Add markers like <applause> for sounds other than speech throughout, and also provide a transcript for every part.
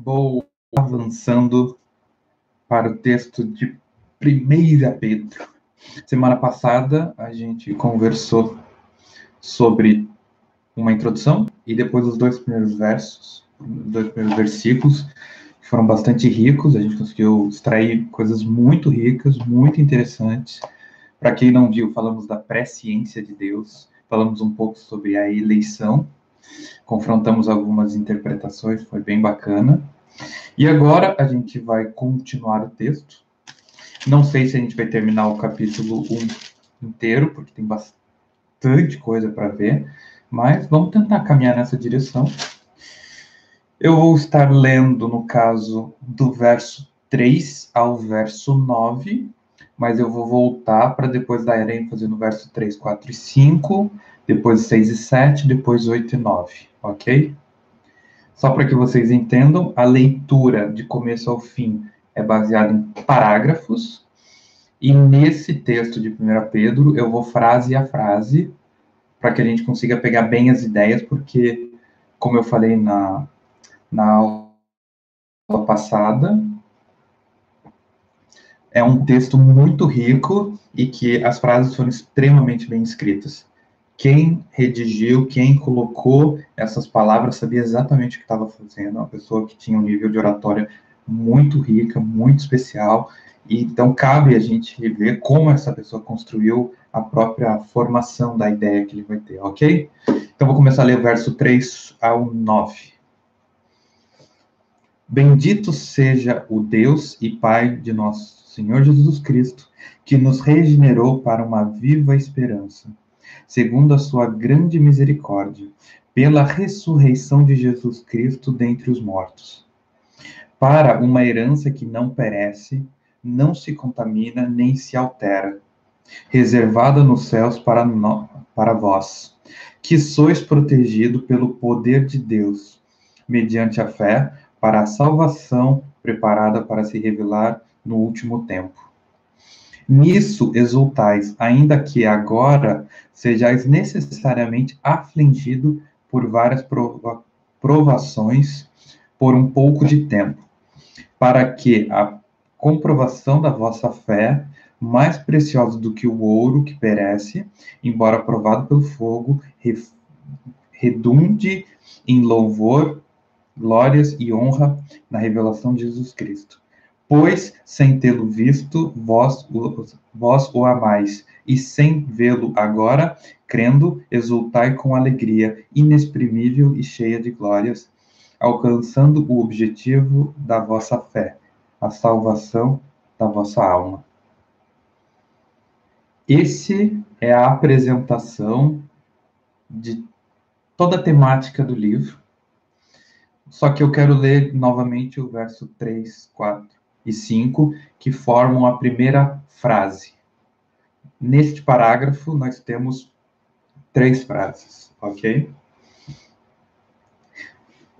Vou avançando para o texto de 1 Pedro. Semana passada a gente conversou sobre uma introdução e depois os dois primeiros versos, os dois primeiros versículos, que foram bastante ricos. A gente conseguiu extrair coisas muito ricas, muito interessantes. Para quem não viu, falamos da presciência de Deus, falamos um pouco sobre a eleição confrontamos algumas interpretações, foi bem bacana. E agora a gente vai continuar o texto. Não sei se a gente vai terminar o capítulo 1 inteiro, porque tem bastante coisa para ver, mas vamos tentar caminhar nessa direção. Eu vou estar lendo, no caso, do verso 3 ao verso 9, mas eu vou voltar para depois dar ênfase no verso 3, 4 e 5, depois 6 e 7, depois 8 e 9, ok? Só para que vocês entendam, a leitura de começo ao fim é baseada em parágrafos, e nesse texto de 1 Pedro eu vou frase a frase, para que a gente consiga pegar bem as ideias, porque, como eu falei na, na aula passada, é um texto muito rico e que as frases foram extremamente bem escritas quem redigiu, quem colocou essas palavras sabia exatamente o que estava fazendo, uma pessoa que tinha um nível de oratória muito rica, muito especial, e então cabe a gente ver como essa pessoa construiu a própria formação da ideia que ele vai ter, ok? Então vou começar a ler o verso 3 ao 9. Bendito seja o Deus e Pai de nosso Senhor Jesus Cristo, que nos regenerou para uma viva esperança segundo a sua grande misericórdia, pela ressurreição de Jesus Cristo dentre os mortos, para uma herança que não perece, não se contamina nem se altera, reservada nos céus para, no, para vós, que sois protegido pelo poder de Deus, mediante a fé, para a salvação preparada para se revelar no último tempo Nisso exultais, ainda que agora sejais necessariamente afligido por várias prova provações por um pouco de tempo, para que a comprovação da vossa fé, mais preciosa do que o ouro que perece, embora provado pelo fogo, redunde em louvor, glórias e honra na revelação de Jesus Cristo Pois, sem tê-lo visto, vós o, vós o amais, e sem vê-lo agora, crendo, exultai com alegria inexprimível e cheia de glórias, alcançando o objetivo da vossa fé, a salvação da vossa alma. Esse é a apresentação de toda a temática do livro. Só que eu quero ler novamente o verso 3, 4 e 5, que formam a primeira frase. Neste parágrafo, nós temos três frases, ok?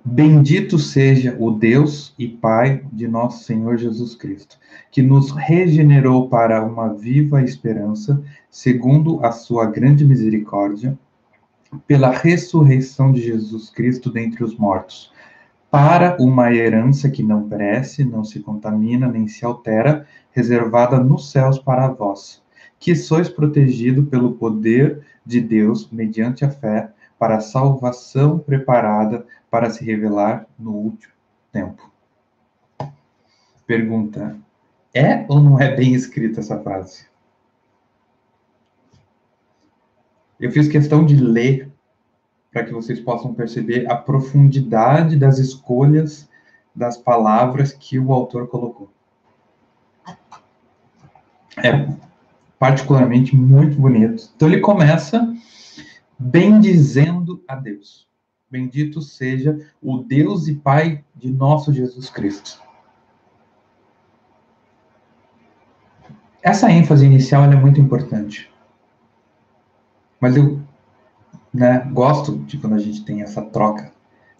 Bendito seja o Deus e Pai de nosso Senhor Jesus Cristo, que nos regenerou para uma viva esperança, segundo a sua grande misericórdia, pela ressurreição de Jesus Cristo dentre os mortos para uma herança que não perece, não se contamina, nem se altera, reservada nos céus para vós, que sois protegido pelo poder de Deus mediante a fé, para a salvação preparada para se revelar no último tempo. Pergunta: é ou não é bem escrita essa frase? Eu fiz questão de ler para que vocês possam perceber a profundidade das escolhas das palavras que o autor colocou. É particularmente muito bonito. Então ele começa bendizendo a Deus. Bendito seja o Deus e Pai de nosso Jesus Cristo. Essa ênfase inicial é muito importante. Mas eu né? Gosto de quando a gente tem essa troca,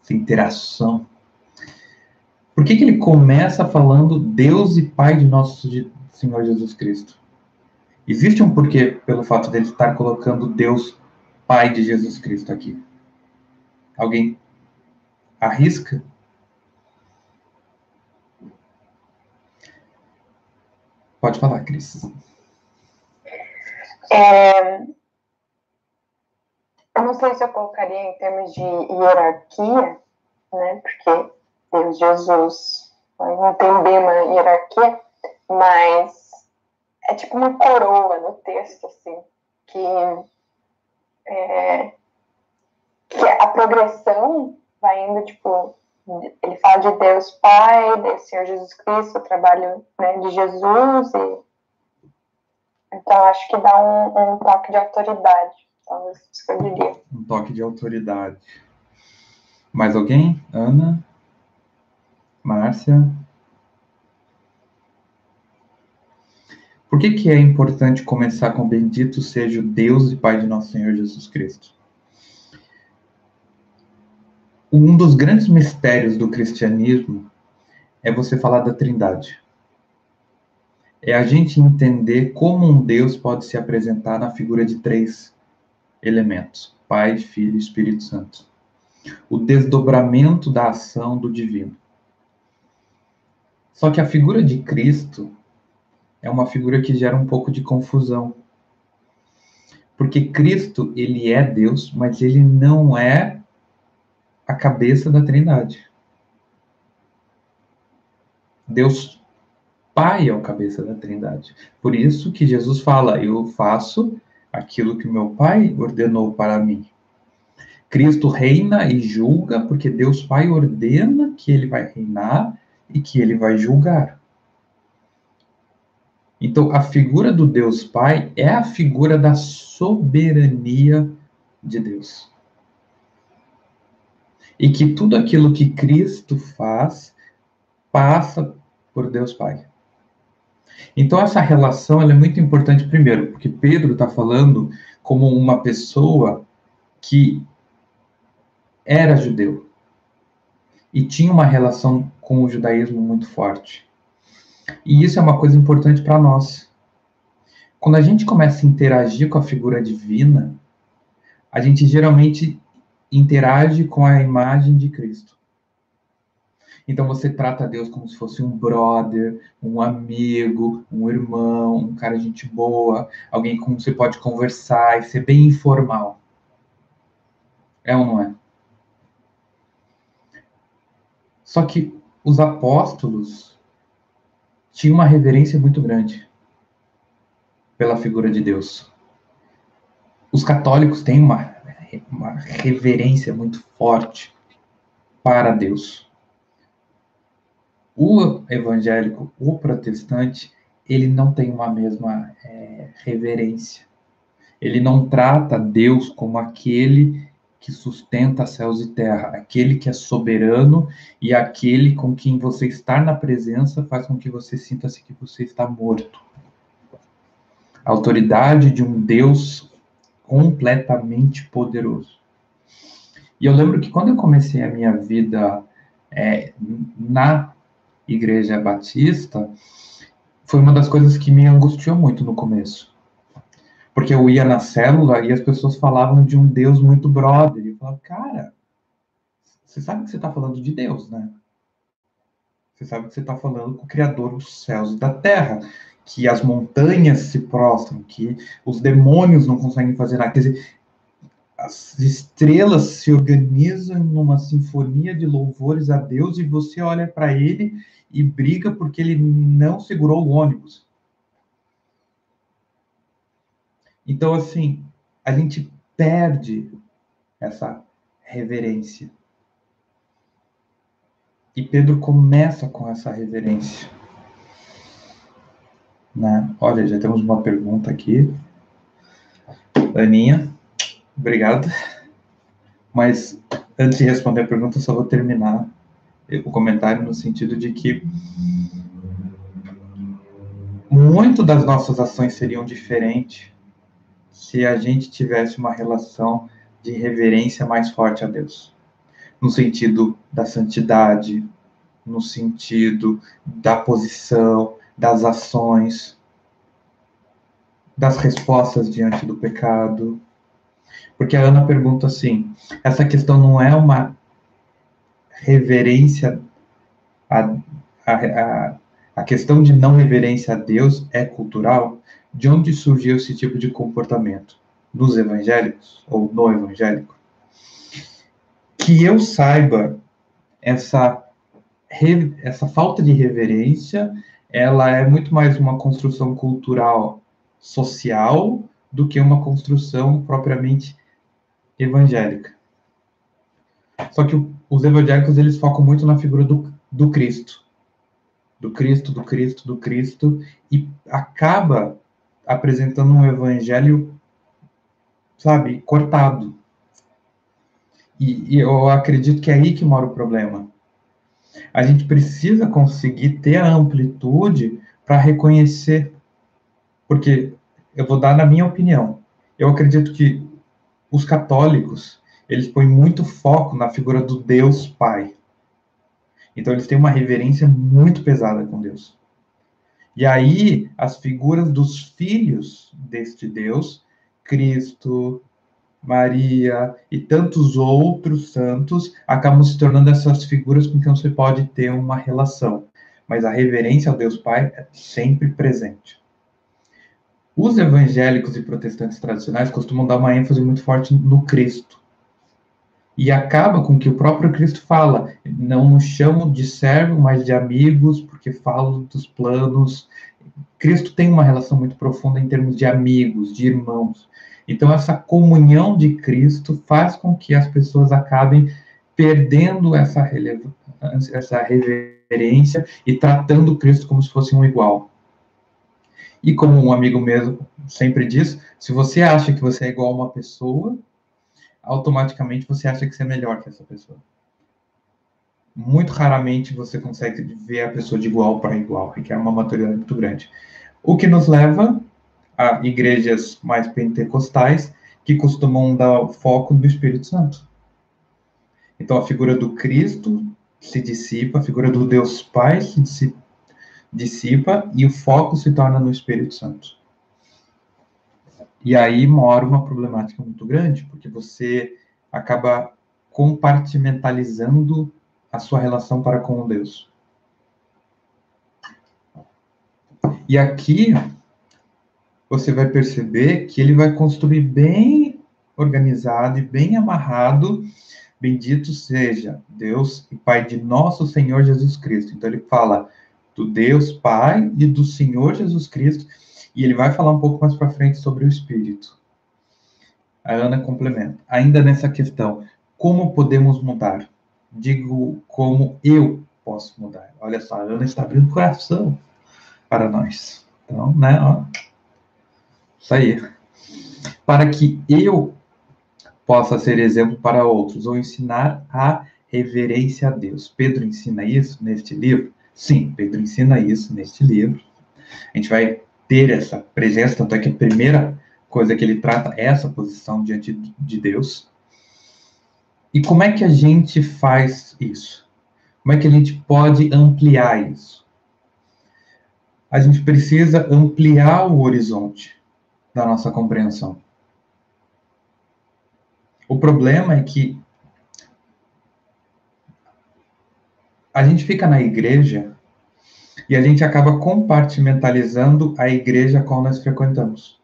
essa interação. Por que, que ele começa falando Deus e Pai de nosso Senhor Jesus Cristo? Existe um porquê pelo fato dele estar colocando Deus Pai de Jesus Cristo aqui. Alguém arrisca? Pode falar, Cris. É, eu não sei se eu colocaria em termos de hierarquia, né? Porque Deus Jesus não tem bem uma hierarquia, mas é tipo uma coroa no texto, assim, que, é, que a progressão vai indo, tipo, ele fala de Deus Pai, do Senhor Jesus Cristo, o trabalho né, de Jesus, e então acho que dá um, um toque de autoridade, talvez diria. Um toque de autoridade. Mais alguém? Ana? Márcia? Por que, que é importante começar com bendito seja o Deus e Pai de nosso Senhor Jesus Cristo? Um dos grandes mistérios do cristianismo é você falar da Trindade. É a gente entender como um Deus pode se apresentar na figura de três elementos: Pai, Filho e Espírito Santo. O desdobramento da ação do divino. Só que a figura de Cristo é uma figura que gera um pouco de confusão. Porque Cristo, ele é Deus, mas ele não é a cabeça da Trindade. Deus Pai é o cabeça da Trindade. Por isso que Jesus fala: Eu faço aquilo que meu Pai ordenou para mim. Cristo reina e julga, porque Deus Pai ordena que ele vai reinar e que ele vai julgar. Então, a figura do Deus Pai é a figura da soberania de Deus. E que tudo aquilo que Cristo faz passa por Deus Pai. Então, essa relação é muito importante, primeiro, porque Pedro está falando como uma pessoa que era judeu e tinha uma relação com o judaísmo muito forte. E isso é uma coisa importante para nós. Quando a gente começa a interagir com a figura divina, a gente geralmente interage com a imagem de Cristo. Então você trata Deus como se fosse um brother, um amigo, um irmão, um cara de gente boa, alguém com quem você pode conversar e ser bem informal. É ou não é? Só que os apóstolos tinha uma reverência muito grande pela figura de Deus. Os católicos têm uma, uma reverência muito forte para Deus. O evangélico, o protestante, ele não tem uma mesma é, reverência. Ele não trata Deus como aquele que sustenta céus e terra, aquele que é soberano e aquele com quem você estar na presença faz com que você sinta-se que você está morto. A autoridade de um Deus completamente poderoso. E eu lembro que quando eu comecei a minha vida é, na Igreja Batista, foi uma das coisas que me angustiou muito no começo porque eu ia na célula e as pessoas falavam de um Deus muito brother. E eu falava, cara, você sabe que você está falando de Deus, né? Você sabe que você está falando com o Criador dos céus e da terra, que as montanhas se prostram, que os demônios não conseguem fazer nada. Quer dizer, as estrelas se organizam numa sinfonia de louvores a Deus e você olha para ele e briga porque ele não segurou o ônibus. Então, assim, a gente perde essa reverência. E Pedro começa com essa reverência. Né? Olha, já temos uma pergunta aqui. Aninha, obrigado. Mas antes de responder a pergunta, só vou terminar o comentário no sentido de que muito das nossas ações seriam diferentes se a gente tivesse uma relação de reverência mais forte a Deus. No sentido da santidade, no sentido da posição, das ações, das respostas diante do pecado. Porque a Ana pergunta assim: essa questão não é uma reverência a, a, a, a questão de não reverência a Deus é cultural, de onde surgiu esse tipo de comportamento? Nos evangélicos ou no evangélico? Que eu saiba, essa, essa falta de reverência, ela é muito mais uma construção cultural social do que uma construção propriamente evangélica. Só que os evangélicos eles focam muito na figura do, do Cristo, do Cristo, do Cristo, do Cristo, e acaba apresentando um evangelho, sabe, cortado. E, e eu acredito que é aí que mora o problema. A gente precisa conseguir ter a amplitude para reconhecer, porque eu vou dar na minha opinião. Eu acredito que os católicos eles põem muito foco na figura do Deus Pai. Então eles têm uma reverência muito pesada com Deus. E aí as figuras dos filhos deste Deus, Cristo, Maria e tantos outros santos, acabam se tornando essas figuras com quem você pode ter uma relação. Mas a reverência ao Deus Pai é sempre presente. Os evangélicos e protestantes tradicionais costumam dar uma ênfase muito forte no Cristo. E acaba com que o próprio Cristo fala: não nos chamo de servo, mas de amigos, porque falo dos planos. Cristo tem uma relação muito profunda em termos de amigos, de irmãos. Então, essa comunhão de Cristo faz com que as pessoas acabem perdendo essa, essa reverência e tratando Cristo como se fosse um igual. E como um amigo mesmo sempre diz, se você acha que você é igual a uma pessoa, automaticamente você acha que você é melhor que essa pessoa. Muito raramente você consegue ver a pessoa de igual para igual, requer uma maturidade muito grande. O que nos leva a igrejas mais pentecostais que costumam dar foco no Espírito Santo. Então a figura do Cristo se dissipa, a figura do Deus Pai se dissipa dissipa e o foco se torna no Espírito Santo. E aí mora uma problemática muito grande, porque você acaba compartimentalizando a sua relação para com Deus. E aqui você vai perceber que ele vai construir bem organizado e bem amarrado. Bendito seja Deus e Pai de nosso Senhor Jesus Cristo. Então ele fala: do Deus Pai e do Senhor Jesus Cristo, e ele vai falar um pouco mais para frente sobre o Espírito. A Ana complementa. Ainda nessa questão, como podemos mudar? Digo, como eu posso mudar. Olha só, a Ana está abrindo o coração para nós. Então, né, ó. Isso aí. Para que eu possa ser exemplo para outros, ou ensinar a reverência a Deus. Pedro ensina isso neste livro. Sim, Pedro ensina isso neste livro. A gente vai ter essa presença, tanto é que a primeira coisa que ele trata é essa posição diante de Deus. E como é que a gente faz isso? Como é que a gente pode ampliar isso? A gente precisa ampliar o horizonte da nossa compreensão. O problema é que a gente fica na igreja e a gente acaba compartimentalizando a igreja a qual nós frequentamos.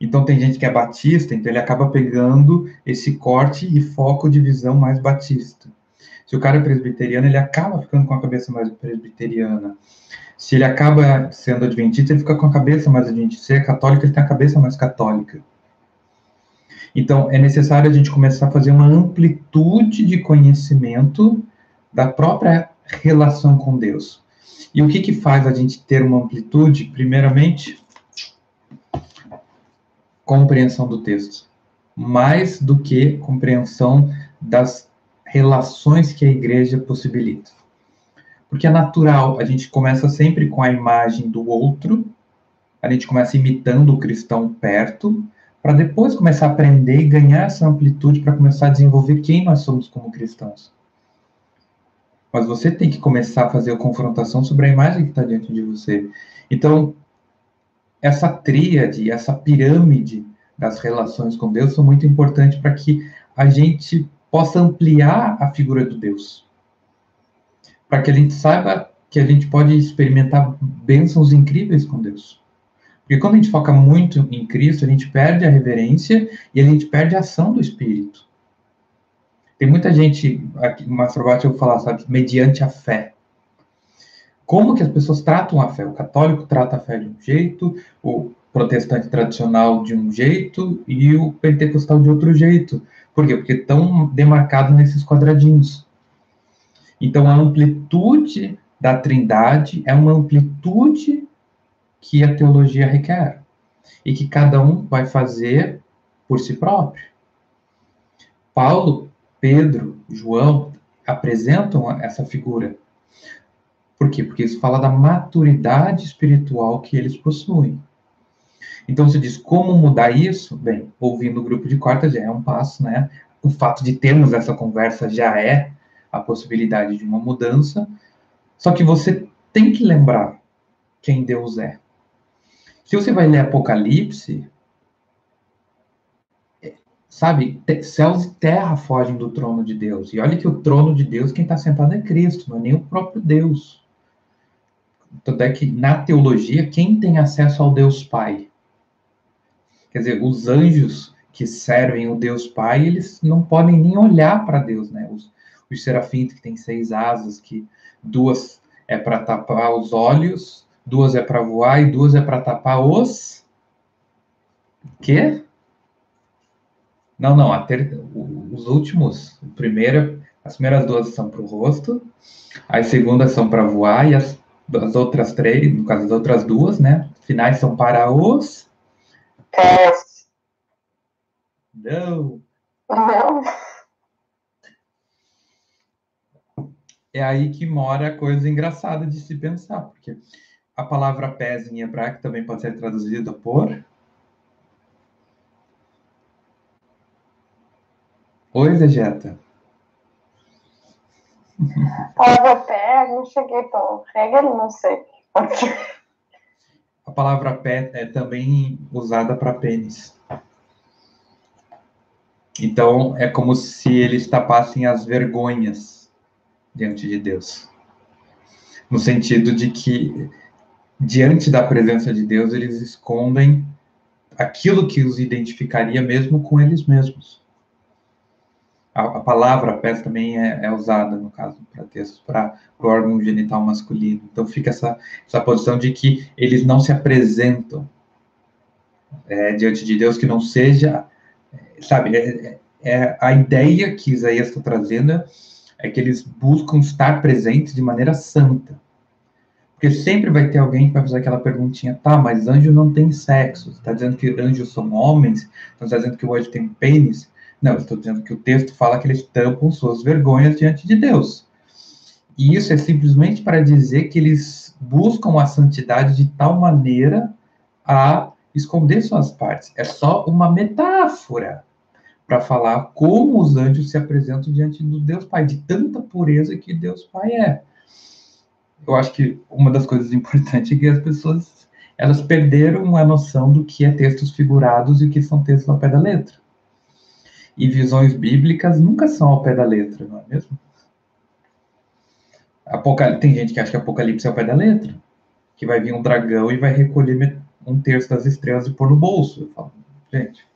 Então tem gente que é batista, então ele acaba pegando esse corte e foco de visão mais batista. Se o cara é presbiteriano, ele acaba ficando com a cabeça mais presbiteriana. Se ele acaba sendo adventista, ele fica com a cabeça mais adventista. Se é católico, ele tem a cabeça mais católica. Então, é necessário a gente começar a fazer uma amplitude de conhecimento da própria relação com Deus. E o que, que faz a gente ter uma amplitude? Primeiramente, compreensão do texto. Mais do que compreensão das relações que a igreja possibilita. Porque é natural, a gente começa sempre com a imagem do outro, a gente começa imitando o cristão perto, para depois começar a aprender e ganhar essa amplitude para começar a desenvolver quem nós somos como cristãos mas você tem que começar a fazer a confrontação sobre a imagem que está diante de você. Então, essa tríade, essa pirâmide das relações com Deus são muito importantes para que a gente possa ampliar a figura do Deus. Para que a gente saiba que a gente pode experimentar bênçãos incríveis com Deus. Porque quando a gente foca muito em Cristo, a gente perde a reverência e a gente perde a ação do Espírito. Tem muita gente, aqui, mais baixo eu falar, sabe, mediante a fé. Como que as pessoas tratam a fé? O católico trata a fé de um jeito, o protestante tradicional de um jeito e o pentecostal de outro jeito. Por quê? Porque estão demarcados nesses quadradinhos. Então, a amplitude da trindade é uma amplitude que a teologia requer e que cada um vai fazer por si próprio. Paulo, Pedro, João apresentam essa figura. Por quê? Porque isso fala da maturidade espiritual que eles possuem. Então se diz como mudar isso? Bem, ouvindo o grupo de quarta já é um passo, né? O fato de termos essa conversa já é a possibilidade de uma mudança. Só que você tem que lembrar quem Deus é. Se você vai ler Apocalipse, sabe, céus e terra fogem do trono de Deus. E olha que o trono de Deus, quem está sentado é Cristo, não é nem o próprio Deus. Tanto é que na teologia, quem tem acesso ao Deus Pai? Quer dizer, os anjos que servem o Deus Pai, eles não podem nem olhar para Deus, né? Os, os serafins que têm seis asas, que duas é para tapar os olhos duas é para voar e duas é para tapar os. Quê? Não, não, ter... os últimos, o primeiro, as primeiras duas são para o rosto, as segundas são para voar e as, as outras três, no caso as outras duas, né? Finais são para os. Pés. Não. Não. É aí que mora a coisa engraçada de se pensar, porque a palavra pés em hebraico também pode ser traduzida por. Oi, Vegeta. <laughs> A palavra pé, não cheguei tão. Hegel, não sei. A palavra pé é também usada para pênis. Então, é como se eles tapassem as vergonhas diante de Deus. No sentido de que diante da presença de Deus, eles escondem aquilo que os identificaria mesmo com eles mesmos. A, a palavra pés também é, é, usada, no caso, para textos, para o órgão genital masculino. Então fica essa, essa posição de que eles não se apresentam é, diante de Deus, que não seja, sabe, é, é, é a ideia que Isaías está trazendo é que eles buscam estar presentes de maneira santa porque sempre vai ter alguém que vai fazer aquela perguntinha, tá, mas anjo não tem sexo. Está dizendo que anjos são homens? Está dizendo que o anjo tem pênis? Não, estou dizendo que o texto fala que eles tampam suas vergonhas diante de Deus. E isso é simplesmente para dizer que eles buscam a santidade de tal maneira a esconder suas partes. É só uma metáfora para falar como os anjos se apresentam diante do Deus Pai, de tanta pureza que Deus Pai é eu acho que uma das coisas importantes é que as pessoas elas perderam a noção do que é textos figurados e o que são textos ao pé da letra. E visões bíblicas nunca são ao pé da letra, não é mesmo? Apocal... Tem gente que acha que Apocalipse é ao pé da letra, que vai vir um dragão e vai recolher um terço das estrelas e pôr no bolso. Eu falo, gente,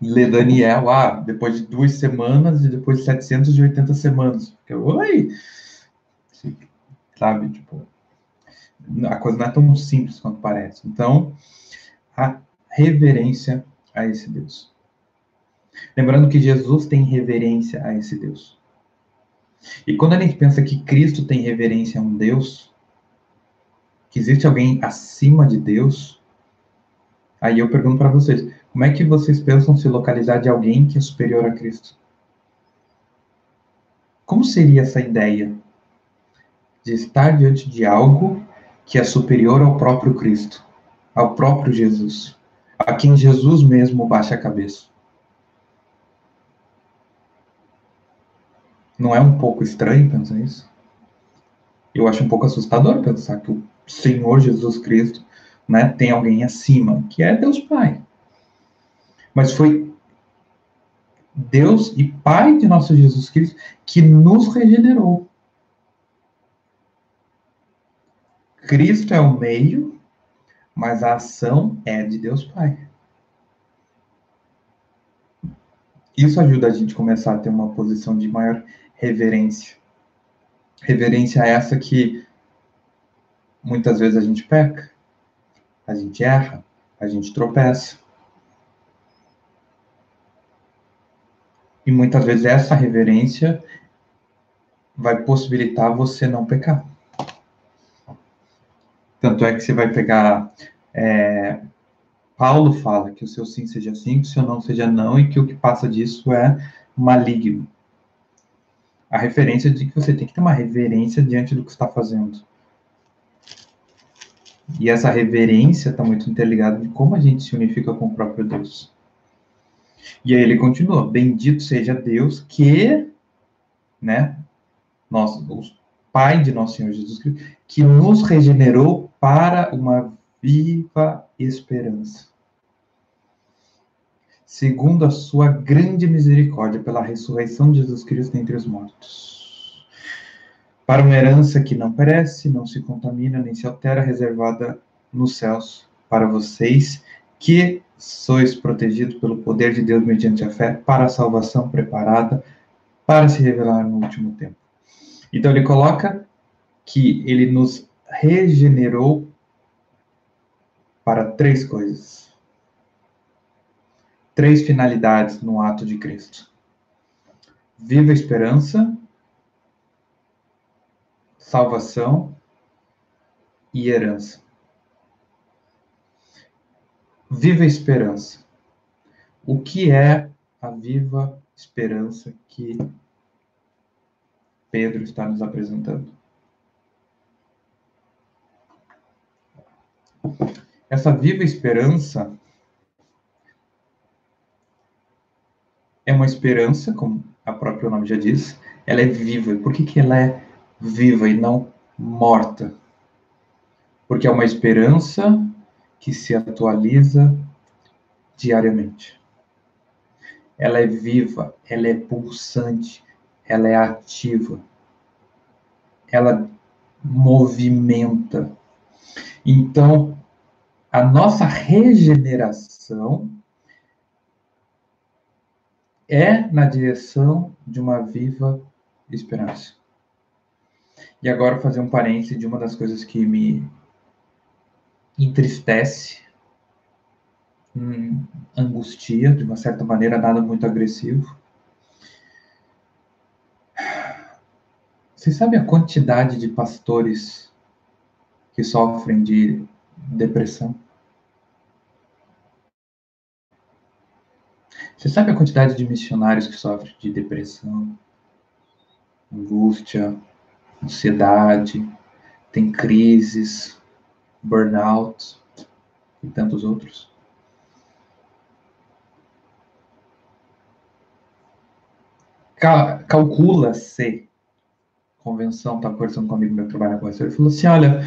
ler Daniel, ah, depois de duas semanas e depois de 780 semanas. Porque, oi! Sabe, tipo, a coisa não é tão simples quanto parece. Então, a reverência a esse Deus. Lembrando que Jesus tem reverência a esse Deus. E quando a gente pensa que Cristo tem reverência a um Deus, que existe alguém acima de Deus, aí eu pergunto para vocês, como é que vocês pensam se localizar de alguém que é superior a Cristo? Como seria essa ideia de estar diante de algo que é superior ao próprio Cristo, ao próprio Jesus, a quem Jesus mesmo baixa a cabeça? Não é um pouco estranho pensar isso? Eu acho um pouco assustador pensar que o Senhor Jesus Cristo né, tem alguém acima, que é Deus Pai. Mas foi Deus e Pai de nosso Jesus Cristo, que nos regenerou. Cristo é o meio, mas a ação é de Deus Pai. Isso ajuda a gente a começar a ter uma posição de maior reverência. Reverência essa que muitas vezes a gente peca, a gente erra, a gente tropeça. E muitas vezes essa reverência vai possibilitar você não pecar. Tanto é que você vai pegar. É, Paulo fala que o seu sim seja sim, que o seu não seja não, e que o que passa disso é maligno. A referência de que você tem que ter uma reverência diante do que está fazendo. E essa reverência está muito interligada de como a gente se unifica com o próprio Deus. E aí ele continua: Bendito seja Deus que, né, nosso, o Pai de nosso Senhor Jesus Cristo, que nos regenerou para uma viva esperança. Segundo a sua grande misericórdia, pela ressurreição de Jesus Cristo entre os mortos. Para uma herança que não perece, não se contamina, nem se altera, reservada nos céus para vocês, que sois protegidos pelo poder de Deus mediante a fé, para a salvação preparada para se revelar no último tempo. Então ele coloca que ele nos regenerou para três coisas. Três finalidades no ato de Cristo: viva esperança, salvação e herança. Viva esperança. O que é a viva esperança que Pedro está nos apresentando? Essa viva esperança é uma esperança, como a próprio nome já diz, ela é viva. Por que, que ela é viva e não morta? Porque é uma esperança que se atualiza diariamente. Ela é viva, ela é pulsante, ela é ativa, ela movimenta. Então, a nossa regeneração é na direção de uma viva esperança. E agora fazer um parêntese de uma das coisas que me entristece, hum, angustia, de uma certa maneira, nada muito agressivo. Você sabe a quantidade de pastores que sofrem de depressão? Você sabe a quantidade de missionários que sofrem de depressão, angústia, ansiedade, tem crises, burnout e tantos outros? Calcula-se, convenção, estava conversando comigo, meu trabalho com ele falou assim, olha,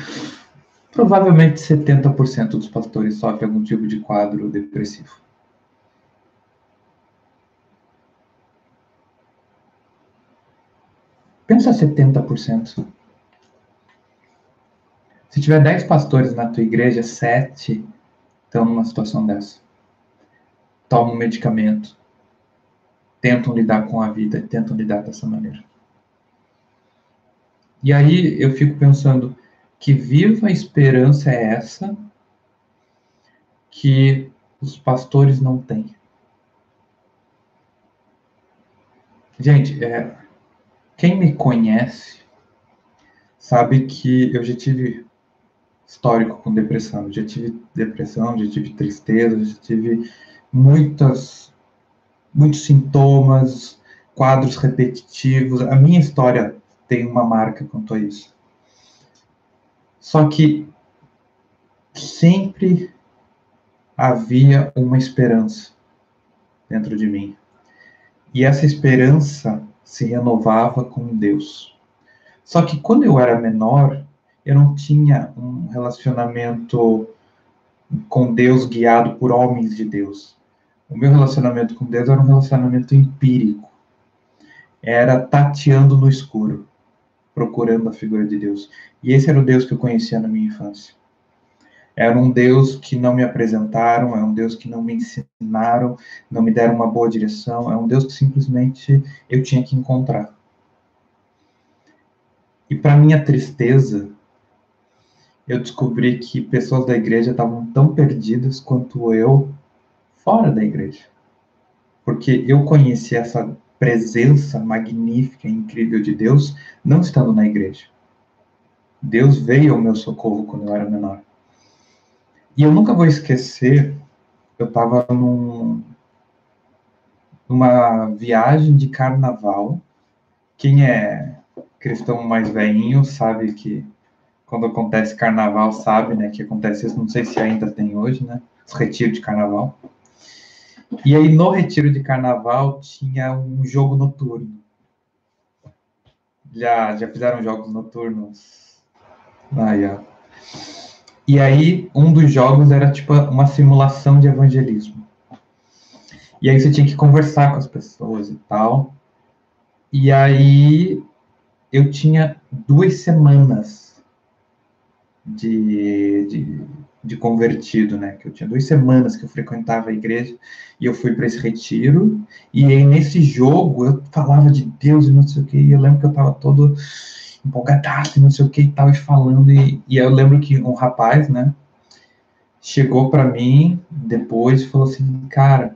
provavelmente 70% dos pastores sofrem algum tipo de quadro depressivo. Pensa 70%. Se tiver 10 pastores na tua igreja, 7 estão numa situação dessa. Tomam medicamento. Tentam lidar com a vida, tentam lidar dessa maneira. E aí eu fico pensando que viva esperança é essa que os pastores não têm. Gente, é, quem me conhece sabe que eu já tive histórico com depressão. Já tive depressão, já tive tristeza, já tive muitas, muitos sintomas, quadros repetitivos. A minha história tem uma marca quanto a isso. Só que sempre havia uma esperança dentro de mim. E essa esperança se renovava com Deus. Só que quando eu era menor, eu não tinha um relacionamento com Deus guiado por homens de Deus. O meu relacionamento com Deus era um relacionamento empírico. Era tateando no escuro, procurando a figura de Deus. E esse era o Deus que eu conhecia na minha infância. Era um Deus que não me apresentaram, é um Deus que não me ensinaram, não me deram uma boa direção, é um Deus que simplesmente eu tinha que encontrar. E para minha tristeza, eu descobri que pessoas da igreja estavam tão perdidas quanto eu fora da igreja. Porque eu conheci essa presença magnífica incrível de Deus não estando na igreja. Deus veio ao meu socorro quando eu era menor. E eu nunca vou esquecer, eu estava num, numa viagem de carnaval. Quem é cristão mais velhinho sabe que quando acontece carnaval sabe, né, que acontece isso, não sei se ainda tem hoje, né, os retiros de carnaval. E aí no retiro de carnaval tinha um jogo noturno. Já, já fizeram jogos noturnos? Ó. E aí, um dos jogos era tipo uma simulação de evangelismo. E aí você tinha que conversar com as pessoas e tal. E aí eu tinha duas semanas de, de, de, convertido, né? Que eu tinha duas semanas que eu frequentava a igreja e eu fui para esse retiro. E aí nesse jogo eu falava de Deus e não sei o que. E eu lembro que eu estava todo empolgadaço, não sei o que e tal, e falando. E, e eu lembro que um rapaz, né, chegou para mim depois e falou assim: Cara,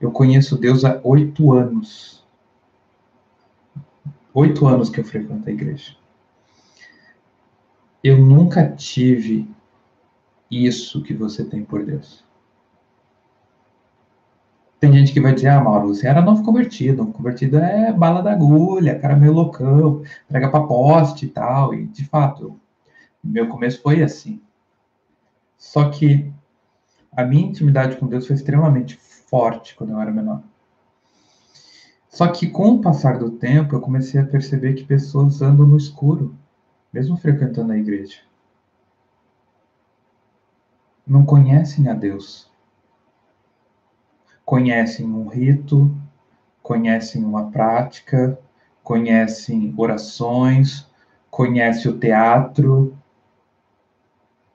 eu conheço Deus há oito anos. Oito anos que eu frequento a igreja. Eu nunca tive isso que você tem por Deus. Tem gente que vai dizer, ah, Mauro, você era novo convertido. Novo convertido é bala da agulha, cara meio loucão, prega pra poste e tal. E, de fato, meu começo foi assim. Só que a minha intimidade com Deus foi extremamente forte quando eu era menor. Só que com o passar do tempo, eu comecei a perceber que pessoas andam no escuro, mesmo frequentando a igreja. Não conhecem a Deus conhecem um rito, conhecem uma prática, conhecem orações, conhecem o teatro.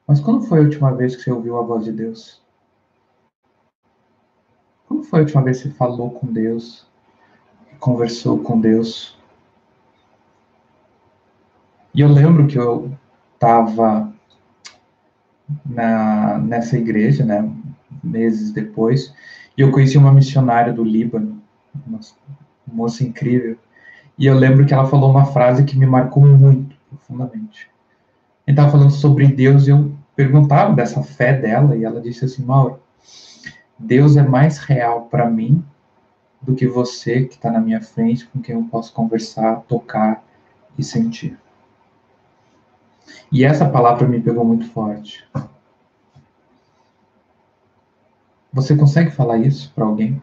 Mas quando foi a última vez que você ouviu a voz de Deus? Quando foi a última vez que você falou com Deus? Conversou com Deus? E eu lembro que eu estava nessa igreja, né, meses depois, e eu conheci uma missionária do Líbano, uma moça incrível. E eu lembro que ela falou uma frase que me marcou muito profundamente. Ele estava falando sobre Deus e eu perguntava dessa fé dela e ela disse assim, Mauro, Deus é mais real para mim do que você que está na minha frente, com quem eu posso conversar, tocar e sentir. E essa palavra me pegou muito forte. Você consegue falar isso para alguém?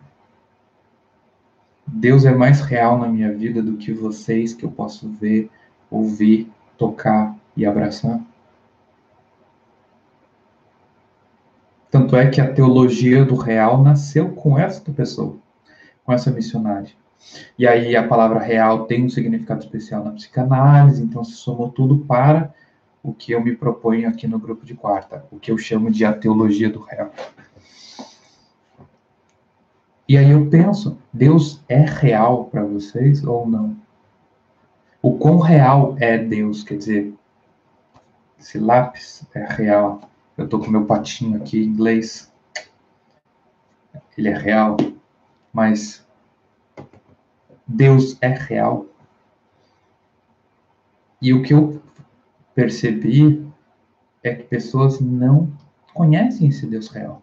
Deus é mais real na minha vida do que vocês que eu posso ver, ouvir, tocar e abraçar? Tanto é que a teologia do real nasceu com esta pessoa, com essa missionária. E aí a palavra real tem um significado especial na psicanálise, então se somou tudo para o que eu me proponho aqui no grupo de quarta, o que eu chamo de a teologia do real. E aí eu penso, Deus é real para vocês ou não? O quão real é Deus? Quer dizer, esse lápis é real. Eu estou com meu patinho aqui em inglês. Ele é real, mas Deus é real. E o que eu percebi é que pessoas não conhecem esse Deus real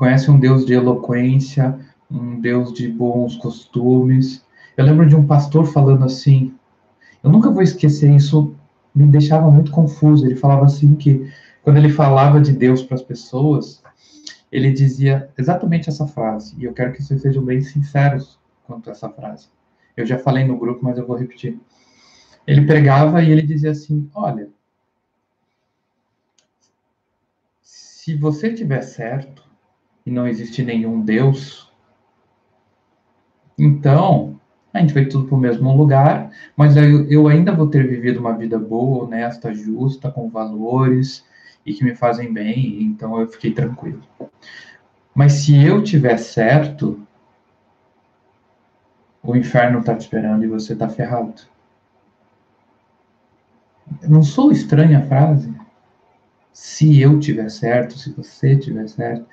conhece um Deus de eloquência, um Deus de bons costumes. Eu lembro de um pastor falando assim, eu nunca vou esquecer isso, me deixava muito confuso. Ele falava assim que quando ele falava de Deus para as pessoas, ele dizia exatamente essa frase. E eu quero que vocês sejam bem sinceros quanto a essa frase. Eu já falei no grupo, mas eu vou repetir. Ele pregava e ele dizia assim: Olha, se você tiver certo, e não existe nenhum Deus, então a gente vai tudo para o mesmo lugar, mas eu, eu ainda vou ter vivido uma vida boa, honesta, justa, com valores e que me fazem bem, então eu fiquei tranquilo. Mas se eu tiver certo, o inferno está te esperando e você está ferrado. Não sou estranha a frase? Se eu tiver certo, se você tiver certo.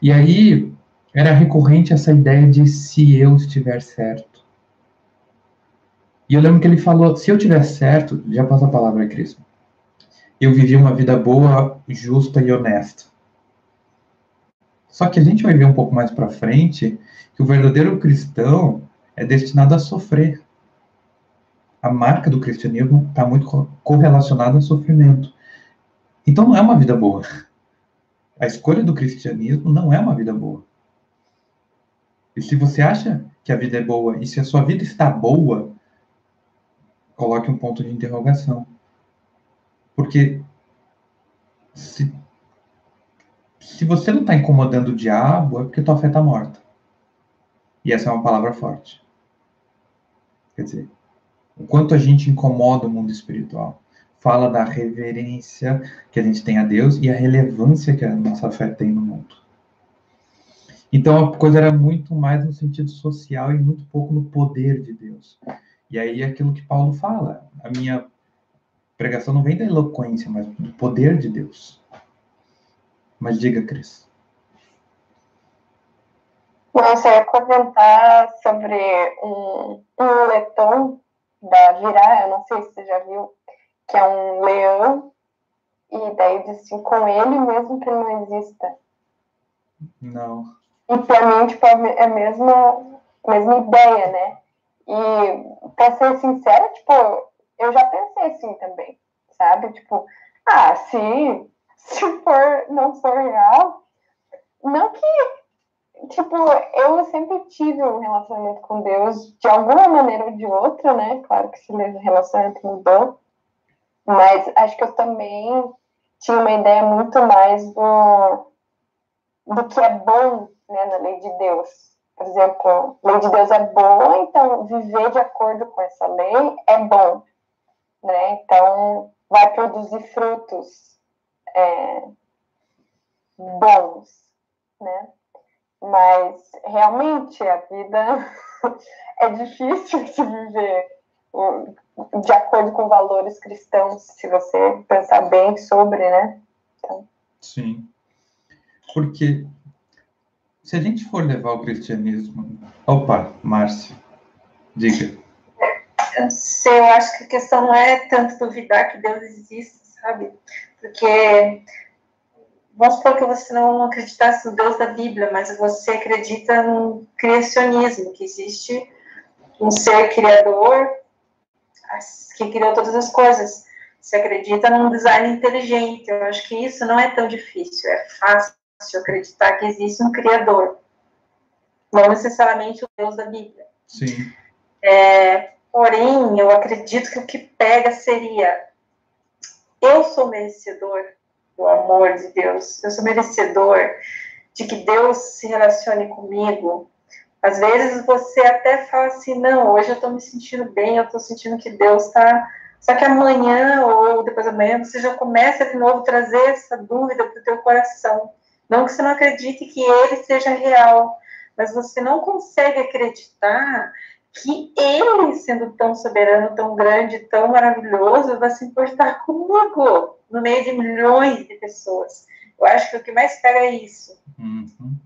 E aí era recorrente essa ideia de se eu estiver certo. E eu lembro que ele falou: se eu tiver certo, já passa a palavra, Cris. Eu vivi uma vida boa, justa e honesta. Só que a gente vai ver um pouco mais para frente que o verdadeiro cristão é destinado a sofrer. A marca do cristianismo está muito correlacionada ao sofrimento. Então não é uma vida boa. A escolha do cristianismo não é uma vida boa. E se você acha que a vida é boa e se a sua vida está boa, coloque um ponto de interrogação. Porque se, se você não está incomodando o diabo, é porque tua fé está morta. E essa é uma palavra forte. Quer dizer, o quanto a gente incomoda o mundo espiritual. Fala da reverência que a gente tem a Deus e a relevância que a nossa fé tem no mundo. Então a coisa era muito mais no sentido social e muito pouco no poder de Deus. E aí é aquilo que Paulo fala. A minha pregação não vem da eloquência, mas do poder de Deus. Mas diga, Cris. Nossa, eu ia comentar sobre um, um da Virá, eu não sei se você já viu, que é um leão, e daí diz assim, com ele mesmo que ele não exista. Não. E pra mim, tipo, é a mesma, mesma ideia, né? E pra ser sincera, tipo, eu já pensei assim também, sabe? Tipo, ah, se, <laughs> se for, não for real, não que tipo, eu sempre tive um relacionamento com Deus de alguma maneira ou de outra, né? Claro que esse relacionamento mudou, mas acho que eu também tinha uma ideia muito mais do, do que é bom né, na lei de Deus. Por exemplo, a lei de Deus é boa, então viver de acordo com essa lei é bom. Né? Então, vai produzir frutos é, bons. Né? Mas realmente a vida <laughs> é difícil de viver de acordo com valores cristãos, se você pensar bem sobre, né? Então... Sim. Porque se a gente for levar o cristianismo. Opa, Márcia, diga. Eu sei, eu acho que a questão não é tanto duvidar que Deus existe, sabe? Porque vamos supor que você não acreditasse no Deus da Bíblia, mas você acredita no criacionismo, que existe um ser criador que criou todas as coisas. Você acredita num design inteligente. Eu acho que isso não é tão difícil. É fácil acreditar que existe um criador. Não necessariamente o Deus da Bíblia. Sim. É, porém, eu acredito que o que pega seria: eu sou merecedor do amor de Deus, eu sou merecedor de que Deus se relacione comigo. Às vezes você até fala assim: não, hoje eu estou me sentindo bem, eu estou sentindo que Deus está. Só que amanhã ou depois da manhã você já começa de novo a trazer essa dúvida para o teu coração. Não que você não acredite que ele seja real, mas você não consegue acreditar que ele, sendo tão soberano, tão grande, tão maravilhoso, vai se importar comigo, no meio de milhões de pessoas. Eu acho que o que mais pega é isso. Uhum.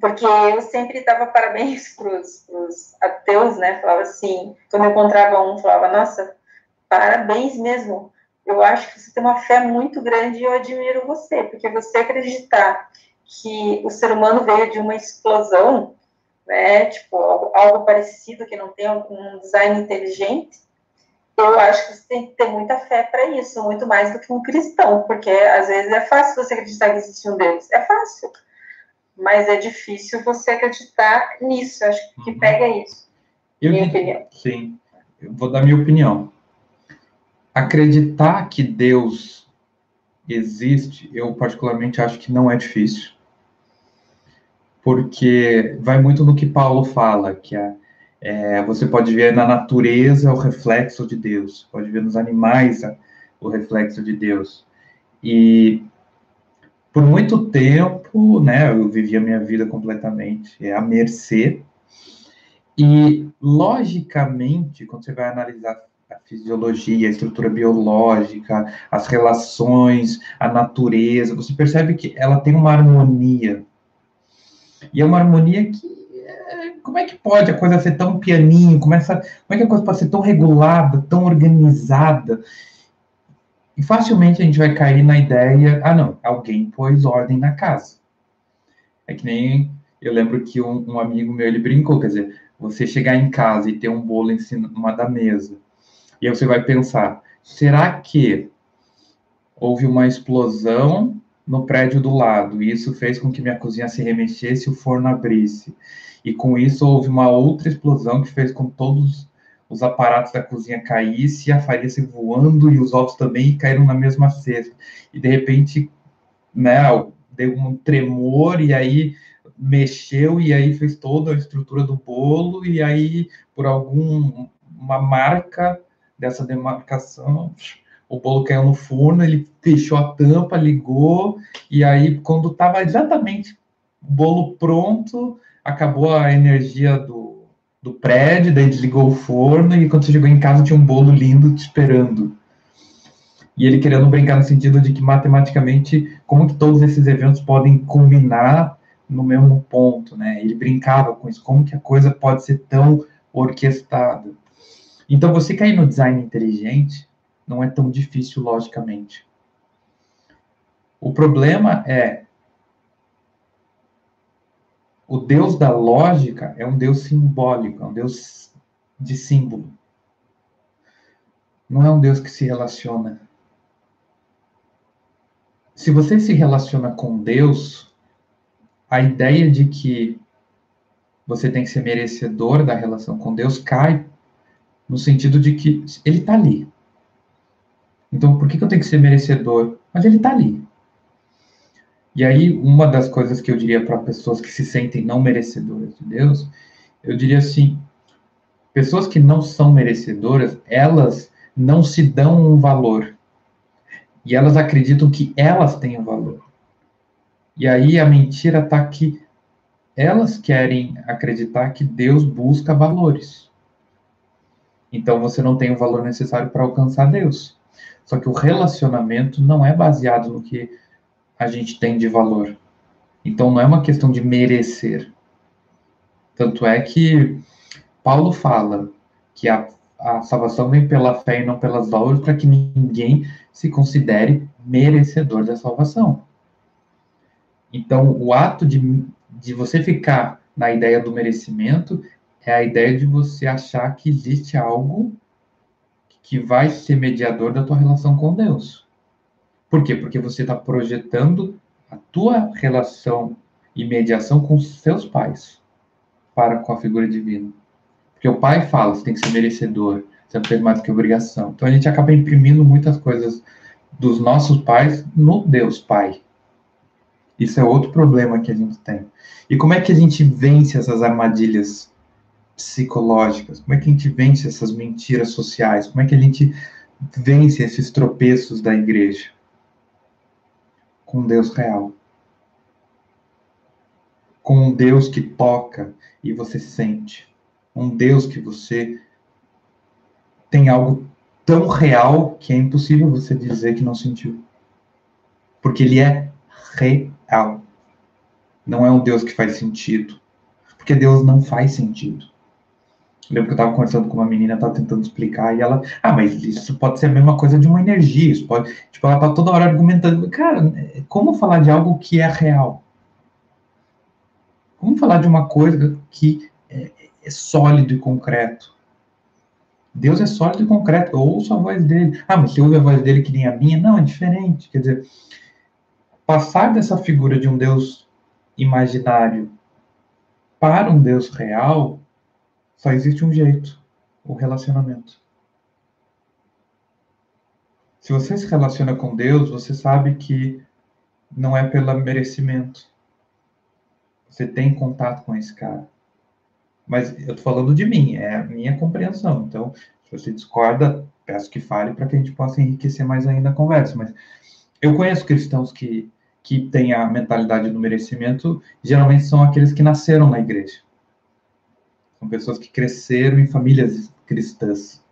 Porque eu sempre dava parabéns para os ateus, né? Falava assim, quando eu encontrava um, falava, nossa, parabéns mesmo. Eu acho que você tem uma fé muito grande e eu admiro você, porque você acreditar que o ser humano veio de uma explosão né, tipo, algo, algo parecido que não tem um design inteligente, eu acho que você tem que ter muita fé para isso, muito mais do que um cristão, porque às vezes é fácil você acreditar que existe um Deus, é fácil, mas é difícil você acreditar nisso, eu acho que uhum. pega isso, eu, minha opinião. Sim, eu vou dar minha opinião. Acreditar que Deus existe, eu particularmente acho que não é difícil. porque vai muito no que Paulo fala, que é, é, você pode ver na natureza o reflexo de Deus, pode ver nos animais o reflexo de Deus. E por muito tempo, né, eu vivia minha vida completamente à mercê. E, logicamente, quando você vai analisar a fisiologia, a estrutura biológica, as relações, a natureza, você percebe que ela tem uma harmonia. E é uma harmonia que como é que pode a coisa ser tão pianinho? Começa, como é que a coisa pode ser tão regulada, tão organizada? E facilmente a gente vai cair na ideia, ah não, alguém pôs ordem na casa. É que nem eu lembro que um, um amigo meu ele brincou, quer dizer, você chegar em casa e ter um bolo em cima da mesa, e aí você vai pensar, será que houve uma explosão no prédio do lado, e isso fez com que minha cozinha se remexesse e o forno abrisse. E com isso houve uma outra explosão que fez com que todos os aparatos da cozinha caíssem, a farinha se voando e os ovos também caíram na mesma cesta. E de repente, né, deu um tremor e aí mexeu e aí fez toda a estrutura do bolo e aí por alguma marca dessa demarcação o bolo caiu no forno, ele fechou a tampa, ligou, e aí, quando estava exatamente o bolo pronto, acabou a energia do, do prédio, daí desligou o forno, e quando você chegou em casa tinha um bolo lindo te esperando. E ele querendo brincar no sentido de que, matematicamente, como que todos esses eventos podem combinar no mesmo ponto, né? Ele brincava com isso, como que a coisa pode ser tão orquestrada. Então, você cair no design inteligente, não é tão difícil logicamente. O problema é o Deus da lógica é um Deus simbólico, é um Deus de símbolo. Não é um Deus que se relaciona. Se você se relaciona com Deus, a ideia de que você tem que ser merecedor da relação com Deus cai no sentido de que ele está ali. Então, por que, que eu tenho que ser merecedor? Mas ele está ali. E aí, uma das coisas que eu diria para pessoas que se sentem não merecedoras de Deus, eu diria assim: pessoas que não são merecedoras, elas não se dão um valor. E elas acreditam que elas têm um valor. E aí a mentira está que elas querem acreditar que Deus busca valores. Então você não tem o valor necessário para alcançar Deus. Só que o relacionamento não é baseado no que a gente tem de valor. Então não é uma questão de merecer. Tanto é que Paulo fala que a, a salvação vem pela fé e não pelas obras, para que ninguém se considere merecedor da salvação. Então, o ato de, de você ficar na ideia do merecimento é a ideia de você achar que existe algo que vai ser mediador da tua relação com Deus. Por quê? Porque você está projetando a tua relação e mediação com seus pais para com a figura divina. Porque o pai fala, você tem que ser merecedor, você não fez mais do que obrigação. Então a gente acaba imprimindo muitas coisas dos nossos pais no Deus Pai. Isso é outro problema que a gente tem. E como é que a gente vence essas armadilhas psicológicas? Como é que a gente vence essas mentiras sociais? Como é que a gente vence esses tropeços da igreja? Com Deus real. Com um Deus que toca e você sente. Um Deus que você tem algo tão real que é impossível você dizer que não sentiu. Porque ele é real. Não é um Deus que faz sentido. Porque Deus não faz sentido. Lembro que eu estava conversando com uma menina, estava tentando explicar, e ela, ah, mas isso pode ser a mesma coisa de uma energia, isso pode, tipo, ela está toda hora argumentando, cara, como falar de algo que é real? Como falar de uma coisa que é, é sólido e concreto? Deus é sólido e concreto, eu ouço a voz dele. Ah, mas você ouve a voz dele que nem a minha? Não, é diferente. Quer dizer, passar dessa figura de um Deus imaginário para um Deus real só existe um jeito: o relacionamento. Se você se relaciona com Deus, você sabe que não é pelo merecimento. Você tem contato com esse cara. Mas eu tô falando de mim, é a minha compreensão. Então, se você discorda, peço que fale para que a gente possa enriquecer mais ainda a conversa. Mas eu conheço cristãos que, que têm a mentalidade do merecimento, geralmente são aqueles que nasceram na igreja. São pessoas que cresceram em famílias cristãs.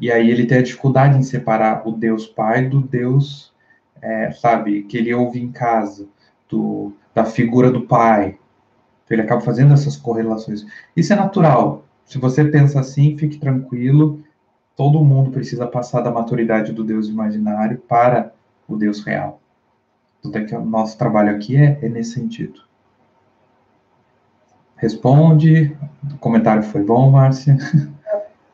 E aí ele tem a dificuldade em separar o Deus Pai do Deus, é, sabe, que ele ouve em casa, do, da figura do Pai. Então ele acaba fazendo essas correlações. Isso é natural. Se você pensa assim, fique tranquilo. Todo mundo precisa passar da maturidade do Deus imaginário para o Deus real. Tudo é que o nosso trabalho aqui é, é nesse sentido. Responde. O comentário foi bom, Márcia?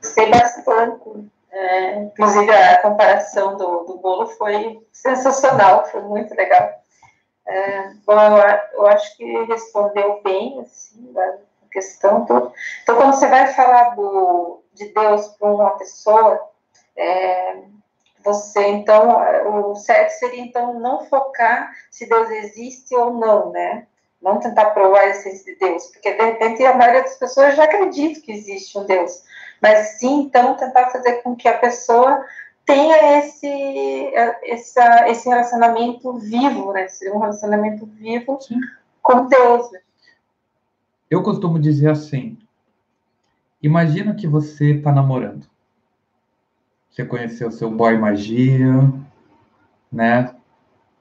Gostei bastante. É, inclusive, a comparação do, do bolo foi sensacional, foi muito legal. É, bom, eu, eu, acho que respondeu bem, assim, da questão toda. Então, quando você vai falar do, de Deus para uma pessoa, é, você, então, o certo seria, então, não focar se Deus existe ou não, né? Não tentar provar a existência de Deus, porque, de repente, a maioria das pessoas já acredita que existe um Deus mas sim, então, tentar fazer com que a pessoa tenha esse, essa, esse relacionamento vivo, né? Um relacionamento vivo sim. com Deus. Né? Eu costumo dizer assim: imagina que você está namorando. Você conheceu seu boy magia, né?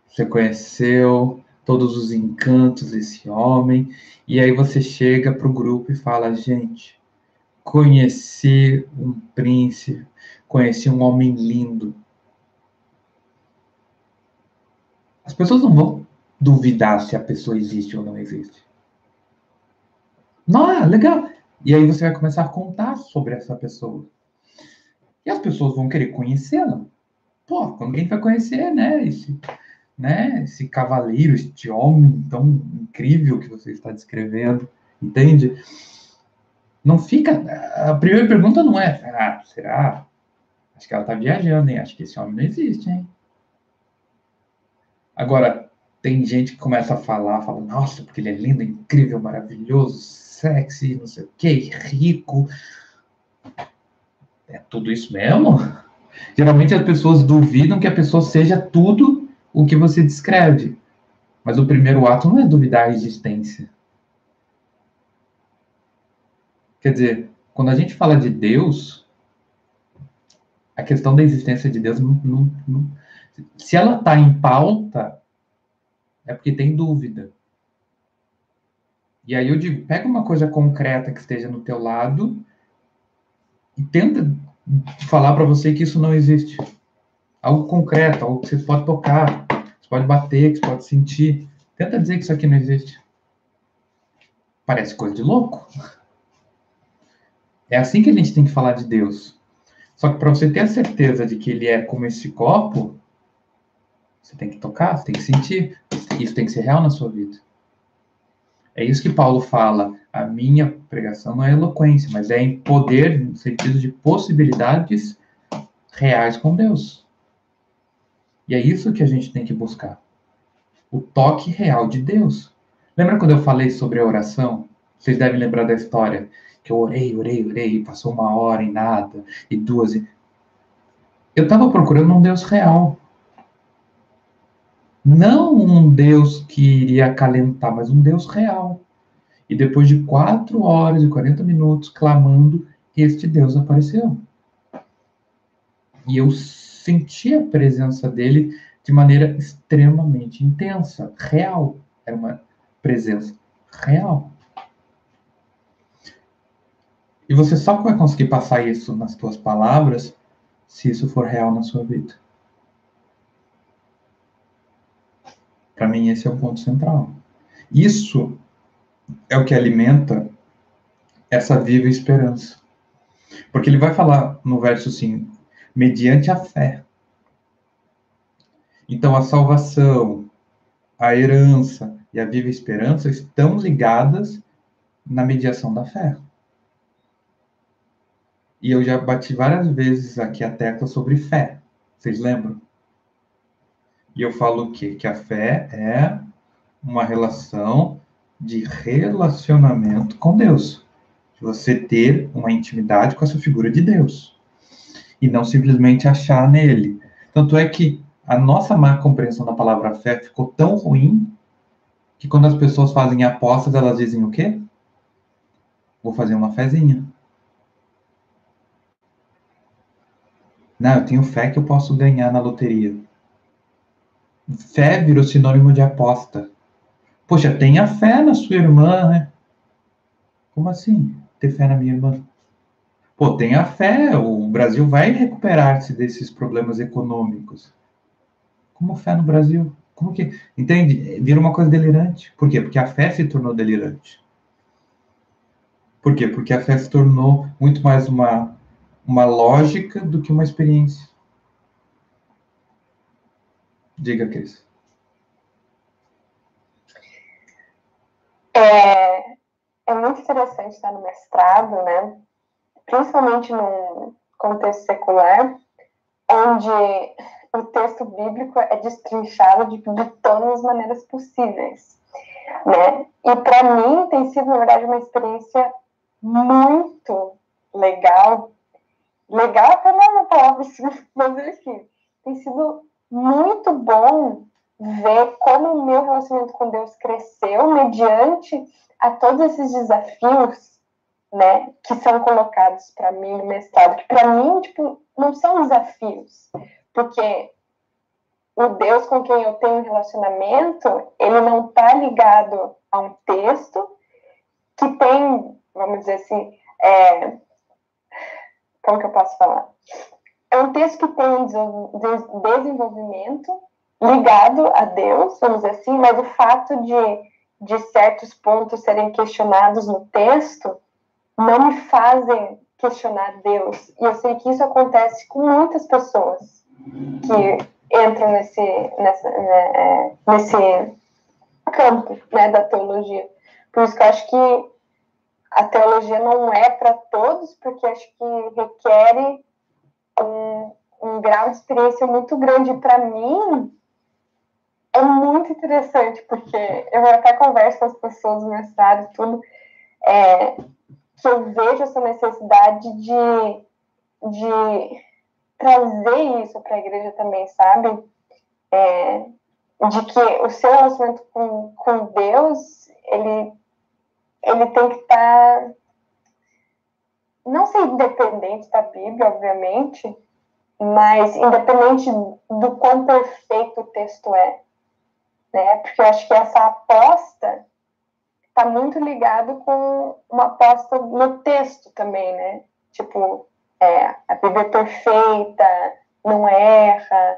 Você conheceu todos os encantos desse homem, e aí você chega para o grupo e fala: gente, conheci um príncipe, conheci um homem lindo. As pessoas não vão duvidar se a pessoa existe ou não existe. Não, é legal. E aí você vai começar a contar sobre essa pessoa. E as pessoas vão querer conhecê-la. Pô, quando alguém vai conhecer, né? Esse, né? Esse cavaleiro, este homem tão incrível que você está descrevendo, entende? não fica. A primeira pergunta não é, ah, será? Acho que ela está viajando, hein? Acho que esse homem não existe, hein? Agora, tem gente que começa a falar, fala, nossa, porque ele é lindo, incrível, maravilhoso, sexy, não sei o quê, rico. É tudo isso mesmo? Geralmente as pessoas duvidam que a pessoa seja tudo o que você descreve. Mas o primeiro ato não é duvidar a existência. Quer dizer, quando a gente fala de Deus, a questão da existência de Deus, não, não, não, se ela está em pauta, é porque tem dúvida. E aí eu digo, pega uma coisa concreta que esteja no teu lado e tenta falar para você que isso não existe. Algo concreto, algo que você pode tocar, você pode bater, que você pode sentir. Tenta dizer que isso aqui não existe. Parece coisa de louco. É assim que a gente tem que falar de Deus. Só que para você ter a certeza de que ele é como esse copo, você tem que tocar, você tem que sentir. Isso tem que ser real na sua vida. É isso que Paulo fala. A minha pregação não é eloquência, mas é em poder, no sentido de possibilidades reais com Deus. E é isso que a gente tem que buscar. O toque real de Deus. Lembra quando eu falei sobre a oração? Vocês devem lembrar da história que eu orei, orei, orei, passou uma hora e nada, e duas. E... Eu estava procurando um Deus real. Não um Deus que iria acalentar, mas um Deus real. E depois de quatro horas e 40 minutos clamando, este Deus apareceu. E eu senti a presença dele de maneira extremamente intensa, real. Era uma presença real. E você só vai conseguir passar isso nas suas palavras se isso for real na sua vida. Para mim, esse é o ponto central. Isso é o que alimenta essa viva esperança. Porque ele vai falar no verso 5, mediante a fé. Então, a salvação, a herança e a viva esperança estão ligadas na mediação da fé. E eu já bati várias vezes aqui a tecla sobre fé. Vocês lembram? E eu falo o quê? Que a fé é uma relação de relacionamento com Deus. De você ter uma intimidade com essa figura de Deus. E não simplesmente achar nele. Tanto é que a nossa má compreensão da palavra fé ficou tão ruim que quando as pessoas fazem apostas, elas dizem o quê? Vou fazer uma fezinha. Não, eu tenho fé que eu posso ganhar na loteria. Fé virou sinônimo de aposta. Poxa, tenha fé na sua irmã, né? Como assim? Ter fé na minha irmã? Pô, tenha fé, o Brasil vai recuperar-se desses problemas econômicos. Como fé no Brasil? Como que. Entende? Vira uma coisa delirante. Por quê? Porque a fé se tornou delirante. Por quê? Porque a fé se tornou muito mais uma, uma lógica do que uma experiência. Diga, Cris. É, é muito interessante estar no mestrado, né? Principalmente num contexto secular, onde o texto bíblico é destrinchado de, de todas as maneiras possíveis, né? E para mim tem sido, na verdade, uma experiência muito legal. Legal até não palavra, <laughs> mas enfim, tem sido muito bom ver como o meu relacionamento com Deus cresceu mediante a todos esses desafios, né, que são colocados para mim no mestrado, que para mim, tipo, não são desafios, porque o Deus com quem eu tenho um relacionamento, ele não está ligado a um texto que tem, vamos dizer assim, é, como que eu posso falar? É um texto que tem um desenvolvimento ligado a Deus, vamos dizer assim, mas o fato de, de certos pontos serem questionados no texto não me fazem questionar Deus. E eu sei que isso acontece com muitas pessoas que entram nesse, nessa, né, é, nesse campo né, da teologia. Por isso que eu acho que a teologia não é para todos, porque acho que requer um, um grau de experiência muito grande. Para mim, é muito interessante, porque eu até converso com as pessoas do mestrado e tudo, é, que eu vejo essa necessidade de, de trazer isso para a igreja também, sabe? É, de que o seu relacionamento com, com Deus, ele, ele tem que estar. Tá, não ser independente da Bíblia, obviamente, mas independente do quão perfeito o texto é. Né? Porque eu acho que essa aposta está muito ligado com uma aposta no texto também, né? Tipo, é, a Bíblia é perfeita, não erra,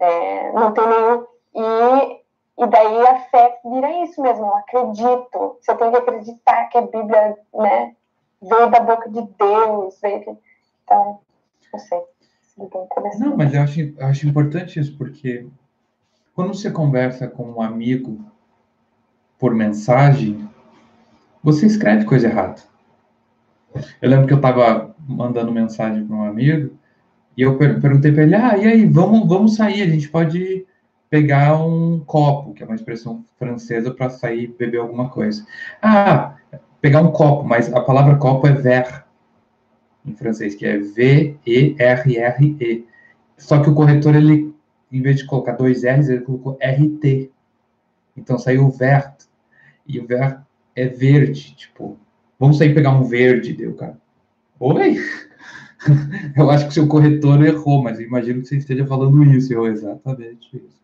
é, não tem nenhum. E, e daí a fé vira isso mesmo, eu acredito. Você tem que acreditar que a Bíblia né, veio da boca de Deus. Veio Então, não sei. Não, mas eu acho, eu acho importante isso, porque quando você conversa com um amigo por mensagem, você escreve coisa errada. Eu lembro que eu estava mandando mensagem para um amigo e eu per perguntei para ele: ah, e aí, vamos, vamos sair, a gente pode pegar um copo, que é uma expressão francesa para sair beber alguma coisa. Ah, pegar um copo, mas a palavra copo é verre em francês, que é V-E-R-R-E. Só que o corretor, ele, em vez de colocar dois R's, ele colocou RT. Então saiu vert. E o vert é verde, tipo, vamos sair pegar um verde, deu, cara. Oi? <laughs> Eu acho que seu corretor errou, mas imagino que você esteja falando isso. Eu, exatamente isso.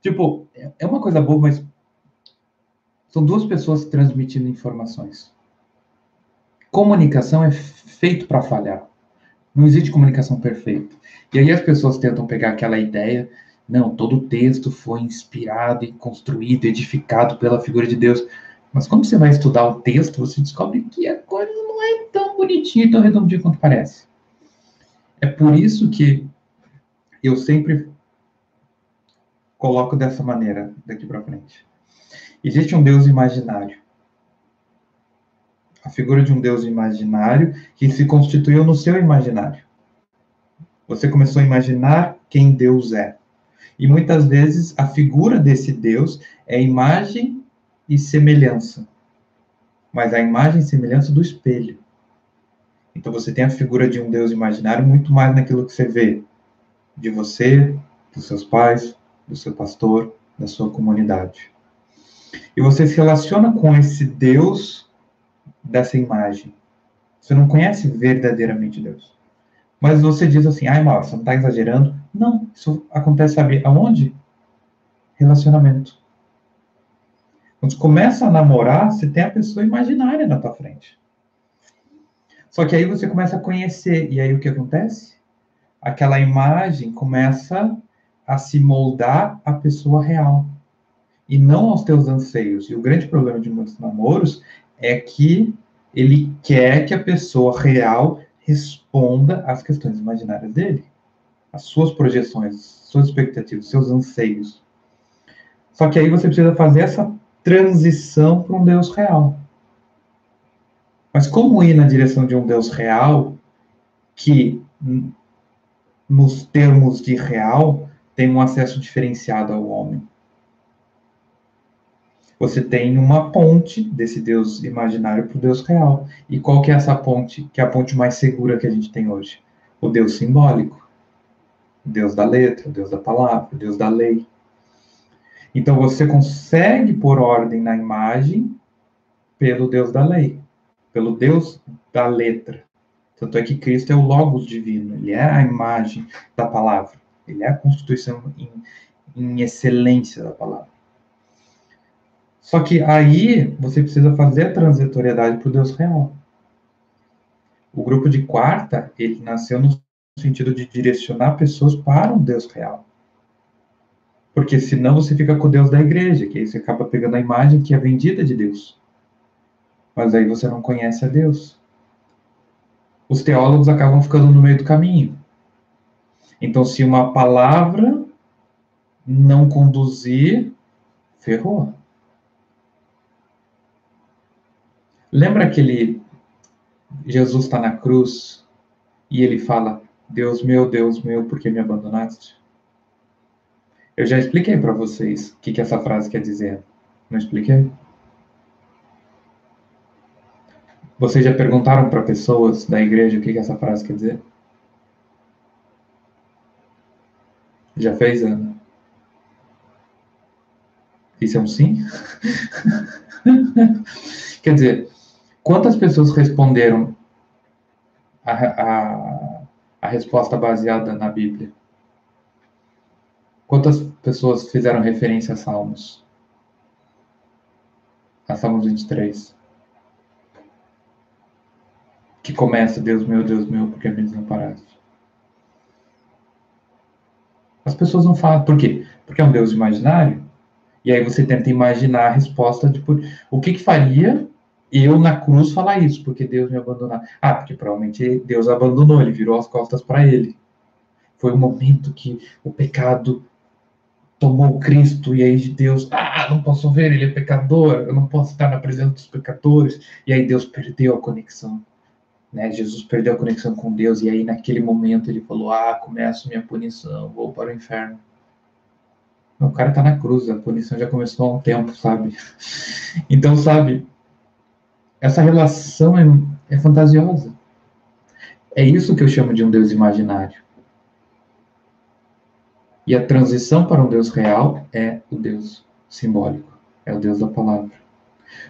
Tipo, é uma coisa boa, mas são duas pessoas transmitindo informações. Comunicação é feito para falhar. Não existe comunicação perfeita. E aí as pessoas tentam pegar aquela ideia, não, todo texto foi inspirado e construído, edificado pela figura de Deus. Mas quando você vai estudar o texto, você descobre que a coisa não é tão bonitinha e tão redondinha quanto parece. É por isso que eu sempre coloco dessa maneira daqui para frente. Existe um Deus imaginário. A figura de um Deus imaginário que se constituiu no seu imaginário. Você começou a imaginar quem Deus é. E muitas vezes a figura desse Deus é imagem e semelhança. mas a imagem e semelhança do espelho. Então você tem a figura de um Deus imaginário muito mais naquilo que você vê de você, dos seus pais, do seu pastor, da sua comunidade. E você se relaciona com esse Deus dessa imagem. Você não conhece verdadeiramente Deus. Mas você diz assim, ai, Mauro, você não está exagerando? Não, isso acontece, sabe aonde? Relacionamento. Quando você começa a namorar, você tem a pessoa imaginária na tua frente. Só que aí você começa a conhecer, e aí o que acontece? Aquela imagem começa a se moldar à pessoa real e não aos teus anseios. E o grande problema de muitos namoros é que ele quer que a pessoa real responda às questões imaginárias dele, às suas projeções, suas expectativas, seus anseios. Só que aí você precisa fazer essa transição para um Deus real. Mas como ir na direção de um Deus real que, nos termos de real, tem um acesso diferenciado ao homem? Você tem uma ponte desse Deus imaginário para o Deus real. E qual que é essa ponte? Que é a ponte mais segura que a gente tem hoje? O Deus simbólico. O Deus da letra, o Deus da palavra, o Deus da lei. Então você consegue pôr ordem na imagem pelo Deus da lei, pelo Deus da letra. Tanto é que Cristo é o Logos divino, ele é a imagem da palavra, ele é a constituição em, em excelência da palavra. Só que aí você precisa fazer a transitoriedade para o Deus real. O grupo de quarta, ele nasceu no sentido de direcionar pessoas para um Deus real. Porque senão você fica com Deus da igreja, que aí você acaba pegando a imagem que é vendida de Deus. Mas aí você não conhece a Deus. Os teólogos acabam ficando no meio do caminho. Então, se uma palavra não conduzir, ferrou. Lembra aquele Jesus está na cruz e ele fala: Deus meu, Deus meu, por que me abandonaste? Eu já expliquei para vocês o que, que essa frase quer dizer. Não expliquei? Vocês já perguntaram para pessoas da igreja o que, que essa frase quer dizer? Já fez, Ana? Isso é um sim? <laughs> quer dizer, Quantas pessoas responderam a, a, a resposta baseada na Bíblia? Quantas pessoas fizeram referência a Salmos? A Salmos 23. Que começa, Deus meu, Deus meu, porque me desamparaste. As pessoas não falam. Por quê? Porque é um Deus imaginário. E aí você tenta imaginar a resposta de por... o que, que faria eu na cruz falar isso, porque Deus me abandonou. Ah, porque provavelmente Deus abandonou, ele virou as costas para ele. Foi o momento que o pecado tomou Cristo e aí Deus, ah, não posso ver, ele é pecador, eu não posso estar na presença dos pecadores. E aí Deus perdeu a conexão. Né? Jesus perdeu a conexão com Deus e aí naquele momento ele falou: "Ah, começo minha punição, vou para o inferno". O cara está na cruz, a punição já começou há um tempo, sabe? <laughs> Então, sabe, essa relação é, é fantasiosa. É isso que eu chamo de um Deus imaginário. E a transição para um Deus real é o Deus simbólico, é o Deus da palavra.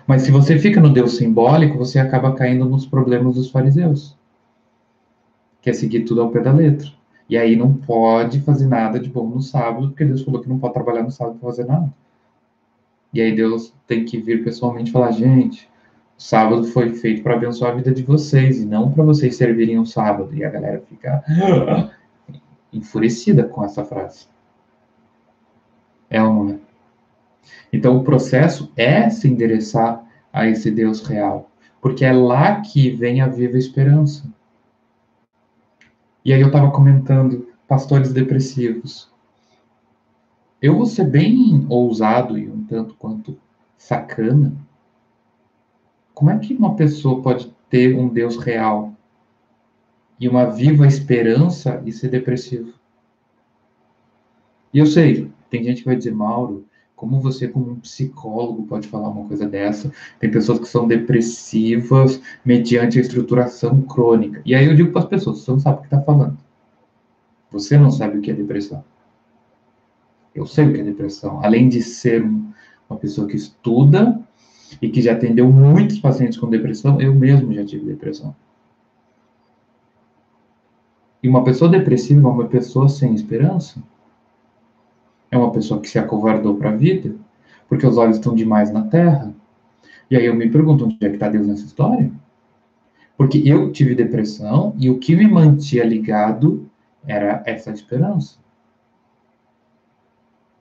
Mas se você fica no Deus simbólico, você acaba caindo nos problemas dos fariseus. Quer seguir tudo ao pé da letra. E aí não pode fazer nada de bom no sábado, porque Deus falou que não pode trabalhar no sábado para fazer nada. E aí Deus tem que vir pessoalmente falar, gente, o sábado foi feito para abençoar a vida de vocês e não para vocês servirem o sábado. E a galera fica enfurecida com essa frase. É ou não é? Então o processo é se endereçar a esse Deus real, porque é lá que vem a viva esperança. E aí eu estava comentando pastores depressivos. Eu vou ser bem ousado e um tanto quanto sacana como é que uma pessoa pode ter um Deus real e uma viva esperança e ser depressivo? E eu sei, tem gente que vai dizer, Mauro, Como você, como um psicólogo, pode falar uma coisa dessa? Tem pessoas que são depressivas mediante a estruturação crônica. E aí eu digo para as pessoas: você não sabe o que está falando. Você não sabe o que é depressão. Eu sei o que é depressão. Além de ser uma pessoa que estuda e que já atendeu muitos pacientes com depressão, eu mesmo já tive depressão. E uma pessoa depressiva é uma pessoa sem esperança. É uma pessoa que se acovardou para a vida, porque os olhos estão demais na terra. E aí eu me pergunto, onde é que está Deus nessa história? Porque eu tive depressão e o que me mantinha ligado era essa esperança.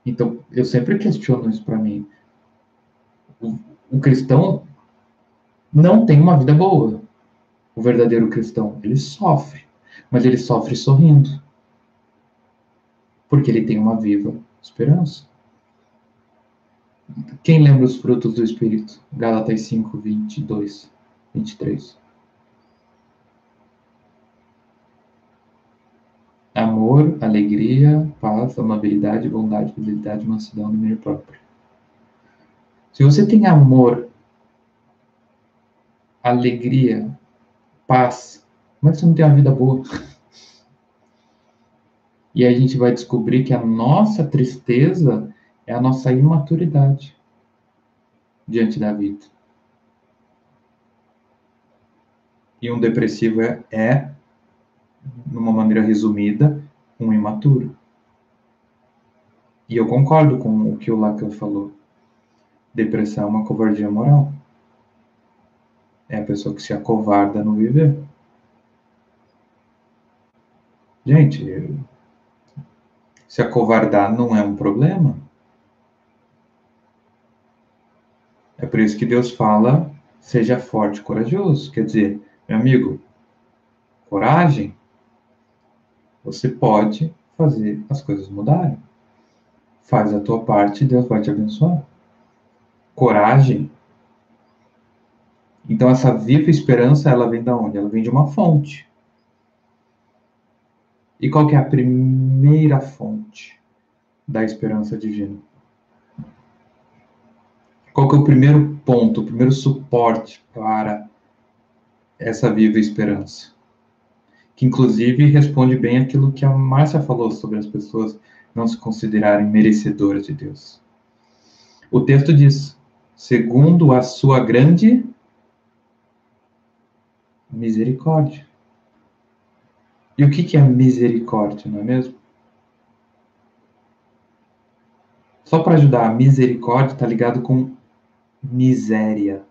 Então, eu sempre questiono isso para mim. O, o cristão não tem uma vida boa. O verdadeiro cristão, ele sofre, mas ele sofre sorrindo. Porque ele tem uma viva Esperança. Quem lembra os frutos do Espírito? Gálatas 5, 22, 23. Amor, alegria, paz, amabilidade, bondade, fidelidade, mansidão, domínio próprio. Se você tem amor, alegria, paz, como é que você não tem uma vida boa? E a gente vai descobrir que a nossa tristeza é a nossa imaturidade diante da vida. E um depressivo é, é numa maneira resumida, um imaturo. E eu concordo com o que o Lacan falou. Depressão é uma covardia moral. É a pessoa que se acovarda no viver. Gente, se acovardar não é um problema. É por isso que Deus fala: seja forte corajoso. Quer dizer, meu amigo, coragem, você pode fazer as coisas mudarem. Faz a tua parte e Deus vai te abençoar. Coragem. Então, essa viva esperança, ela vem da onde? Ela vem de uma fonte. E qual que é a primeira fonte da esperança divina? Qual que é o primeiro ponto, o primeiro suporte para essa viva esperança? Que inclusive responde bem aquilo que a Márcia falou sobre as pessoas não se considerarem merecedoras de Deus. O texto diz: segundo a sua grande misericórdia. E o que, é misericórdia, não é mesmo? Só para ajudar, misericórdia está ligado com miséria.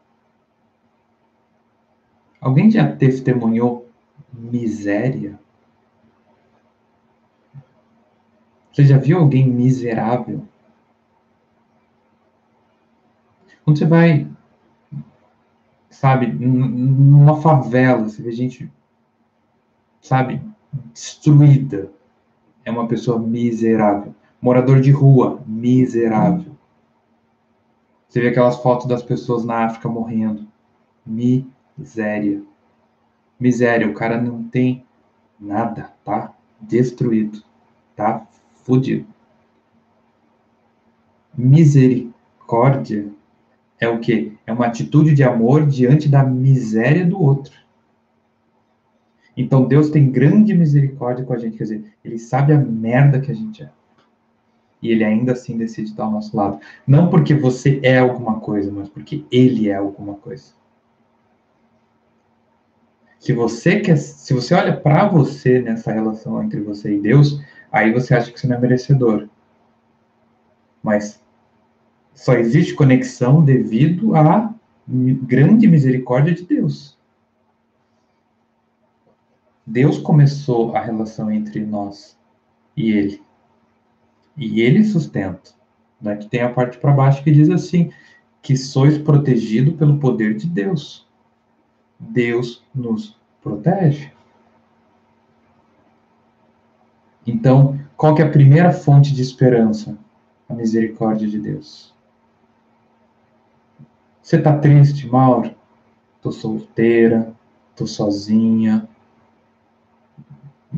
Alguém já testemunhou miséria? Você já viu alguém miserável? Quando você vai, sabe, numa favela, você vê gente, sabe, destruída, é uma pessoa miserável. Morador de rua, miserável. Você vê aquelas fotos das pessoas na África morrendo. Miséria. Miséria, o cara não tem nada, tá? Destruído, tá? Fudido. Misericórdia é o quê? É uma atitude de amor diante da miséria do outro. Então Deus tem grande misericórdia com a gente, quer dizer, ele sabe a merda que a gente é. E ele ainda assim decide estar ao nosso lado. Não porque você é alguma coisa, mas porque ele é alguma coisa. Se você quer, se você olha para você nessa relação entre você e Deus, aí você acha que você não é merecedor. Mas só existe conexão devido à grande misericórdia de Deus. Deus começou a relação entre nós e Ele. E Ele sustenta. Né? Que tem a parte para baixo que diz assim: que sois protegido pelo poder de Deus. Deus nos protege. Então, qual que é a primeira fonte de esperança? A misericórdia de Deus. Você está triste, Mauro? Estou solteira, estou sozinha,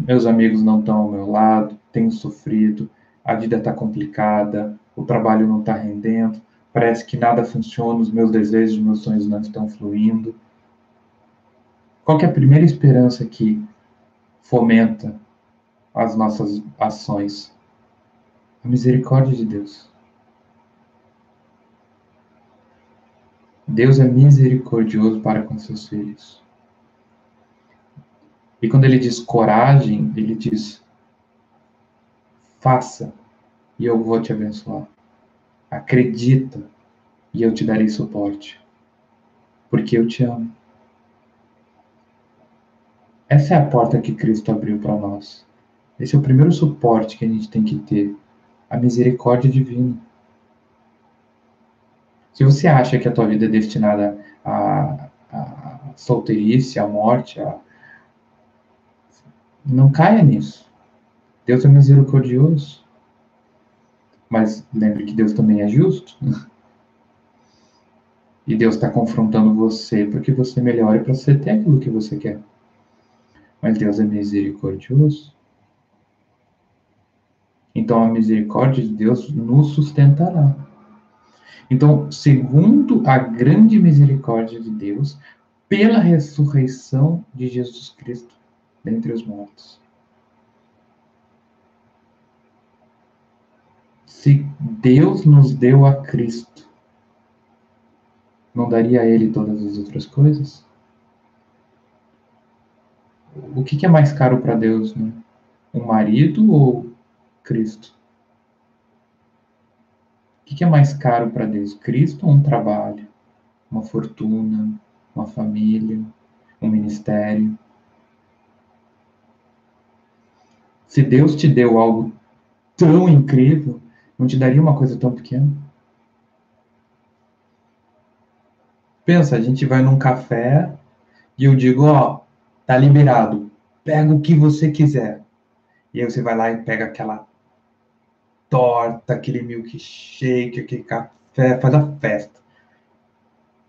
meus amigos não estão ao meu lado, tenho sofrido, a vida está complicada, o trabalho não está rendendo, parece que nada funciona, os meus desejos, os meus sonhos não estão fluindo. Qual é a primeira esperança que fomenta as nossas ações? A misericórdia de Deus. Deus é misericordioso para com seus filhos. E quando ele diz coragem, ele diz: faça e eu vou te abençoar. Acredita e eu te darei suporte. Porque eu te amo. Essa é a porta que Cristo abriu para nós. Esse é o primeiro suporte que a gente tem que ter a misericórdia divina. Se você acha que a tua vida é destinada à, à solteirice, à morte, a... não caia nisso. Deus é misericordioso. Mas lembre que Deus também é justo. E Deus está confrontando você para que você melhore para você ter aquilo que você quer. Mas Deus é misericordioso. Então a misericórdia de Deus nos sustentará. Então, segundo a grande misericórdia de Deus, pela ressurreição de Jesus Cristo dentre os mortos. Se Deus nos deu a Cristo, não daria a Ele todas as outras coisas? O que, é mais caro para Deus, né? Um marido ou Cristo? O que é mais caro para Deus? Cristo ou um trabalho? Uma fortuna? Uma família? Um ministério? Se Deus te deu algo tão incrível, não te daria uma coisa tão pequena? Pensa, a gente vai num café e eu digo, ó, tá liberado, pega o que você quiser. E aí você vai lá e pega aquela torta, aquele milkshake, aquele café, faz a festa.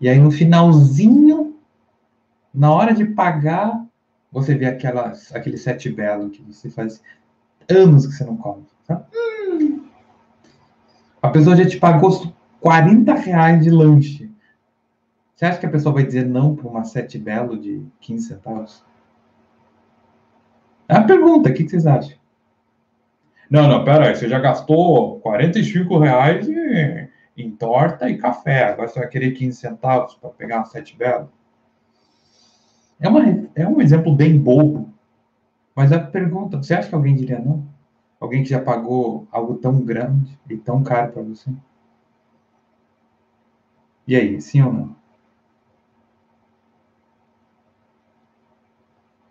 E aí no finalzinho, na hora de pagar, você vê aquelas, aquele sete belo que você faz anos que você não come. Tá? Hum, a pessoa já te pagou 40 reais de lanche. Você acha que a pessoa vai dizer não para uma sete belo de 15 centavos? É a pergunta, o que vocês acham? Não, não, pera aí, você já gastou 45 reais em, em torta e café, agora você vai querer 15 centavos para pegar uma sete belo? É, uma, é um exemplo bem bobo, mas a pergunta, você acha que alguém diria não? Alguém que já pagou algo tão grande e tão caro para você? E aí, sim ou não?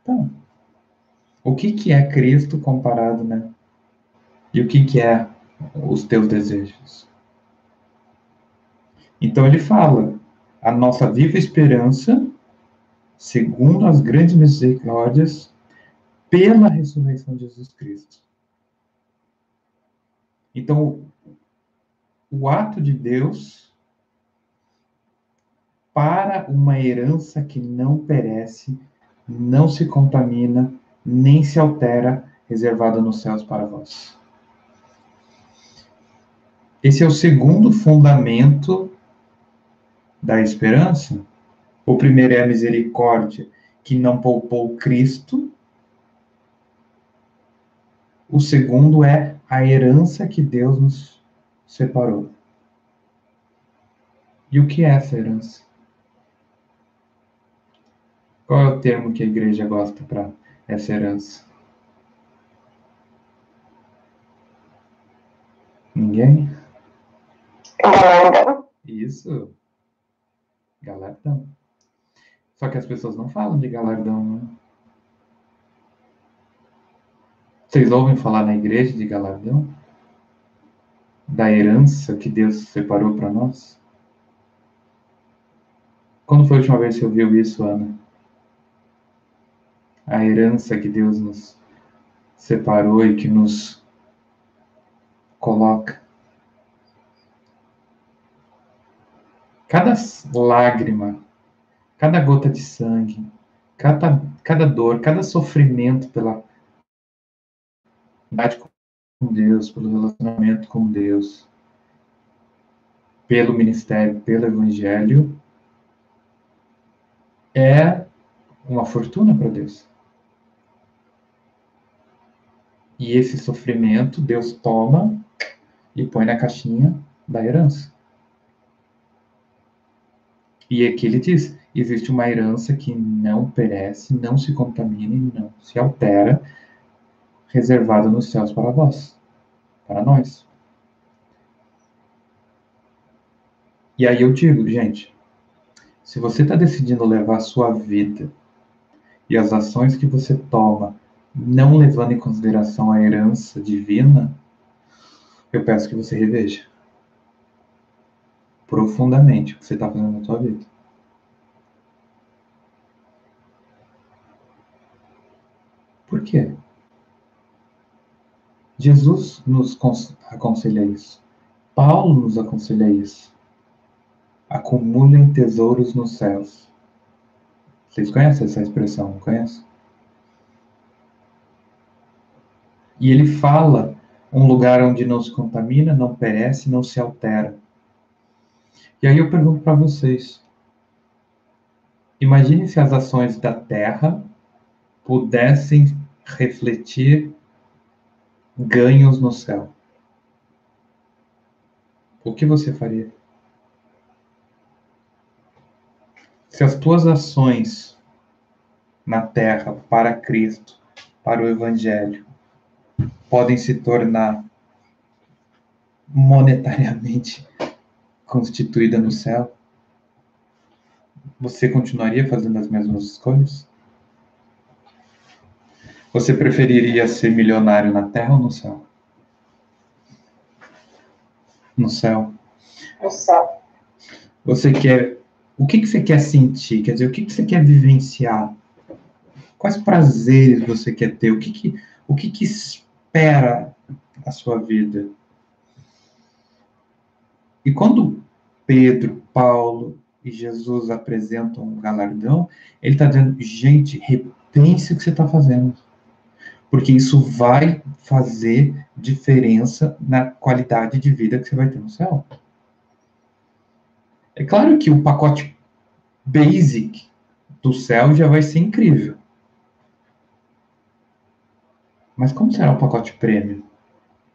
Então, o que, que é Cristo comparado, né? E o que, que é os teus desejos? Então ele fala, a nossa viva esperança, segundo as grandes misericórdias, pela ressurreição de Jesus Cristo. Então, o ato de Deus para uma herança que não perece, não se contamina, nem se altera, reservada nos céus para vós. Esse é o segundo fundamento da esperança. O primeiro é a misericórdia, que não poupou Cristo. O segundo é a herança que Deus nos separou. E o que é essa herança? Qual é o termo que a igreja gosta para essa herança? Ninguém? Galardão. Isso. Galardão. Só que as pessoas não falam de galardão, né? Vocês ouvem falar na igreja de galardão? Da herança que Deus separou para nós? Quando foi a última vez que você ouviu isso, Ana? A herança que Deus nos separou e que nos coloca. Cada lágrima, cada gota de sangue, cada, cada dor, cada sofrimento pela com Deus, pelo relacionamento com Deus, pelo ministério, pelo evangelho, é uma fortuna para Deus. E esse sofrimento Deus toma e põe na caixinha da herança. E aqui ele diz: existe uma herança que não perece, não se contamina e não se altera, reservada nos céus para vós, para nós. E aí eu digo, gente, se você está decidindo levar a sua vida e as ações que você toma, não levando em consideração a herança divina, eu peço que você reveja profundamente o que você está fazendo na sua vida. Por quê? Jesus nos aconselha isso. Paulo nos aconselha isso acumulem tesouros nos céus. Vocês conhecem essa expressão, conhecem? E ele fala um lugar onde não se contamina, não perece, não se altera. E aí eu pergunto para vocês: imagine se as ações da terra pudessem refletir ganhos no céu. O que você faria? Se as tuas ações na terra para Cristo, para o Evangelho, podem se tornar monetariamente constituída no céu, você continuaria fazendo as mesmas escolhas? Você preferiria ser milionário na terra ou no céu? No céu. No céu. Você quer o que, que você quer sentir? Quer dizer, o que, que você quer vivenciar? Quais prazeres você quer ter? O que, que, o que, que espera a sua vida? E quando Pedro, Paulo e Jesus apresentam um galardão, ele está dizendo, gente, repense o que você está fazendo. Porque isso vai fazer diferença na qualidade de vida que você vai ter no céu. É claro que o pacote basic do céu já vai ser incrível. Mas como será o pacote premium?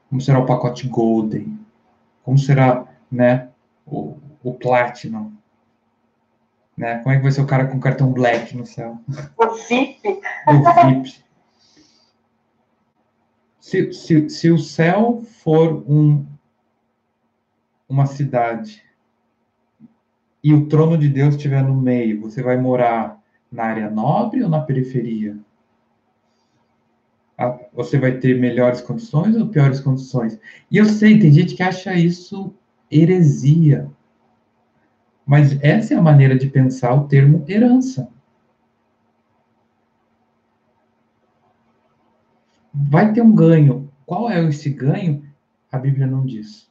Como será o pacote golden? Como será, né, o, o platinum? Né? Como é que vai ser o cara com cartão black no céu? O VIP. O VIP. Se, se, se o céu for um, uma cidade e o trono de Deus estiver no meio, você vai morar na área nobre ou na periferia? Ah, você vai ter melhores condições ou piores condições? E eu sei, tem gente que acha isso heresia. Mas essa é a maneira de pensar o termo herança. Vai ter um ganho. Qual é esse ganho? A Bíblia não diz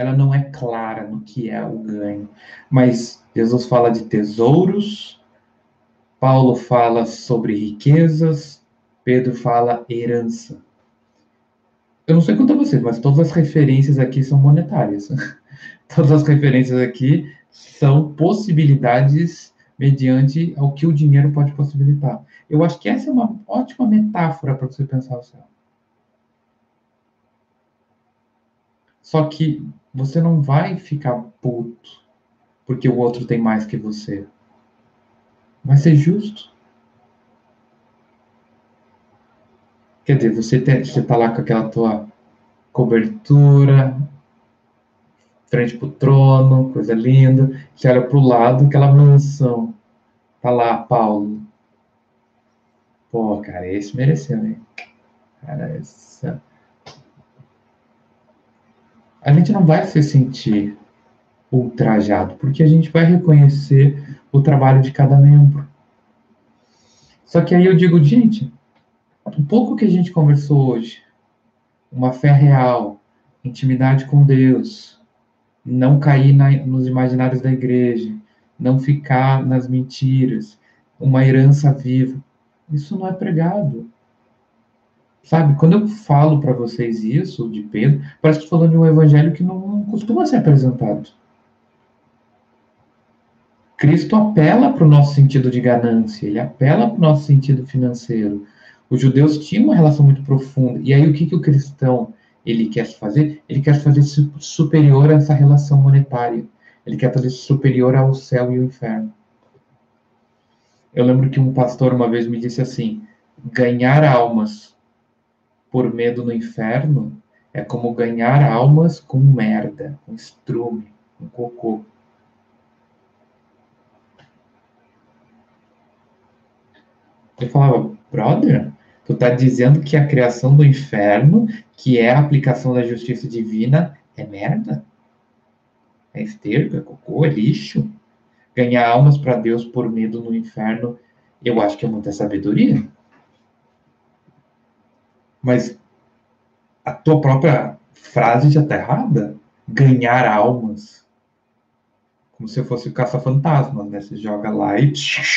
ela não é clara no que é o ganho. Mas Jesus fala de tesouros, Paulo fala sobre riquezas, Pedro fala herança. Eu não sei quanto a vocês, mas todas as referências aqui são monetárias. <laughs> todas as referências aqui são possibilidades mediante ao que o dinheiro pode possibilitar. Eu acho que essa é uma ótima metáfora para você pensar o céu. Só que você não vai ficar puto porque o outro tem mais que você. Vai ser justo. Quer dizer, você, tem, você tá lá com aquela tua cobertura, frente pro trono, coisa linda. Você olha pro lado, aquela mansão. Lá, Paulo. Pô, cara, esse mereceu, hein? Cara, essa a gente não vai se sentir ultrajado, porque a gente vai reconhecer o trabalho de cada membro. Só que aí eu digo, gente, um pouco que a gente conversou hoje, uma fé real, intimidade com Deus, não cair na, nos imaginários da igreja, não ficar nas mentiras, uma herança viva, isso não é pregado. Sabe, quando eu falo para vocês isso de Pedro, parece que estou falando de um evangelho que não, não costuma ser apresentado. Cristo apela para o nosso sentido de ganância, ele apela para o nosso sentido financeiro. Os judeus tinham uma relação muito profunda. E aí o que, que o cristão ele quer fazer? Ele quer fazer superior a essa relação monetária. Ele quer fazer superior ao céu e ao inferno. Eu lembro que um pastor uma vez me disse assim: ganhar almas por medo no inferno é como ganhar almas com merda, com estrume, com cocô. Eu falava, brother, tu tá dizendo que a criação do inferno, que é a aplicação da justiça divina, é merda? É esterco, é cocô, é lixo? Ganhar almas para Deus por medo no inferno, eu acho que é muita sabedoria. Mas a tua própria frase já está errada. Ganhar almas. Como se fosse o caça-fantasma, né? Você joga lá e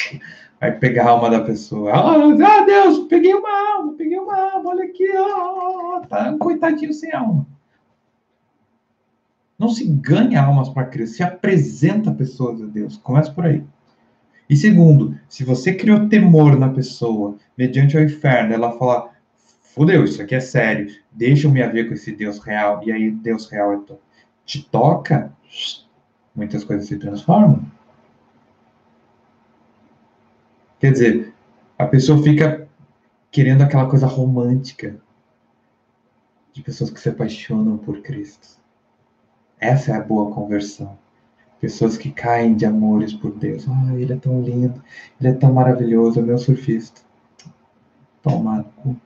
<laughs> vai pegar a alma da pessoa. Ah, Deus, peguei uma alma, peguei uma alma, olha aqui, ó, tá um coitadinho sem alma. Não se ganha almas para Cristo, se apresenta pessoas a Deus. Começa por aí. E segundo, se você criou temor na pessoa, mediante o inferno, ela fala, fudeu, isso aqui é sério, deixa eu me ver com esse Deus real, e aí Deus real é to te toca, muitas coisas se transformam. Quer dizer, a pessoa fica querendo aquela coisa romântica de pessoas que se apaixonam por Cristo. Essa é a boa conversão. Pessoas que caem de amores por Deus. Ah, ele é tão lindo, ele é tão maravilhoso, é meu surfista. Toma no cu.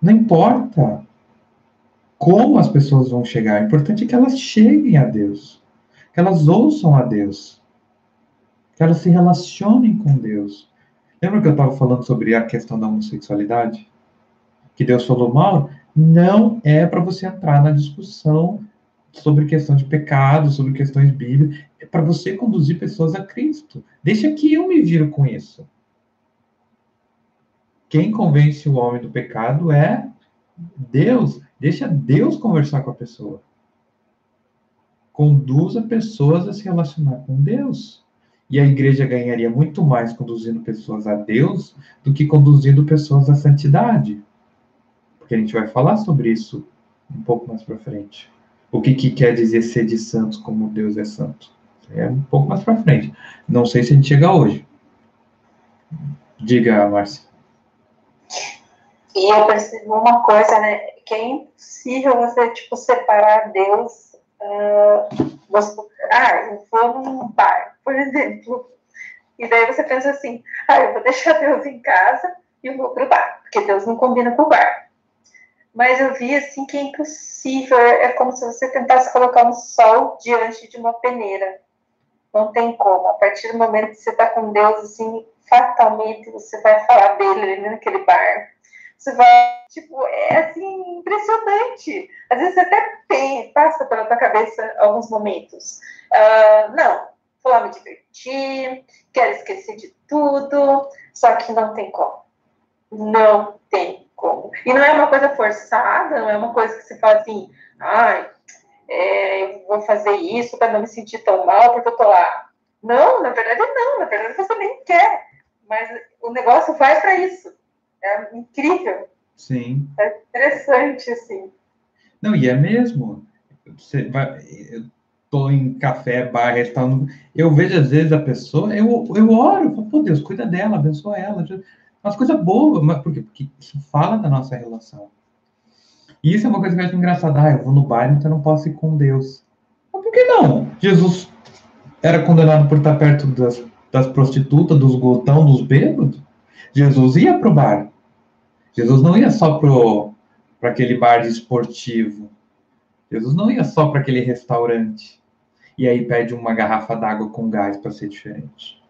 Não importa como as pessoas vão chegar, o importante é que elas cheguem a Deus, que elas ouçam a Deus, que elas se relacionem com Deus. Lembra que eu estava falando sobre a questão da homossexualidade? Que Deus falou mal? Não é para você entrar na discussão sobre questão de pecado, sobre questões bíblicas, é para você conduzir pessoas a Cristo. Deixa que eu me viro com isso. Quem convence o homem do pecado é Deus. Deixa Deus conversar com a pessoa. Conduza pessoas a se relacionar com Deus. E a igreja ganharia muito mais conduzindo pessoas a Deus do que conduzindo pessoas à santidade. Porque a gente vai falar sobre isso um pouco mais para frente o que, que quer dizer ser de santos como Deus é santo. É um pouco mais para frente. Não sei se a gente chega hoje. Diga, Márcia. E eu percebo uma coisa, né? Que é impossível você, tipo, separar Deus. Uh, você, ah, eu vou num bar, por exemplo. E daí você pensa assim, ah, eu vou deixar Deus em casa e eu vou pro bar, porque Deus não combina com o bar mas eu vi assim que é impossível. É como se você tentasse colocar um sol diante de uma peneira. Não tem como. A partir do momento que você está com Deus, assim, fatalmente você vai falar dele ali naquele bar. Você vai, tipo, é assim, impressionante. Às vezes até tem, passa pela tua cabeça alguns momentos. Uh, não, vou lá me divertir, quero esquecer de tudo, só que não tem como. Não tem como. E não é uma coisa forçada, não é uma coisa que você fala assim, ai, é, eu vou fazer isso para não me sentir tão mal porque eu tô lá. Não, na verdade não, na verdade você nem quer. Mas o negócio vai para isso. É incrível. Sim. É interessante, assim. Não, e é mesmo. Você vai, eu tô em café, bar, restaurante, eu vejo às vezes a pessoa, eu, eu oro, eu falo, pô, Deus, cuida dela, abençoa ela umas coisas boas, mas por quê? Porque isso fala da nossa relação. E isso é uma coisa que eu acho engraçada. Ah, eu vou no baile, então eu não posso ir com Deus. Mas por que não? Jesus era condenado por estar perto das, das prostitutas, dos glutão, dos bêbados. Jesus ia pro bar. Jesus não ia só pro para aquele bar esportivo. Jesus não ia só para aquele restaurante. E aí pede uma garrafa d'água com gás para ser diferente.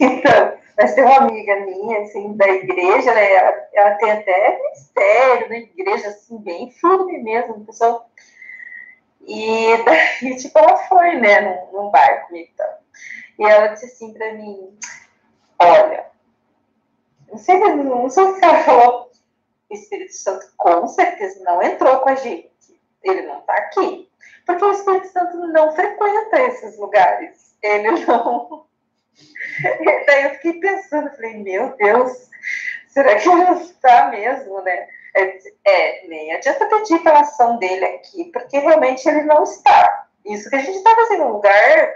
Então, mas tem uma amiga minha, assim, da igreja, né? Ela, tem até ministério na igreja, assim, bem firme mesmo, pessoal. E daí, <laughs> tipo, ela foi, né, num, num bar comigo e ela disse assim pra mim: Olha, não sei, não sei o que ela falou. O Espírito Santo com certeza não entrou com a gente. ele não está aqui. Porque o Espírito Santo não frequenta esses lugares. Ele <laughs> não. Daí eu fiquei pensando, falei, meu Deus, será que ele não está mesmo, né? É, é, nem adianta pedir pela ação dele aqui, porque realmente ele não está. Isso que a gente estava assim, num lugar,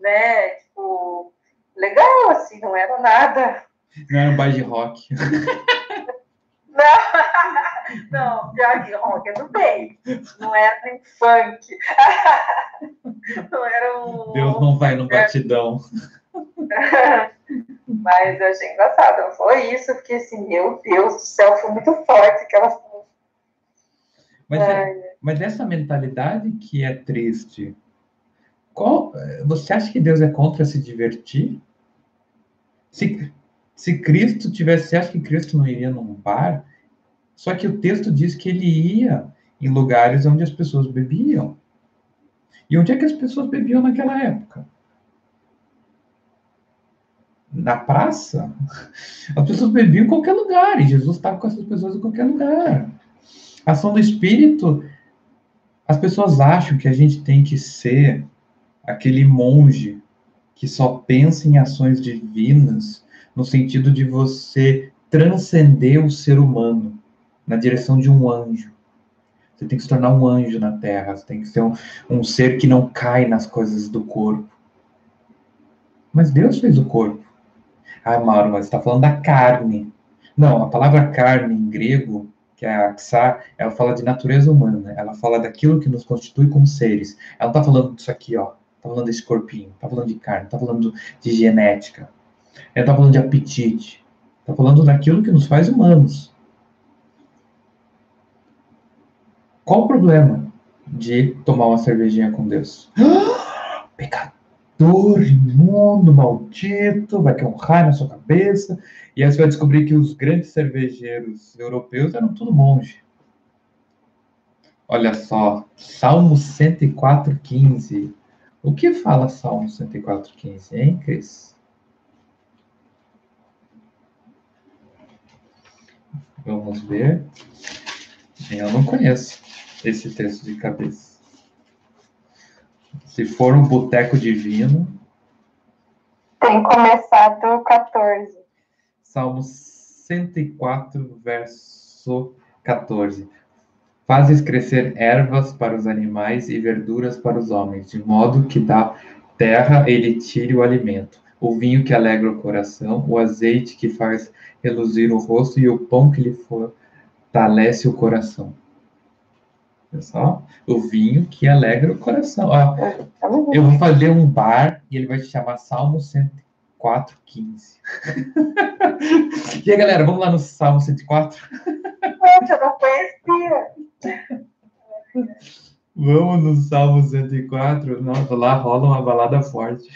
né, tipo, legal, assim, não era nada. Não era um bar de rock. <laughs> Não, <laughs> não, pior que rock é do bem. Não era nem funk. <laughs> Não era um. Deus não vai no batidão. <laughs> Mas eu achei engraçado. Não foi isso, porque assim, meu Deus do céu, foi muito forte aquelas. Mas, é, mas essa mentalidade que é triste, qual, você acha que Deus é contra se divertir? Se, se Cristo tivesse, você acha que Cristo não iria num bar? Só que o texto diz que ele ia em lugares onde as pessoas bebiam. E onde é que as pessoas bebiam naquela época? Na praça? As pessoas bebiam em qualquer lugar, e Jesus estava com essas pessoas em qualquer lugar. A ação do Espírito, as pessoas acham que a gente tem que ser aquele monge que só pensa em ações divinas, no sentido de você transcender o ser humano na direção de um anjo. Você tem que se tornar um anjo na terra, você tem que ser um, um ser que não cai nas coisas do corpo. Mas Deus fez o corpo. Ah, Mauro, mas está falando da carne. Não, a palavra carne em grego, que é a xa, ela fala de natureza humana. Ela fala daquilo que nos constitui como seres. Ela está falando disso aqui, ó. Está falando desse corpinho. Está falando de carne. Está falando de genética. Ela está falando de apetite. Está falando daquilo que nos faz humanos. Qual o problema de tomar uma cervejinha com Deus? <gasps> pecador, imundo, maldito, vai cair um raio na sua cabeça. E aí você vai descobrir que os grandes cervejeiros europeus eram tudo monge. Olha só, Salmo 104,15. O que fala Salmo 104,15, hein, Cris? Vamos ver. Eu não conheço esse texto de cabeça. Se for um boteco divino. Tem começado 14. Salmo 104, verso 14. Fazes crescer ervas para os animais e verduras para os homens, de modo que da terra ele tire o alimento, o vinho que alegra o coração, o azeite que faz reluzir o rosto e o pão que lhe fortalece o coração. Pessoal, o vinho que alegra o coração. Ó, eu vou fazer um bar e ele vai se chamar Salmo 104, 15. <laughs> e aí, galera, vamos lá no Salmo 104? Gente, eu não conhecia. Vamos no Salmo 104? Nossa, lá rola uma balada forte.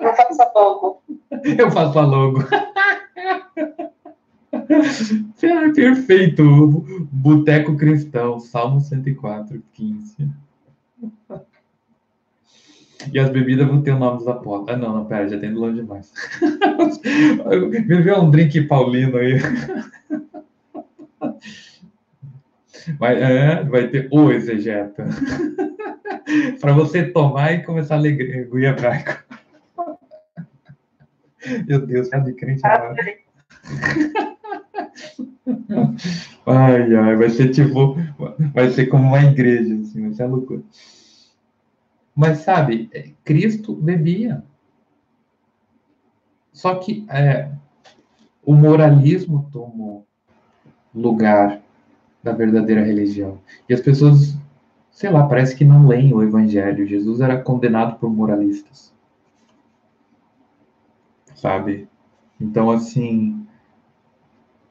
Eu faço a logo. Eu faço a logo. <laughs> <laughs> Perfeito. Boteco Cristão, Salmo 104, 15. E as bebidas vão ter o nome dos apóstolos. Ah, não, não, pera, já tem longe demais. <laughs> Bebeu um drink paulino aí. Vai, é, vai ter o exegeta. Para você tomar e começar a ler o hebraico. Meu Deus, é de crente agora. Ai, ai, vai ser tipo, vai ser como uma igreja, assim, vai ser loucura. Mas sabe, é, Cristo bebia. Só que é, o moralismo tomou lugar da verdadeira religião. E as pessoas, sei lá, parece que não leem o evangelho. Jesus era condenado por moralistas. Sabe? Então, assim,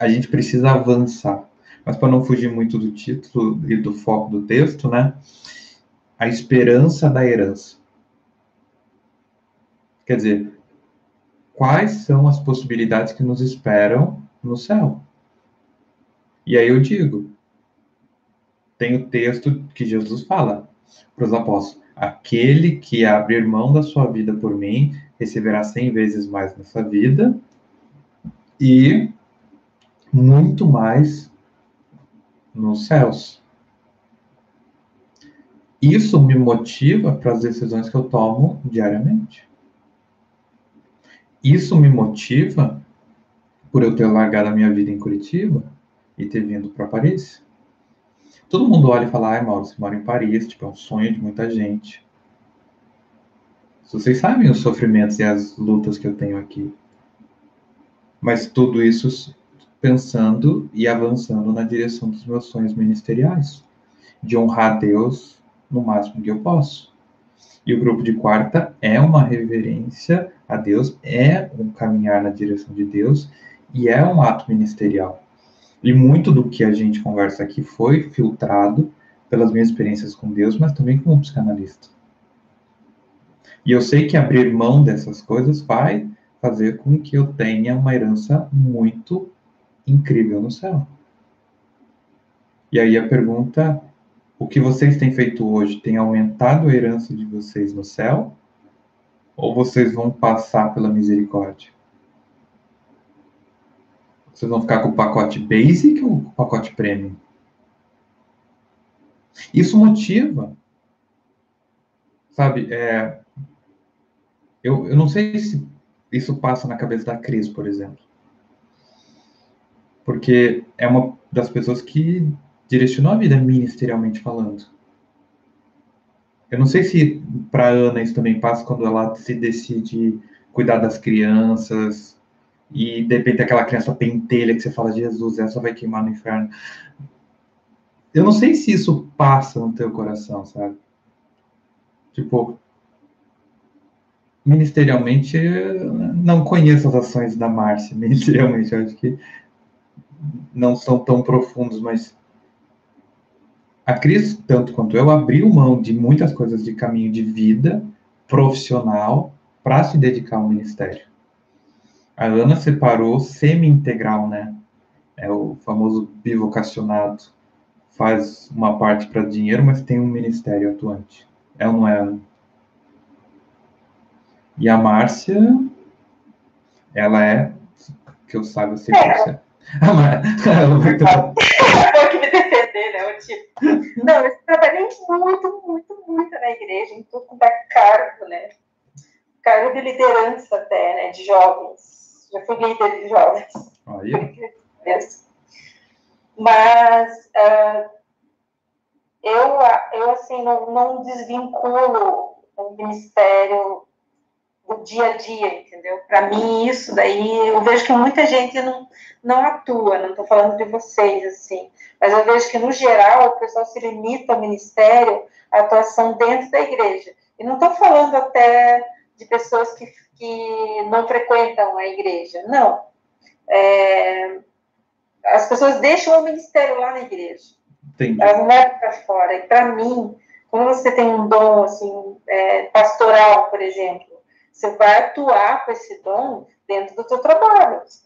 a gente precisa avançar. Mas para não fugir muito do título e do foco do texto, né? A esperança da herança. Quer dizer, quais são as possibilidades que nos esperam no céu? E aí eu digo, tem o texto que Jesus fala para os apóstolos: aquele que abrir mão da sua vida por mim receberá cem vezes mais nessa vida e muito mais nos céus. isso me motiva para as decisões que eu tomo diariamente. Isso me motiva por eu ter largado a minha vida em Curitiba e ter vindo para Paris. Todo mundo olha e fala, ai, Mauro, você mora em Paris, tipo, é um sonho de muita gente. Vocês sabem os sofrimentos e as lutas que eu tenho aqui. Mas tudo isso pensando e avançando na direção dos meus sonhos ministeriais, de honrar a Deus no máximo que eu posso. E o grupo de quarta é uma reverência a Deus, é um caminhar na direção de Deus e é um ato ministerial. E muito do que a gente conversa aqui foi filtrado pelas minhas experiências com Deus, mas também como psicanalista. E eu sei que abrir mão dessas coisas vai fazer com que eu tenha uma herança muito incrível no céu. E aí a pergunta: o que vocês têm feito hoje tem aumentado a herança de vocês no céu? Ou vocês vão passar pela misericórdia? Vocês vão ficar com o pacote basic ou com o pacote premium? Isso motiva. Sabe, é, eu, eu não sei se isso passa na cabeça da Cris, por exemplo. Porque é uma das pessoas que direcionou a vida ministerialmente falando. Eu não sei se para Ana isso também passa quando ela se decide cuidar das crianças e de repente aquela criança pentelha que você fala, Jesus, essa vai queimar no inferno. Eu não sei se isso passa no teu coração, sabe? Tipo, ministerialmente, não conheço as ações da Márcia, <laughs> ministerialmente, acho que não são tão profundos, mas a Cris, tanto quanto eu, abriu mão de muitas coisas de caminho de vida profissional para se dedicar ao ministério. A Ana separou semi-integral, né? É o famoso bivocacionado. Faz uma parte para dinheiro, mas tem um ministério atuante. É ou não é, Ana? E a Márcia, ela é, que eu saiba, 100%. É. <laughs> vai <laughs> ter... que me defender, né? tipo... Não, eu trabalhei muito, muito, muito na igreja, em tudo da cargo, né? Cargo de liderança até, né? De jovens. Já fui líder de jovens. Aí. Mas uh, eu, eu, assim, não, não desvinculo o ministério o dia a dia, entendeu? Para mim, isso daí, eu vejo que muita gente não, não atua, não estou falando de vocês, assim, mas eu vejo que, no geral, o pessoal se limita ao ministério, à atuação dentro da igreja. E não estou falando até de pessoas que, que não frequentam a igreja, não. É, as pessoas deixam o ministério lá na igreja. Entendi. Elas não levam para fora. E, para mim, quando você tem um dom, assim, é, pastoral, por exemplo, você vai atuar com esse dom dentro do teu trabalho, você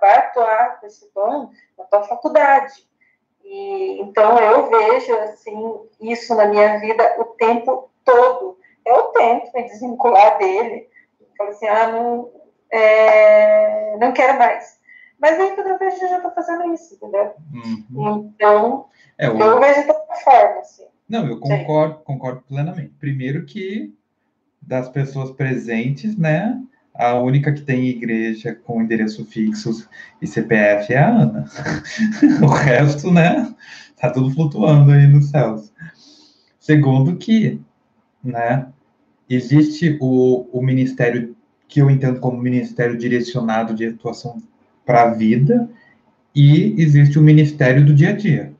vai atuar, com esse dom na tua faculdade. E, então, eu vejo, assim, isso na minha vida o tempo todo. Eu tento me desvincular dele. Falo assim, ah, não, é, não quero mais. Mas aí, toda vez eu já estou fazendo isso, entendeu? Uhum. Então, é, o... eu vejo de outra forma, assim. Não, eu concordo, Sim. concordo plenamente. Primeiro que das pessoas presentes, né? A única que tem igreja com endereço fixo e CPF é a Ana. <laughs> o resto, né? Tá tudo flutuando aí nos céus. Segundo que, né? Existe o, o ministério que eu entendo como ministério direcionado de atuação para a vida e existe o ministério do dia a dia.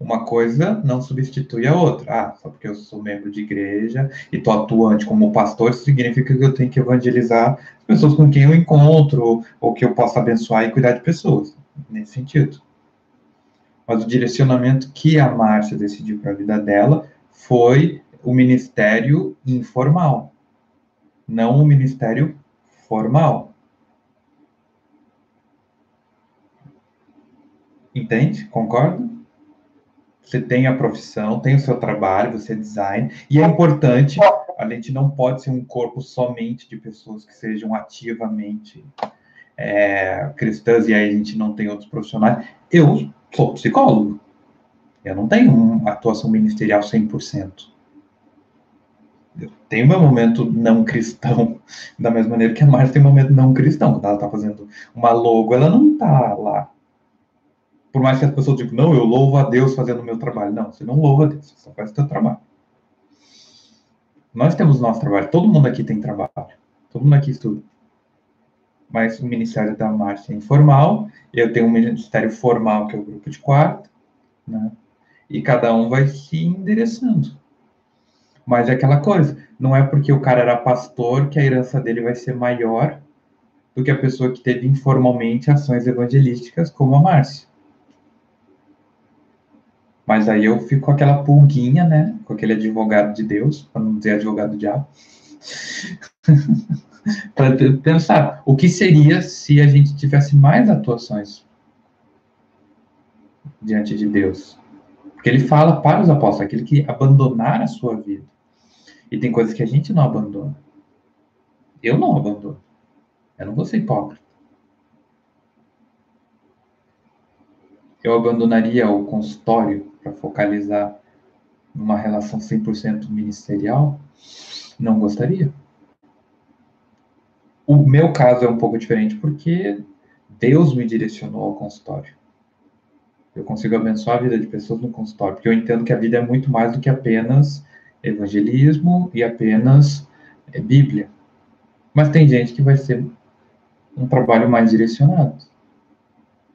Uma coisa não substitui a outra. Ah, só porque eu sou membro de igreja e estou atuante como pastor, isso significa que eu tenho que evangelizar as pessoas com quem eu encontro, ou que eu possa abençoar e cuidar de pessoas. Nesse sentido. Mas o direcionamento que a Márcia decidiu para a vida dela foi o ministério informal, não o ministério formal. Entende? Concorda? Você tem a profissão, tem o seu trabalho, você é design, e é importante, a gente não pode ser um corpo somente de pessoas que sejam ativamente é, cristãs, e aí a gente não tem outros profissionais. Eu sou psicólogo. Eu não tenho uma atuação ministerial 100%. Eu tenho meu momento não cristão, <laughs> da mesma maneira que a Márcia tem um momento não cristão. Quando ela está fazendo uma logo, ela não está lá. Por mais que as pessoas digam, não, eu louvo a Deus fazendo o meu trabalho. Não, você não louva a Deus, você só faz o seu trabalho. Nós temos nosso trabalho, todo mundo aqui tem trabalho, todo mundo aqui estuda. Mas o ministério da Márcia é informal, eu tenho um ministério formal, que é o grupo de quarto, né? E cada um vai se endereçando. Mas é aquela coisa, não é porque o cara era pastor que a herança dele vai ser maior do que a pessoa que teve informalmente ações evangelísticas, como a Márcia. Mas aí eu fico com aquela pulguinha, né? Com aquele advogado de Deus, para não dizer advogado do diabo. <laughs> para pensar o que seria se a gente tivesse mais atuações diante de Deus. Porque ele fala para os apóstolos, aquele que abandonar a sua vida. E tem coisas que a gente não abandona. Eu não abandono. Eu não vou ser hipócrita. Eu abandonaria o consultório para focalizar numa relação 100% ministerial? Não gostaria. O meu caso é um pouco diferente porque Deus me direcionou ao consultório. Eu consigo abençoar a vida de pessoas no consultório, porque eu entendo que a vida é muito mais do que apenas evangelismo e apenas é, Bíblia. Mas tem gente que vai ser um trabalho mais direcionado.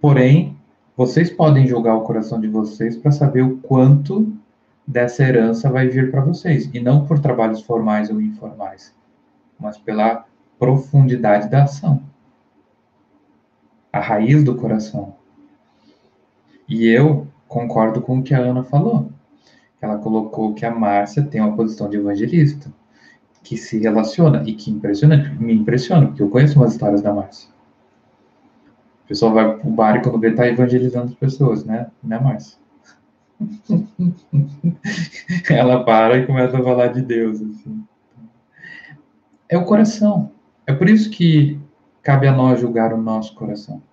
Porém, vocês podem julgar o coração de vocês para saber o quanto dessa herança vai vir para vocês, e não por trabalhos formais ou informais, mas pela profundidade da ação. A raiz do coração. E eu concordo com o que a Ana falou. Ela colocou que a Márcia tem uma posição de evangelista, que se relaciona e que impressiona, me impressiona, porque eu conheço umas histórias da Márcia. Pessoal vai pro bar e quando vê tá evangelizando as pessoas, né? Né, Márcia? <laughs> Ela para e começa a falar de Deus, assim. É o coração. É por isso que cabe a nós julgar o nosso coração.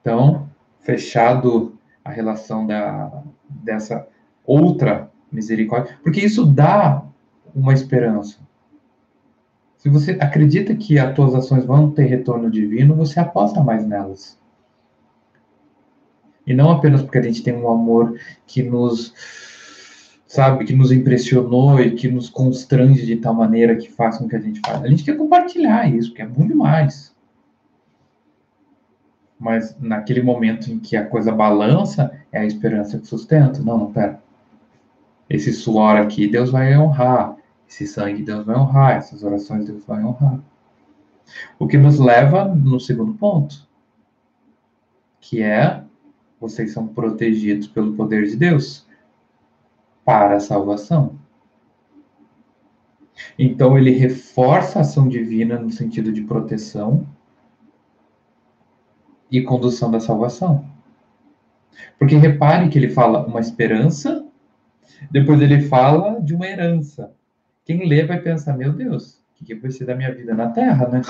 Então, fechado a relação da, dessa outra misericórdia, porque isso dá uma esperança. Se você acredita que as tuas ações vão ter retorno divino, você aposta mais nelas. E não apenas porque a gente tem um amor que nos, sabe, que nos impressionou e que nos constrange de tal maneira que faz com que a gente faça. A gente quer compartilhar isso, que é bom demais. Mas naquele momento em que a coisa balança, é a esperança que sustenta. Não, não, pera. Esse suor aqui, Deus vai honrar. Esse sangue Deus vai honrar, essas orações Deus vai honrar. O que nos leva no segundo ponto, que é vocês são protegidos pelo poder de Deus para a salvação. Então ele reforça a ação divina no sentido de proteção e condução da salvação. Porque repare que ele fala uma esperança, depois ele fala de uma herança. Quem lê vai pensar, meu Deus, o que vai ser da minha vida na Terra, né?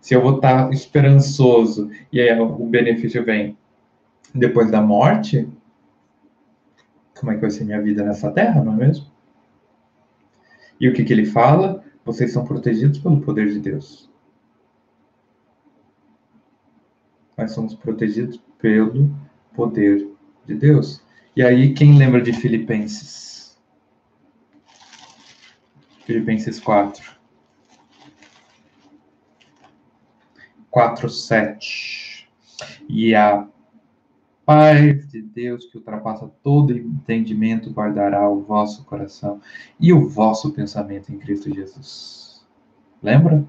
Se eu vou estar esperançoso e aí o benefício vem depois da morte, como é que vai ser minha vida nessa Terra, não é mesmo? E o que, que ele fala? Vocês são protegidos pelo poder de Deus. Nós somos protegidos pelo poder de Deus. E aí, quem lembra de Filipenses? Filipenses 4. 4, 7. E a paz de Deus que ultrapassa todo entendimento guardará o vosso coração e o vosso pensamento em Cristo Jesus. Lembra?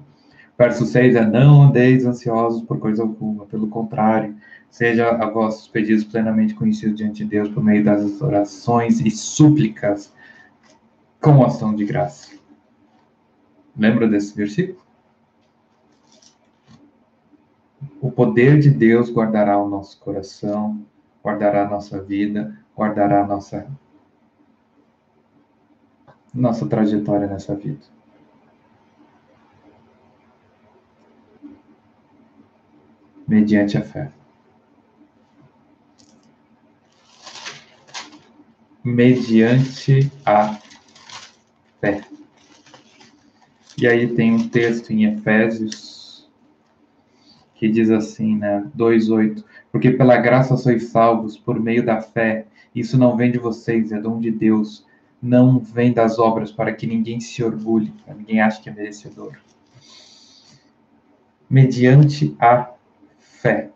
Verso 6 é: Não andeis ansiosos por coisa alguma, pelo contrário, seja a vossos pedidos plenamente conhecidos diante de Deus por meio das orações e súplicas com ação de graça. Lembra desse versículo? O poder de Deus guardará o nosso coração, guardará a nossa vida, guardará a nossa nossa trajetória nessa vida. Mediante a fé. mediante a fé. E aí tem um texto em Efésios que diz assim, né, 2:8, porque pela graça sois salvos por meio da fé. Isso não vem de vocês, é dom de Deus. Não vem das obras para que ninguém se orgulhe, para ninguém ache que é merecedor. Mediante a fé.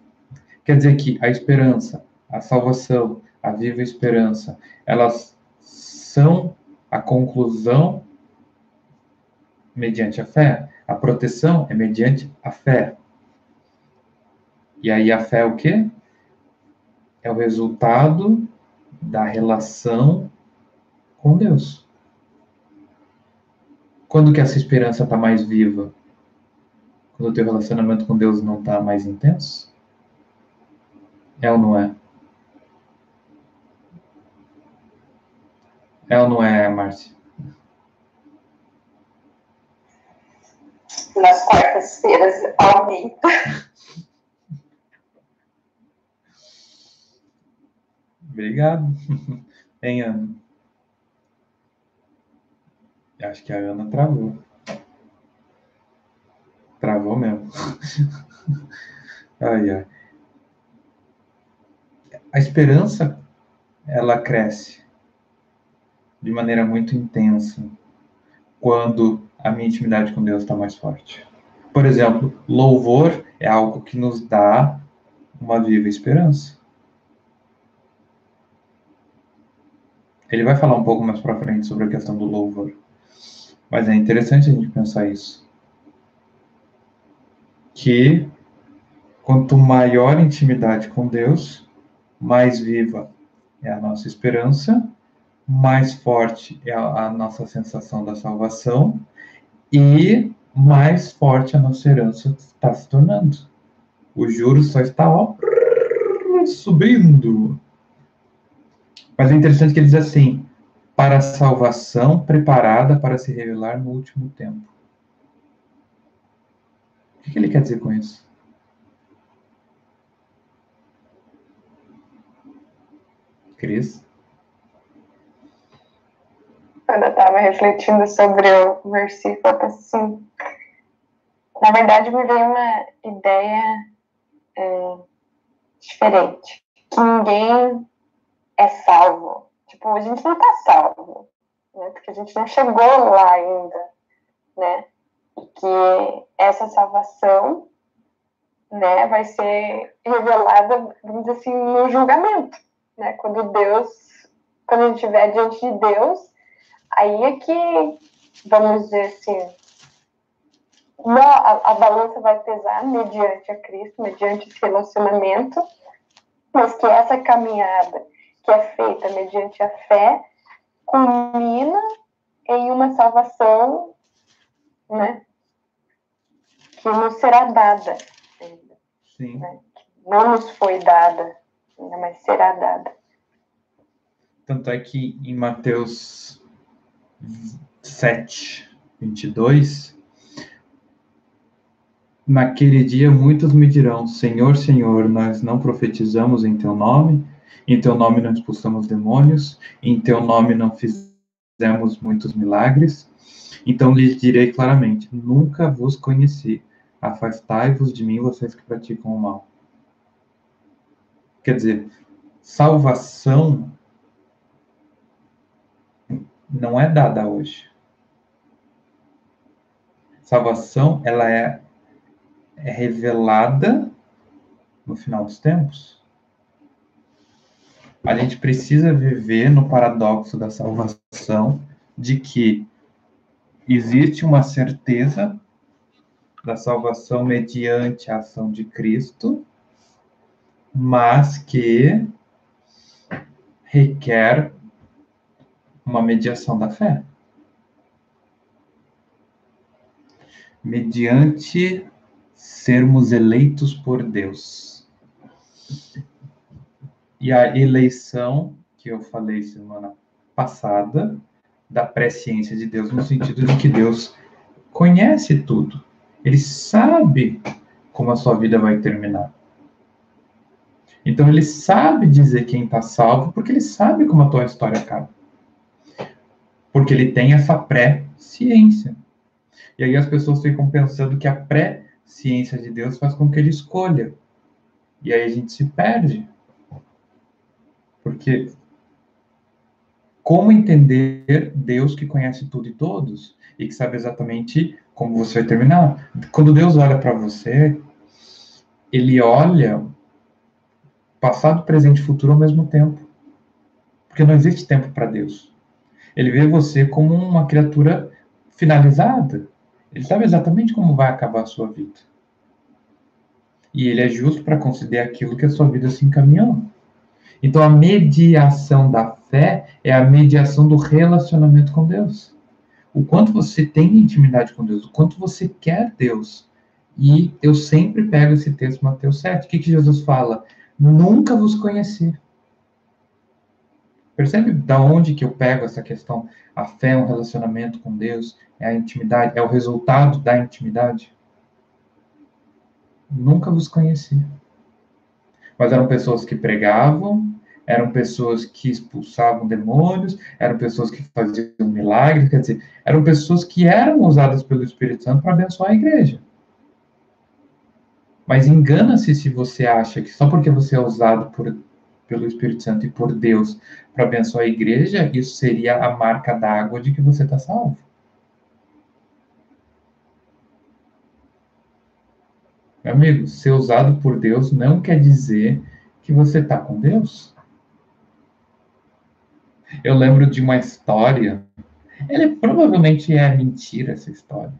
Quer dizer que a esperança, a salvação, a viva esperança, elas são a conclusão mediante a fé. A proteção é mediante a fé. E aí a fé é o quê? É o resultado da relação com Deus. Quando que essa esperança está mais viva? Quando o teu relacionamento com Deus não está mais intenso? É ou não é? É ou não é, Márcia? Nas quartas-feiras aumenta. Obrigado. <laughs> Hein, Ana? Acho que a Ana travou. Travou mesmo. <laughs> ai, ai. A esperança, ela cresce de maneira muito intensa quando a minha intimidade com Deus está mais forte. Por exemplo, louvor é algo que nos dá uma viva esperança. Ele vai falar um pouco mais para frente sobre a questão do louvor. Mas é interessante a gente pensar isso. Que quanto maior intimidade com Deus, mais viva é a nossa esperança mais forte é a, nossa sensação da salvação e mais forte a nossa herança está se tornando. O juro só está ó, subindo. Mas é interessante que ele diz assim: para a salvação preparada para se revelar no último tempo. O que ele quer dizer com isso? Cris? Quando eu estava refletindo sobre o versículo, eu assim, na verdade me veio uma ideia é, diferente. Que ninguém é salvo. Tipo, a gente não está salvo, né? Porque a gente não chegou lá ainda, né? E que essa salvação, né, vai ser revelada, vamos dizer assim, no julgamento, né? Quando Deus, quando a gente estiver diante de Deus, Aí é que, vamos dizer assim, a, a balança vai pesar mediante a Cristo, mediante esse relacionamento, mas que essa caminhada que é feita mediante a fé culmina em uma salvação, né, que nos será dada ainda. Sim. Né? Não nos foi dada, mas será dada. Tanto é que em Mateus 7, 22. Naquele dia muitos me dirão: Senhor, Senhor, nós não profetizamos em teu nome, em teu nome não expulsamos demônios, em teu nome não fizemos muitos milagres. Então lhes direi claramente: Nunca vos conheci. Afastai-vos de mim, vocês que praticam o mal. Quer dizer, salvação não é dada hoje. Salvação, ela é, é revelada no final dos tempos. A gente precisa viver no paradoxo da salvação de que existe uma certeza da salvação mediante a ação de Cristo, mas que requer uma mediação da fé. Mediante sermos eleitos por Deus. E a eleição, que eu falei semana passada, da presciência de Deus, no sentido de que Deus conhece tudo. Ele sabe como a sua vida vai terminar. Então ele sabe dizer quem está salvo, porque ele sabe como a tua história acaba. Porque ele tem essa pré-ciência. E aí as pessoas ficam pensando que a pré-ciência de Deus faz com que ele escolha. E aí a gente se perde. Porque como entender Deus que conhece tudo e todos e que sabe exatamente como você vai terminar? Quando Deus olha para você, ele olha passado, presente e futuro ao mesmo tempo. Porque não existe tempo para Deus. Ele vê você como uma criatura finalizada. Ele sabe exatamente como vai acabar a sua vida. E ele é justo para conceder aquilo que a sua vida se encaminhou. Então, a mediação da fé é a mediação do relacionamento com Deus. O quanto você tem intimidade com Deus, o quanto você quer Deus. E eu sempre pego esse texto, Mateus 7. O que, que Jesus fala? nunca vos conheci. Percebe da onde que eu pego essa questão? A fé é um relacionamento com Deus, é a intimidade, é o resultado da intimidade. Nunca vos conheci. Mas eram pessoas que pregavam, eram pessoas que expulsavam demônios, eram pessoas que faziam milagres, quer dizer, eram pessoas que eram usadas pelo Espírito Santo para abençoar a igreja. Mas engana-se se você acha que só porque você é usado por, pelo Espírito Santo e por Deus para abençoar a igreja, isso seria a marca d'água de que você está salvo. Meu amigo, ser usado por Deus não quer dizer que você está com Deus. Eu lembro de uma história. Ela provavelmente é mentira, essa história.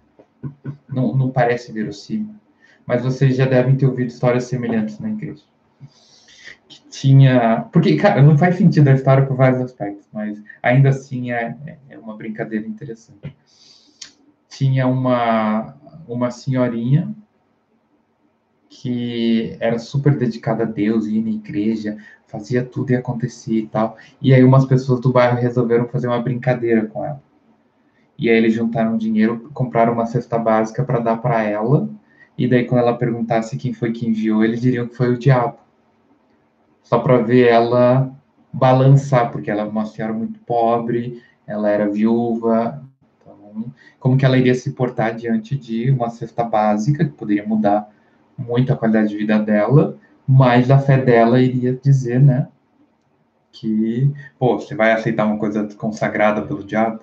Não, não parece verossímil mas vocês já devem ter ouvido histórias semelhantes na igreja. Que tinha. Porque, cara, não faz sentido a história por vários aspectos, mas ainda assim é, é uma brincadeira interessante. Tinha uma, uma senhorinha que era super dedicada a Deus, ia na igreja, fazia tudo e acontecia e tal. E aí umas pessoas do bairro resolveram fazer uma brincadeira com ela. E aí eles juntaram dinheiro, compraram uma cesta básica para dar para ela e daí, quando ela perguntasse quem foi que enviou, eles diriam que foi o diabo. Só para ver ela balançar, porque ela é uma senhora muito pobre, ela era viúva. Então, como que ela iria se portar diante de uma cesta básica, que poderia mudar muito a qualidade de vida dela, mas a fé dela iria dizer, né? Que, pô, você vai aceitar uma coisa consagrada pelo diabo?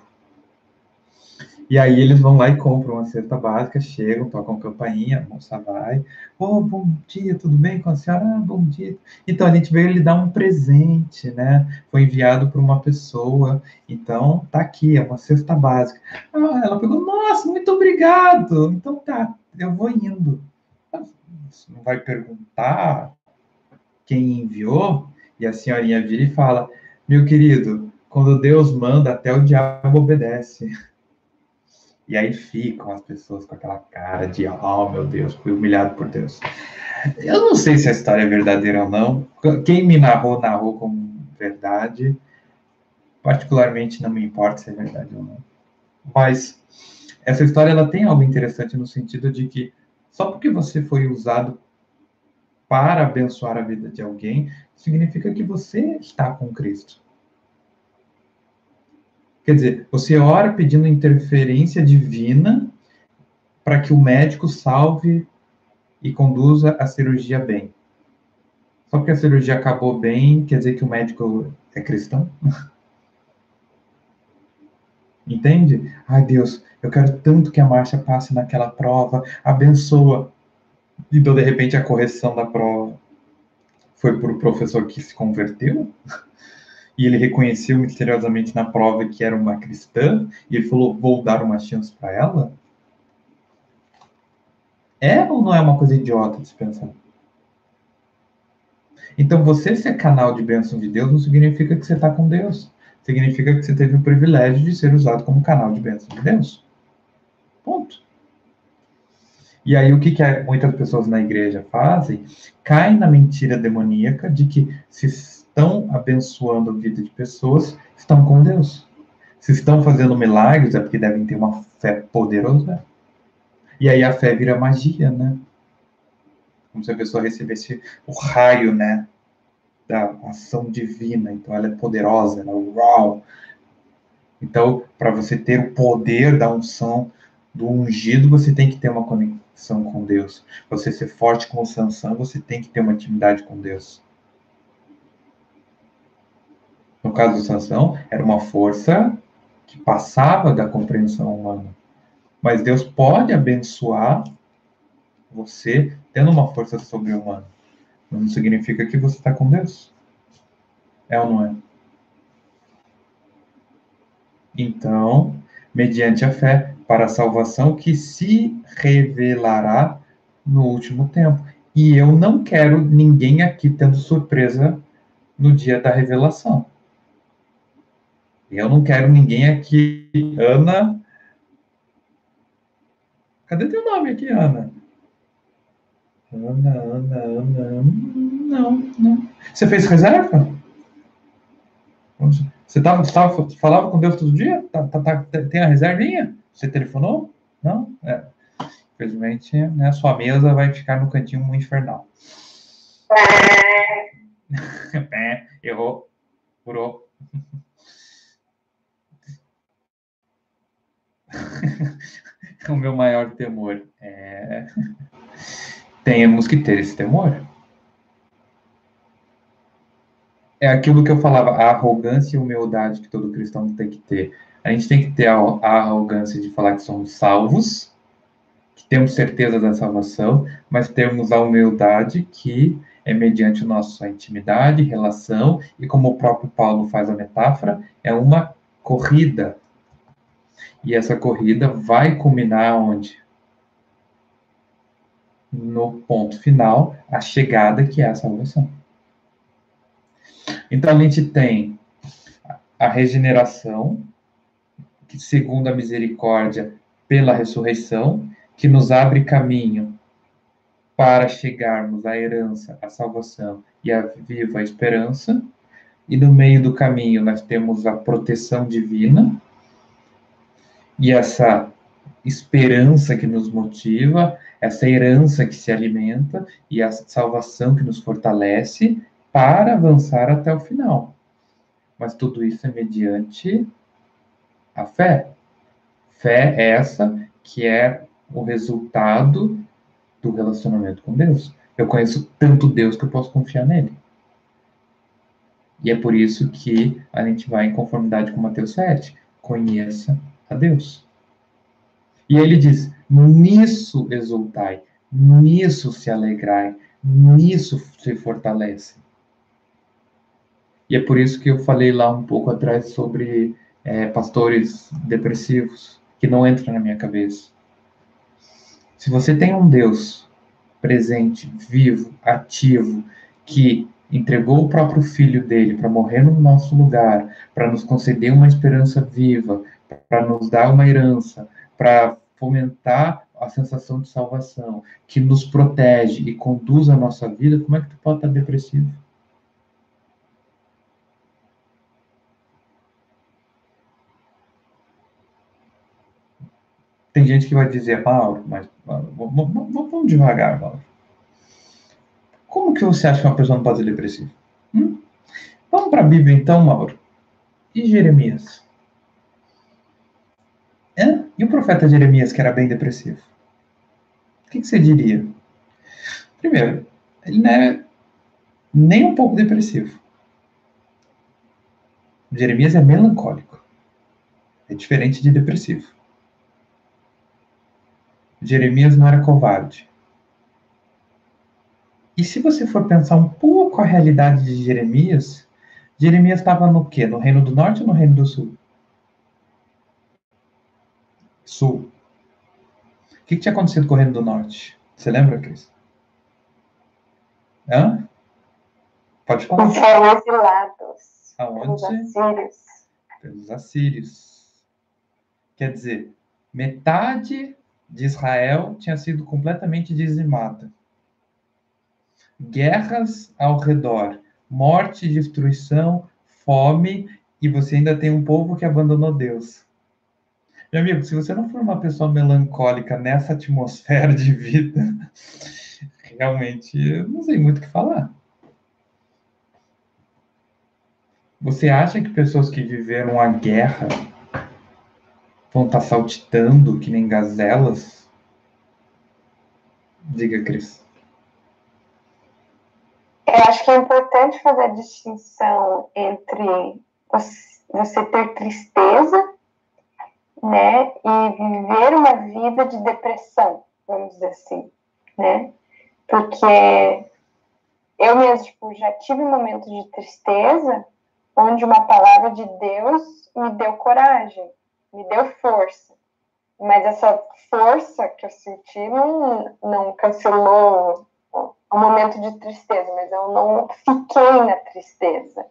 E aí eles vão lá e compram uma cesta básica, chegam, tocam campainha, a moça vai. Oh, bom dia, tudo bem com a senhora? Ah, bom dia. Então a gente veio lhe dar um presente, né? Foi enviado por uma pessoa. Então tá aqui, é uma cesta básica. Ah, ela pegou, nossa, muito obrigado. Então tá, eu vou indo. Você não vai perguntar quem enviou? E a senhorinha vira e fala: Meu querido, quando Deus manda, até o diabo obedece. E aí ficam as pessoas com aquela cara de, oh meu Deus, fui humilhado por Deus. Eu não sei se a história é verdadeira ou não. Quem me narrou, narrou como verdade. Particularmente não me importa se é verdade ou não. Mas essa história ela tem algo interessante no sentido de que só porque você foi usado para abençoar a vida de alguém, significa que você está com Cristo. Quer dizer, você ora pedindo interferência divina para que o médico salve e conduza a cirurgia bem. Só porque a cirurgia acabou bem, quer dizer que o médico é cristão? <laughs> Entende? Ai, Deus, eu quero tanto que a Márcia passe naquela prova, abençoa. Então, de repente, a correção da prova foi para o professor que se converteu? <laughs> e ele reconheceu misteriosamente na prova que era uma cristã, e ele falou: Vou dar uma chance para ela? É ou não é uma coisa idiota de se pensar? Então, você ser canal de bênção de Deus não significa que você está com Deus. Significa que você teve o privilégio de ser usado como canal de bênção de Deus. Ponto. E aí, o que, que muitas pessoas na igreja fazem? Caem na mentira demoníaca de que se estão abençoando a vida de pessoas, estão com Deus. Se estão fazendo milagres, é porque devem ter uma fé poderosa. E aí a fé vira magia, né? Como se a pessoa recebesse o raio, né? da ação divina. Então, ela é poderosa, ela é uau. Então, para você ter o poder da unção do ungido, você tem que ter uma conexão com Deus. Pra você ser forte como Sansão, você tem que ter uma intimidade com Deus. No caso do Sansão, era uma força que passava da compreensão humana. Mas Deus pode abençoar você tendo uma força sobre-humana. Não significa que você está com Deus. É ou não é? Então, mediante a fé, para a salvação que se revelará no último tempo. E eu não quero ninguém aqui tendo surpresa no dia da revelação. Eu não quero ninguém aqui. Ana. Cadê teu nome aqui, Ana? Ana, Ana, Ana. Ana. Não, não. Você fez reserva? Você, tava, você tava, falava com Deus todo dia? Tá, tá, tá, tem a reservinha? Você telefonou? Não? É. Infelizmente, né, a sua mesa vai ficar no cantinho infernal. <laughs> Errou. Furou. <laughs> o meu maior temor é. <laughs> Temos que ter esse temor. É aquilo que eu falava, a arrogância e humildade que todo cristão tem que ter. A gente tem que ter a, a arrogância de falar que somos salvos, que temos certeza da salvação, mas temos a humildade que é mediante nossa intimidade, relação, e como o próprio Paulo faz a metáfora, é uma corrida e essa corrida vai culminar onde? No ponto final, a chegada que é a salvação. Então a gente tem a regeneração, que segundo a misericórdia pela ressurreição, que nos abre caminho para chegarmos à herança, à salvação e à viva esperança. E no meio do caminho nós temos a proteção divina, e essa esperança que nos motiva, essa herança que se alimenta e a salvação que nos fortalece para avançar até o final. Mas tudo isso é mediante a fé. Fé é essa que é o resultado do relacionamento com Deus. Eu conheço tanto Deus que eu posso confiar nele. E é por isso que a gente vai em conformidade com Mateus 7. Conheça a Deus. E ele diz: nisso exultai, nisso se alegrai, nisso se fortalece. E é por isso que eu falei lá um pouco atrás sobre é, pastores depressivos, que não entra na minha cabeça. Se você tem um Deus presente, vivo, ativo, que entregou o próprio filho dele para morrer no nosso lugar, para nos conceder uma esperança viva, para nos dar uma herança, para fomentar a sensação de salvação, que nos protege e conduz a nossa vida, como é que tu pode estar depressivo? Tem gente que vai dizer, Mauro, mas vamos devagar, Mauro. Como que você acha que uma pessoa não pode ser depressiva? Hum? Vamos para a Bíblia então, Mauro. E Jeremias? E o profeta Jeremias, que era bem depressivo? O que, que você diria? Primeiro, ele não é nem um pouco depressivo. Jeremias é melancólico. É diferente de depressivo. Jeremias não era covarde. E se você for pensar um pouco a realidade de Jeremias, Jeremias estava no quê? No Reino do Norte ou no Reino do Sul? Sul. O que, que tinha acontecido com o Reino do Norte? Você lembra, Cris? Hã? Pode falar. Os exilados. Aonde? Pelos assírios. Pelos assírios. Quer dizer, metade de Israel tinha sido completamente dizimada. Guerras ao redor, morte, destruição, fome, e você ainda tem um povo que abandonou Deus. Meu amigo, se você não for uma pessoa melancólica nessa atmosfera de vida, realmente eu não sei muito o que falar. Você acha que pessoas que viveram a guerra vão estar tá saltitando que nem gazelas? Diga, Cris. Eu acho que é importante fazer a distinção entre você ter tristeza, né, e viver uma vida de depressão, vamos dizer assim, né? Porque eu mesmo tipo, já tive momentos de tristeza onde uma palavra de Deus me deu coragem, me deu força. Mas essa força que eu senti não, não cancelou o momento de tristeza, mas eu não fiquei na tristeza,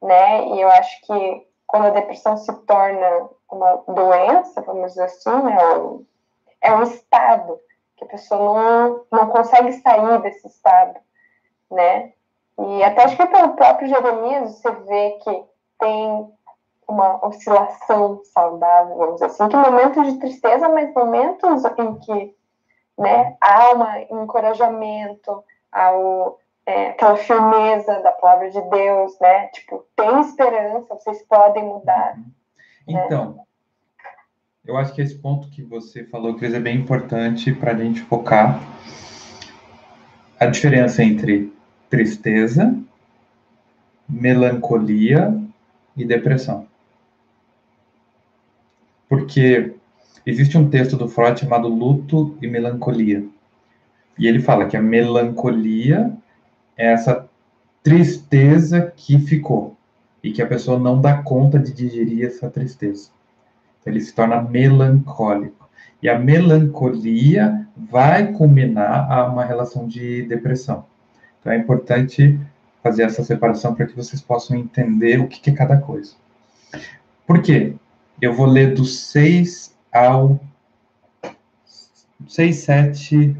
né? E eu acho que quando a depressão se torna uma doença, vamos dizer assim, né? é um estado que a pessoa não, não consegue sair desse estado, né? E até acho que pelo próprio Jeremias você vê que tem uma oscilação saudável, vamos dizer assim, que momentos de tristeza, mas momentos em que né, há um encorajamento, há o, é, aquela firmeza da palavra de Deus, né? Tipo, tem esperança, vocês podem mudar. Uhum. Então, né? eu acho que esse ponto que você falou, Cris, é bem importante para a gente focar a diferença entre tristeza, melancolia e depressão. Porque existe um texto do Freud chamado Luto e Melancolia. E ele fala que a melancolia essa tristeza que ficou e que a pessoa não dá conta de digerir essa tristeza. Então, ele se torna melancólico. E a melancolia vai culminar a uma relação de depressão. Então é importante fazer essa separação para que vocês possam entender o que é cada coisa. Por quê? Eu vou ler do 6 ao 6, 7,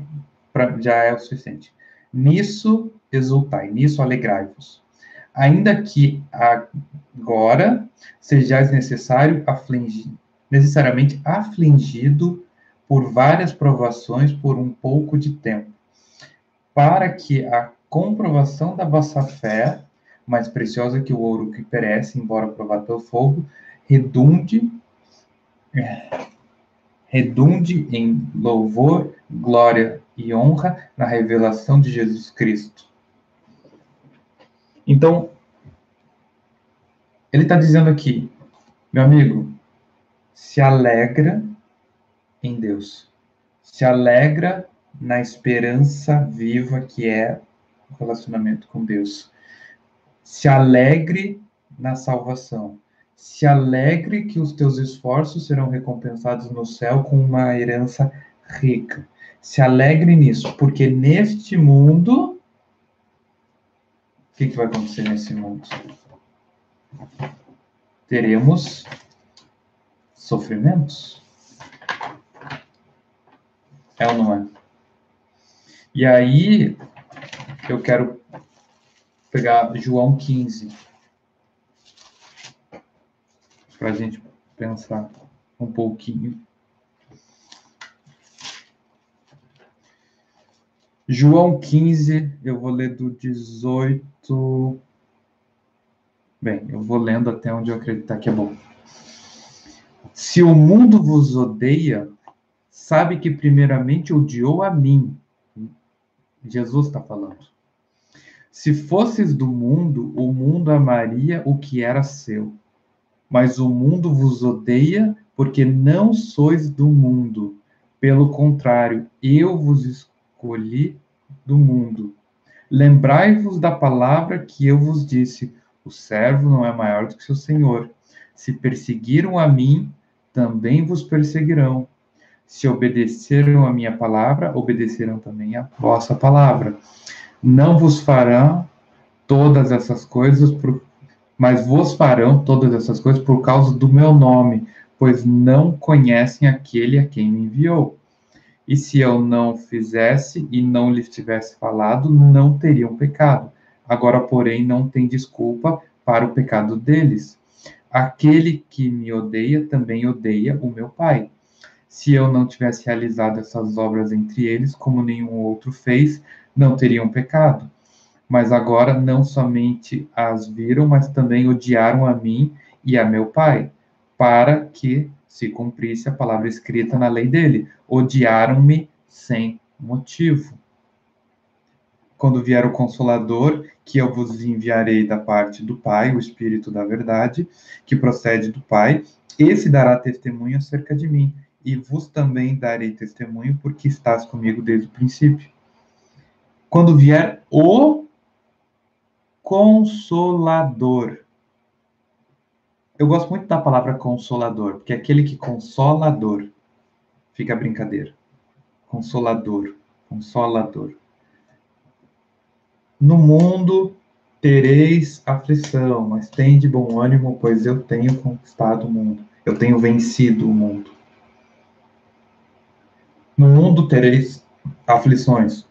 pra, já é o suficiente. Nisso exultai, nisso alegrai-vos. Ainda que agora sejais necessário afligir, necessariamente afligido por várias provações por um pouco de tempo, para que a comprovação da vossa fé, mais preciosa que o ouro que perece, embora provado pelo fogo, redunde, redunde em louvor, glória e honra na revelação de Jesus Cristo. Então, ele está dizendo aqui, meu amigo, se alegra em Deus, se alegra na esperança viva que é o relacionamento com Deus. Se alegre na salvação. Se alegre que os teus esforços serão recompensados no céu com uma herança rica. Se alegre nisso, porque neste mundo. Que, que vai acontecer nesse mundo? Teremos sofrimentos. É ou não é? E aí, eu quero pegar João 15 para a gente pensar um pouquinho. João 15, eu vou ler do 18. Bem, eu vou lendo até onde eu acreditar que é bom. Se o mundo vos odeia, sabe que primeiramente odiou a mim. Jesus está falando. Se fosses do mundo, o mundo amaria o que era seu. Mas o mundo vos odeia porque não sois do mundo. Pelo contrário, eu vos escolhi do mundo. Lembrai-vos da palavra que eu vos disse: o servo não é maior do que seu senhor. Se perseguiram a mim, também vos perseguirão. Se obedeceram a minha palavra, obedecerão também a vossa palavra. Não vos farão todas essas coisas, por, mas vos farão todas essas coisas por causa do meu nome, pois não conhecem aquele a quem me enviou. E se eu não fizesse e não lhes tivesse falado, não teriam pecado. Agora, porém, não tem desculpa para o pecado deles. Aquele que me odeia também odeia o meu Pai. Se eu não tivesse realizado essas obras entre eles, como nenhum outro fez, não teriam pecado. Mas agora não somente as viram, mas também odiaram a mim e a meu pai, para que se cumprisse a palavra escrita na lei dele. Odiaram-me sem motivo. Quando vier o Consolador, que eu vos enviarei da parte do Pai, o Espírito da Verdade, que procede do Pai, esse dará testemunho acerca de mim, e vos também darei testemunho, porque estás comigo desde o princípio. Quando vier o Consolador. Eu gosto muito da palavra consolador, porque aquele que consolador. Fica a brincadeira. Consolador, consolador. No mundo tereis aflição, mas tem de bom ânimo, pois eu tenho conquistado o mundo. Eu tenho vencido o mundo. No mundo tereis aflições.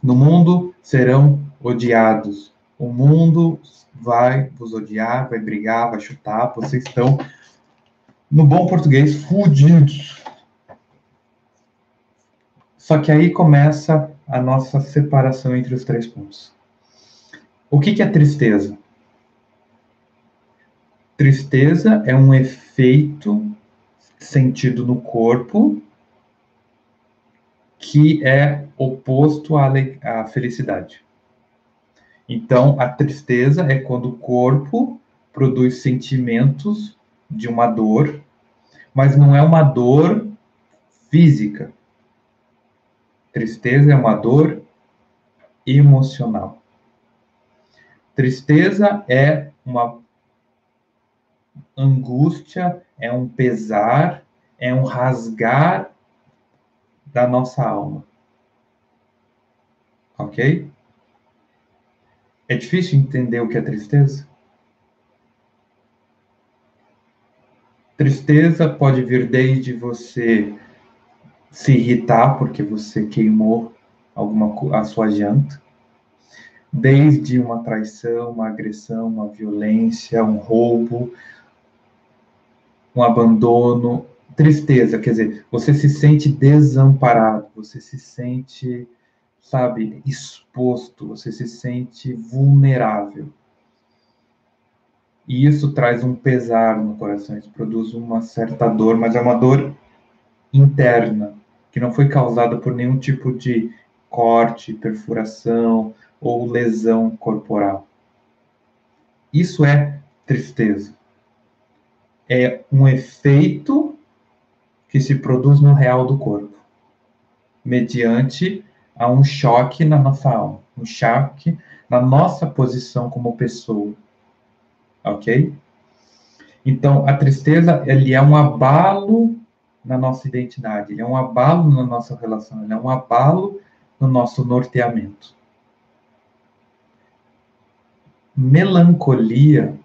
No mundo serão odiados. O mundo vai vos odiar, vai brigar, vai chutar. Vocês estão, no bom português, fudidos. Só que aí começa a nossa separação entre os três pontos. O que, que é tristeza? Tristeza é um efeito sentido no corpo que é oposto à, à felicidade. Então, a tristeza é quando o corpo produz sentimentos de uma dor, mas não é uma dor física, Tristeza é uma dor emocional. Tristeza é uma angústia, é um pesar, é um rasgar da nossa alma. Ok? É difícil entender o que é tristeza? Tristeza pode vir desde você se irritar porque você queimou alguma a sua janta, desde uma traição, uma agressão, uma violência, um roubo, um abandono, tristeza, quer dizer, você se sente desamparado, você se sente, sabe, exposto, você se sente vulnerável. E isso traz um pesar no coração, isso produz uma certa dor, mas é uma dor interna, que não foi causada por nenhum tipo de corte, perfuração ou lesão corporal. Isso é tristeza. É um efeito que se produz no real do corpo, mediante a um choque na nossa alma, um choque na nossa posição como pessoa. Ok? Então, a tristeza ele é um abalo na nossa identidade, ele é um abalo na nossa relação, ele é um abalo no nosso norteamento. Melancolia,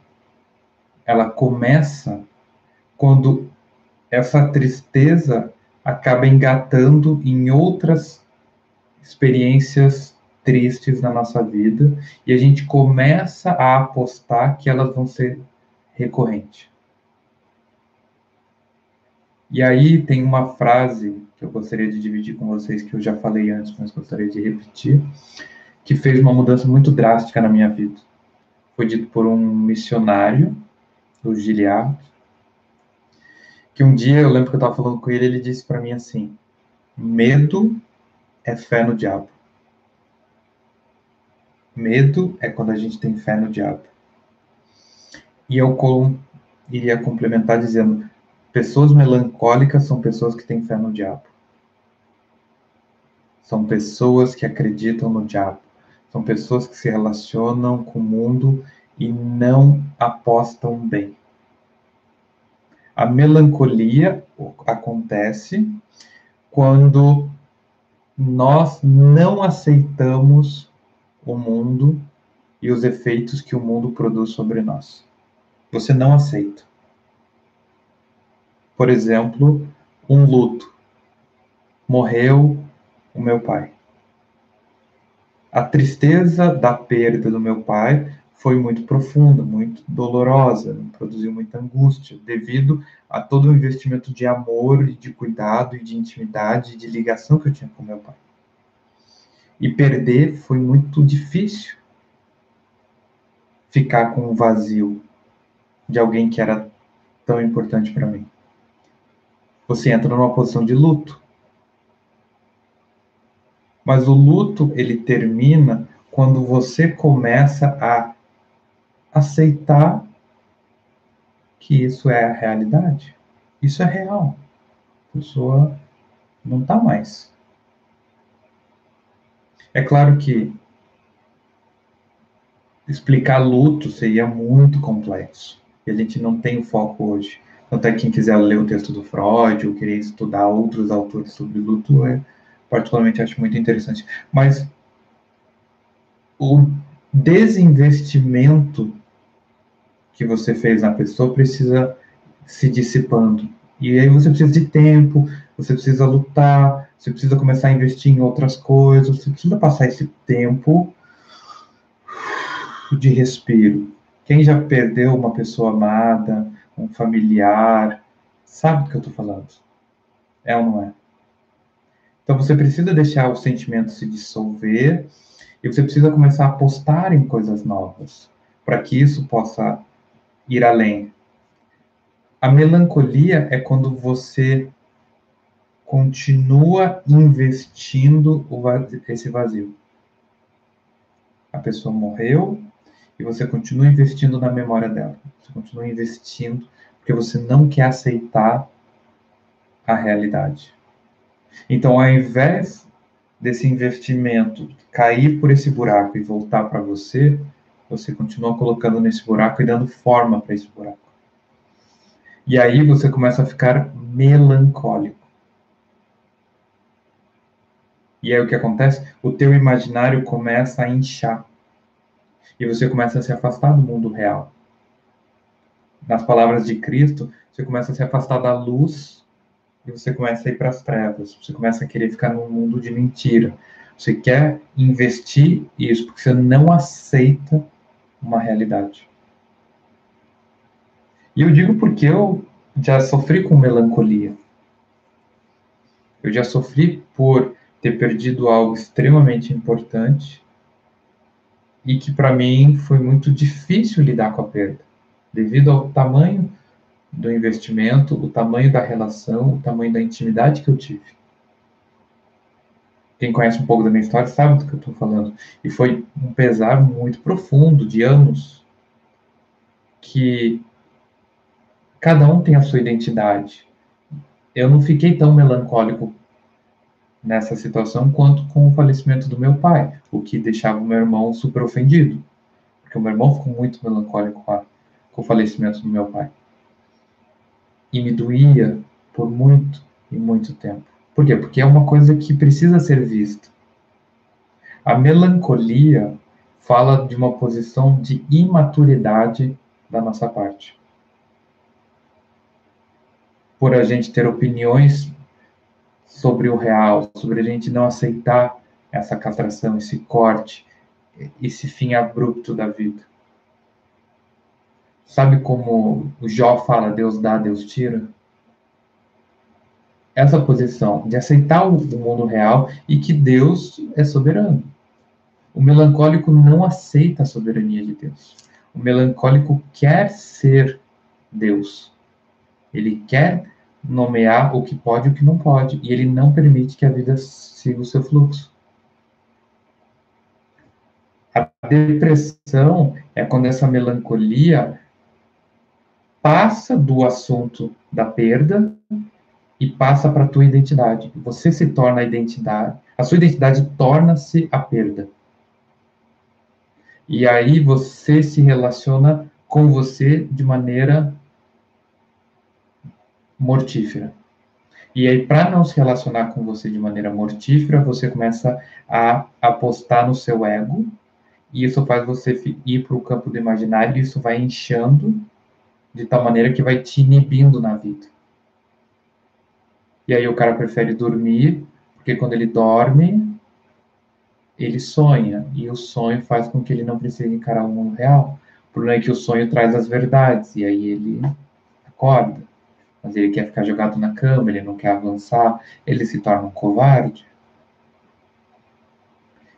ela começa quando essa tristeza acaba engatando em outras experiências tristes na nossa vida e a gente começa a apostar que elas vão ser recorrentes. E aí tem uma frase que eu gostaria de dividir com vocês, que eu já falei antes, mas gostaria de repetir, que fez uma mudança muito drástica na minha vida. Foi dito por um missionário, do Giliard, que um dia eu lembro que eu estava falando com ele, ele disse para mim assim: medo é fé no diabo. Medo é quando a gente tem fé no diabo. E eu iria complementar dizendo: Pessoas melancólicas são pessoas que têm fé no diabo. São pessoas que acreditam no diabo. São pessoas que se relacionam com o mundo e não apostam bem. A melancolia acontece quando nós não aceitamos o mundo e os efeitos que o mundo produz sobre nós. Você não aceita por exemplo, um luto. Morreu o meu pai. A tristeza da perda do meu pai foi muito profunda, muito dolorosa, produziu muita angústia, devido a todo o investimento de amor, de cuidado e de intimidade, de ligação que eu tinha com meu pai. E perder foi muito difícil, ficar com o vazio de alguém que era tão importante para mim. Você entra numa posição de luto. Mas o luto, ele termina quando você começa a aceitar que isso é a realidade. Isso é real. A pessoa não está mais. É claro que explicar luto seria muito complexo. E a gente não tem o foco hoje. Até quem quiser ler o texto do Freud ou querer estudar outros autores sobre luto, é, particularmente acho muito interessante. Mas o desinvestimento que você fez na pessoa precisa se dissipando. E aí você precisa de tempo, você precisa lutar, você precisa começar a investir em outras coisas, você precisa passar esse tempo de respiro. Quem já perdeu uma pessoa amada, um familiar, sabe do que eu estou falando. É ou não é? Então você precisa deixar o sentimento se dissolver e você precisa começar a apostar em coisas novas para que isso possa ir além. A melancolia é quando você continua investindo vazio, esse vazio. A pessoa morreu e você continua investindo na memória dela. Você continua investindo porque você não quer aceitar a realidade. Então, ao invés desse investimento cair por esse buraco e voltar para você, você continua colocando nesse buraco e dando forma para esse buraco. E aí você começa a ficar melancólico. E aí o que acontece? O teu imaginário começa a inchar. E você começa a se afastar do mundo real. Nas palavras de Cristo, você começa a se afastar da luz e você começa a ir para as trevas. Você começa a querer ficar num mundo de mentira. Você quer investir isso porque você não aceita uma realidade. E eu digo porque eu já sofri com melancolia. Eu já sofri por ter perdido algo extremamente importante e que para mim foi muito difícil lidar com a perda, devido ao tamanho do investimento, o tamanho da relação, o tamanho da intimidade que eu tive. Quem conhece um pouco da minha história sabe do que eu estou falando. E foi um pesar muito profundo, de anos, que cada um tem a sua identidade. Eu não fiquei tão melancólico nessa situação quanto com o falecimento do meu pai, o que deixava o meu irmão super ofendido, porque o meu irmão ficou muito melancólico com, a, com o falecimento do meu pai. E me doía por muito e muito tempo. Por quê? Porque é uma coisa que precisa ser vista. A melancolia fala de uma posição de imaturidade da nossa parte. Por a gente ter opiniões sobre o real, sobre a gente não aceitar essa castração, esse corte, esse fim abrupto da vida. Sabe como o Jó fala, Deus dá, Deus tira? Essa posição de aceitar o mundo real e que Deus é soberano. O melancólico não aceita a soberania de Deus. O melancólico quer ser Deus. Ele quer nomear o que pode e o que não pode, e ele não permite que a vida siga o seu fluxo. A depressão é quando essa melancolia passa do assunto da perda e passa para a tua identidade. Você se torna a identidade, a sua identidade torna-se a perda. E aí você se relaciona com você de maneira mortífera. E aí, para não se relacionar com você de maneira mortífera, você começa a apostar no seu ego, e isso faz você ir para o campo do imaginário, e isso vai inchando de tal maneira que vai te inibindo na vida. E aí o cara prefere dormir, porque quando ele dorme, ele sonha, e o sonho faz com que ele não precise encarar o mundo real. O problema é que o sonho traz as verdades, e aí ele acorda mas ele quer ficar jogado na cama, ele não quer avançar, ele se torna um covarde.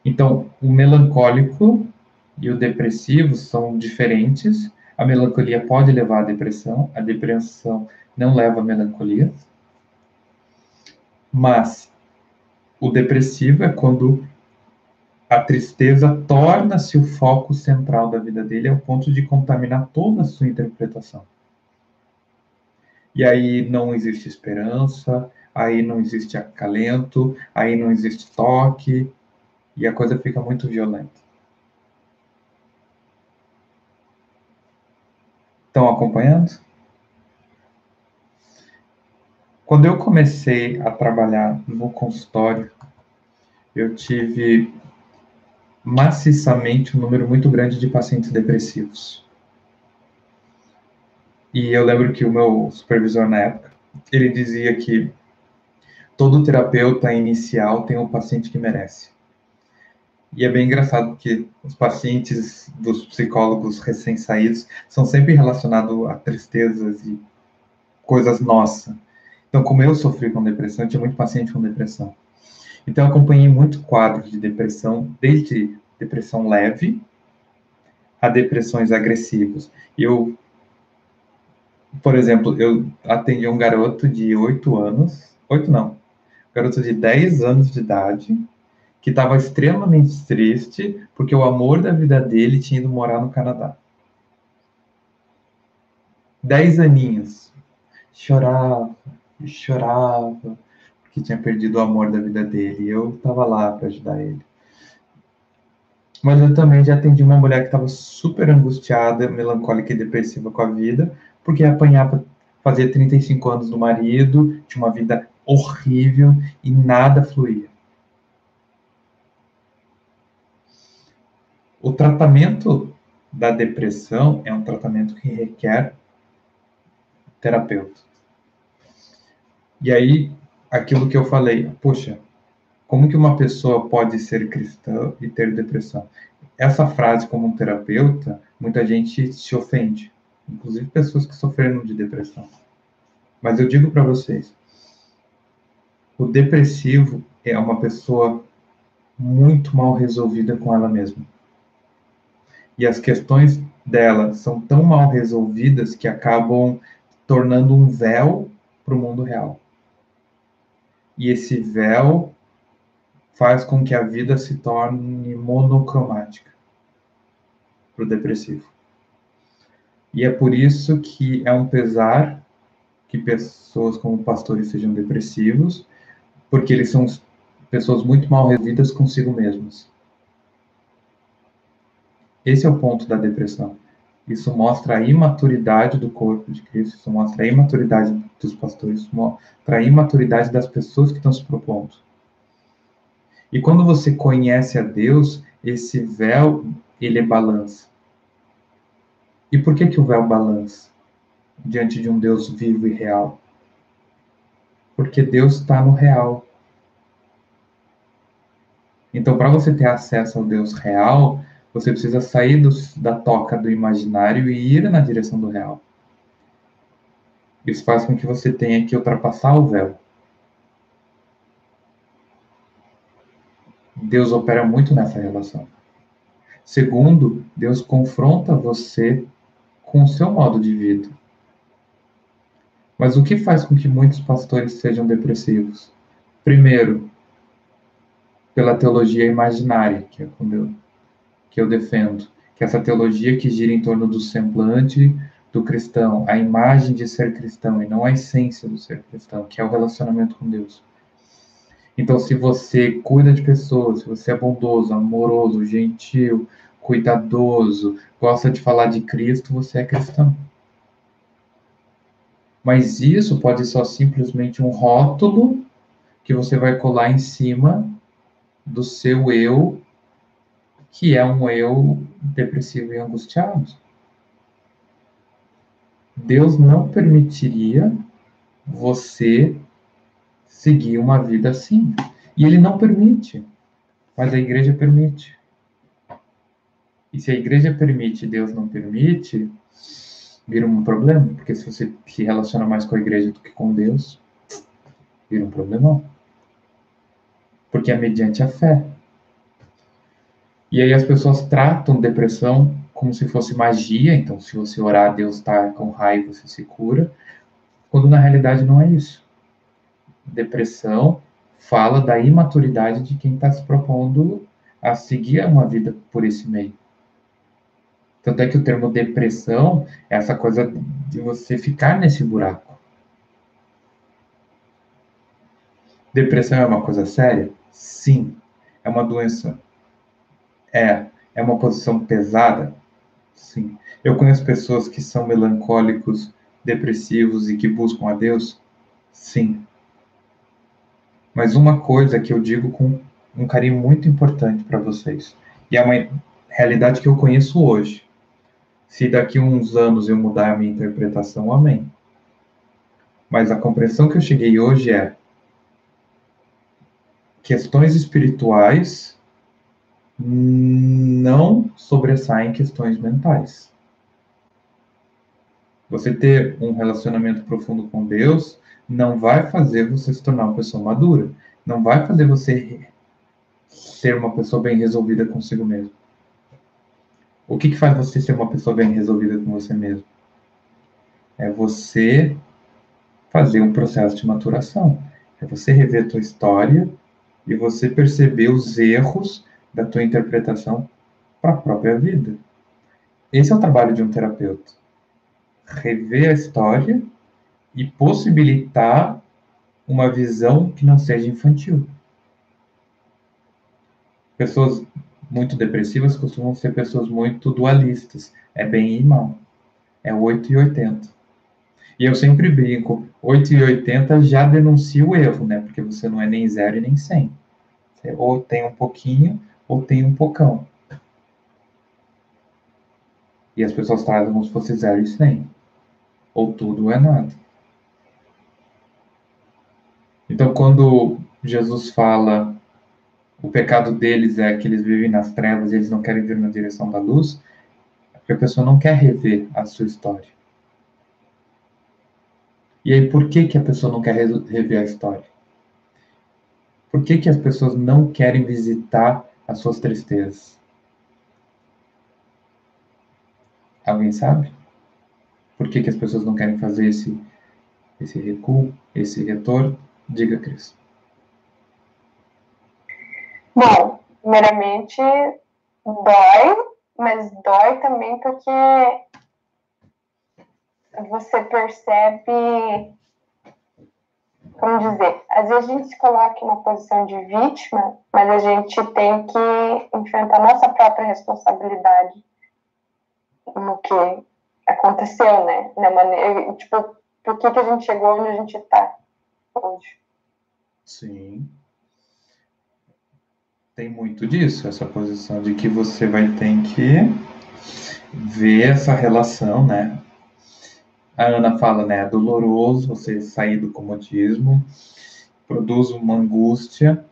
Então, o melancólico e o depressivo são diferentes. A melancolia pode levar à depressão, a depressão não leva à melancolia. Mas o depressivo é quando a tristeza torna-se o foco central da vida dele ao ponto de contaminar toda a sua interpretação. E aí não existe esperança, aí não existe acalento, aí não existe toque, e a coisa fica muito violenta. Estão acompanhando? Quando eu comecei a trabalhar no consultório, eu tive maciçamente um número muito grande de pacientes depressivos. E eu lembro que o meu supervisor na época, ele dizia que todo terapeuta inicial tem um paciente que merece. E é bem engraçado porque os pacientes dos psicólogos recém-saídos são sempre relacionados a tristezas e coisas nossas. Então, como eu sofri com depressão, eu tinha muito paciente com depressão. Então, eu acompanhei muito quadros de depressão, desde depressão leve a depressões agressivas. Eu, por exemplo, eu atendi um garoto de 8 anos, 8 não, garoto de 10 anos de idade, que estava extremamente triste porque o amor da vida dele tinha ido morar no Canadá. Dez aninhos. Chorava, chorava, porque tinha perdido o amor da vida dele. E eu estava lá para ajudar ele. Mas eu também já atendi uma mulher que estava super angustiada, melancólica e depressiva com a vida, porque apanhava, fazia 35 anos do marido, tinha uma vida horrível e nada fluía. O tratamento da depressão é um tratamento que requer terapeuta. E aí, aquilo que eu falei, poxa, como que uma pessoa pode ser cristã e ter depressão? Essa frase, como um terapeuta, muita gente se ofende, inclusive pessoas que sofreram de depressão. Mas eu digo para vocês, o depressivo é uma pessoa muito mal resolvida com ela mesma e as questões dela são tão mal resolvidas que acabam tornando um véu para o mundo real. E esse véu faz com que a vida se torne monocromática para o depressivo. E é por isso que é um pesar que pessoas como pastores sejam depressivos, porque eles são pessoas muito mal resolvidas consigo mesmos. Esse é o ponto da depressão. Isso mostra a imaturidade do corpo de Cristo, isso mostra a imaturidade dos pastores, isso mostra a imaturidade das pessoas que estão se propondo. E quando você conhece a Deus, esse véu, ele balança. E por que que o véu balança diante de um Deus vivo e real? Porque Deus está no real. Então, para você ter acesso ao Deus real, você precisa sair do, da toca do imaginário e ir na direção do real. Isso faz com que você tenha que ultrapassar o véu. Deus opera muito nessa relação. Segundo, Deus confronta você com o seu modo de vida. Mas o que faz com que muitos pastores sejam depressivos? Primeiro, pela teologia imaginária, que é quando eu que eu defendo, que essa teologia que gira em torno do semblante do cristão, a imagem de ser cristão e não a essência do ser cristão, que é o relacionamento com Deus. Então, se você cuida de pessoas, se você é bondoso, amoroso, gentil, cuidadoso, gosta de falar de Cristo, você é cristão. Mas isso pode ser simplesmente um rótulo que você vai colar em cima do seu eu que é um eu depressivo e angustiado. Deus não permitiria você seguir uma vida assim. E ele não permite, mas a igreja permite. E se a igreja permite Deus não permite, vira um problema, porque se você se relaciona mais com a igreja do que com Deus, vira um problemão. Porque é mediante a fé. E aí as pessoas tratam depressão como se fosse magia, então se você orar, Deus está com raiva, você se cura, quando na realidade não é isso. Depressão fala da imaturidade de quem está se propondo a seguir uma vida por esse meio. Tanto é que o termo depressão é essa coisa de você ficar nesse buraco. Depressão é uma coisa séria? Sim. É uma doença? É. É uma posição pesada? Sim. Eu conheço pessoas que são melancólicos, depressivos e que buscam a Deus? Sim. Mas uma coisa que eu digo com um carinho muito importante para vocês, e é uma realidade que eu conheço hoje. Se daqui a uns anos eu mudar a minha interpretação, amém. Mas a compreensão que eu cheguei hoje é questões espirituais não sobressaem questões mentais. Você ter um relacionamento profundo com Deus não vai fazer você se tornar uma pessoa madura, não vai fazer você ser uma pessoa bem resolvida consigo mesmo. O que, que faz você ser uma pessoa bem resolvida com você mesmo? É você fazer um processo de maturação. É você rever a tua história e você perceber os erros da tua interpretação para a própria vida. Esse é o trabalho de um terapeuta. Rever a história e possibilitar uma visão que não seja infantil. Pessoas muito depressivas costumam ser pessoas muito dualistas. É bem e mal. É 8 e 80. E eu sempre brinco, 8 e 80 já denuncia o erro, né? Porque você não é nem zero e nem 100. Você ou tem um pouquinho, ou tem um pocão. E as pessoas trazem como se fosse zero e 100. Ou tudo é nada. Então, quando Jesus fala o pecado deles é que eles vivem nas trevas e eles não querem vir na direção da luz, é porque a pessoa não quer rever a sua história. E aí, por que, que a pessoa não quer rever a história? Por que, que as pessoas não querem visitar as suas tristezas? Alguém sabe? Por que, que as pessoas não querem fazer esse, esse recuo, esse retorno? Diga, Cris. Bom, primeiramente, dói, mas dói também porque você percebe, como dizer, às vezes a gente se coloca em uma posição de vítima, mas a gente tem que enfrentar nossa própria responsabilidade no que aconteceu, né? Na maneira, tipo, por que, que a gente chegou onde a gente está hoje. Sim. Tem muito disso, essa posição de que você vai ter que ver essa relação, né? A Ana fala, né? É doloroso você sair do comodismo, produz uma angústia.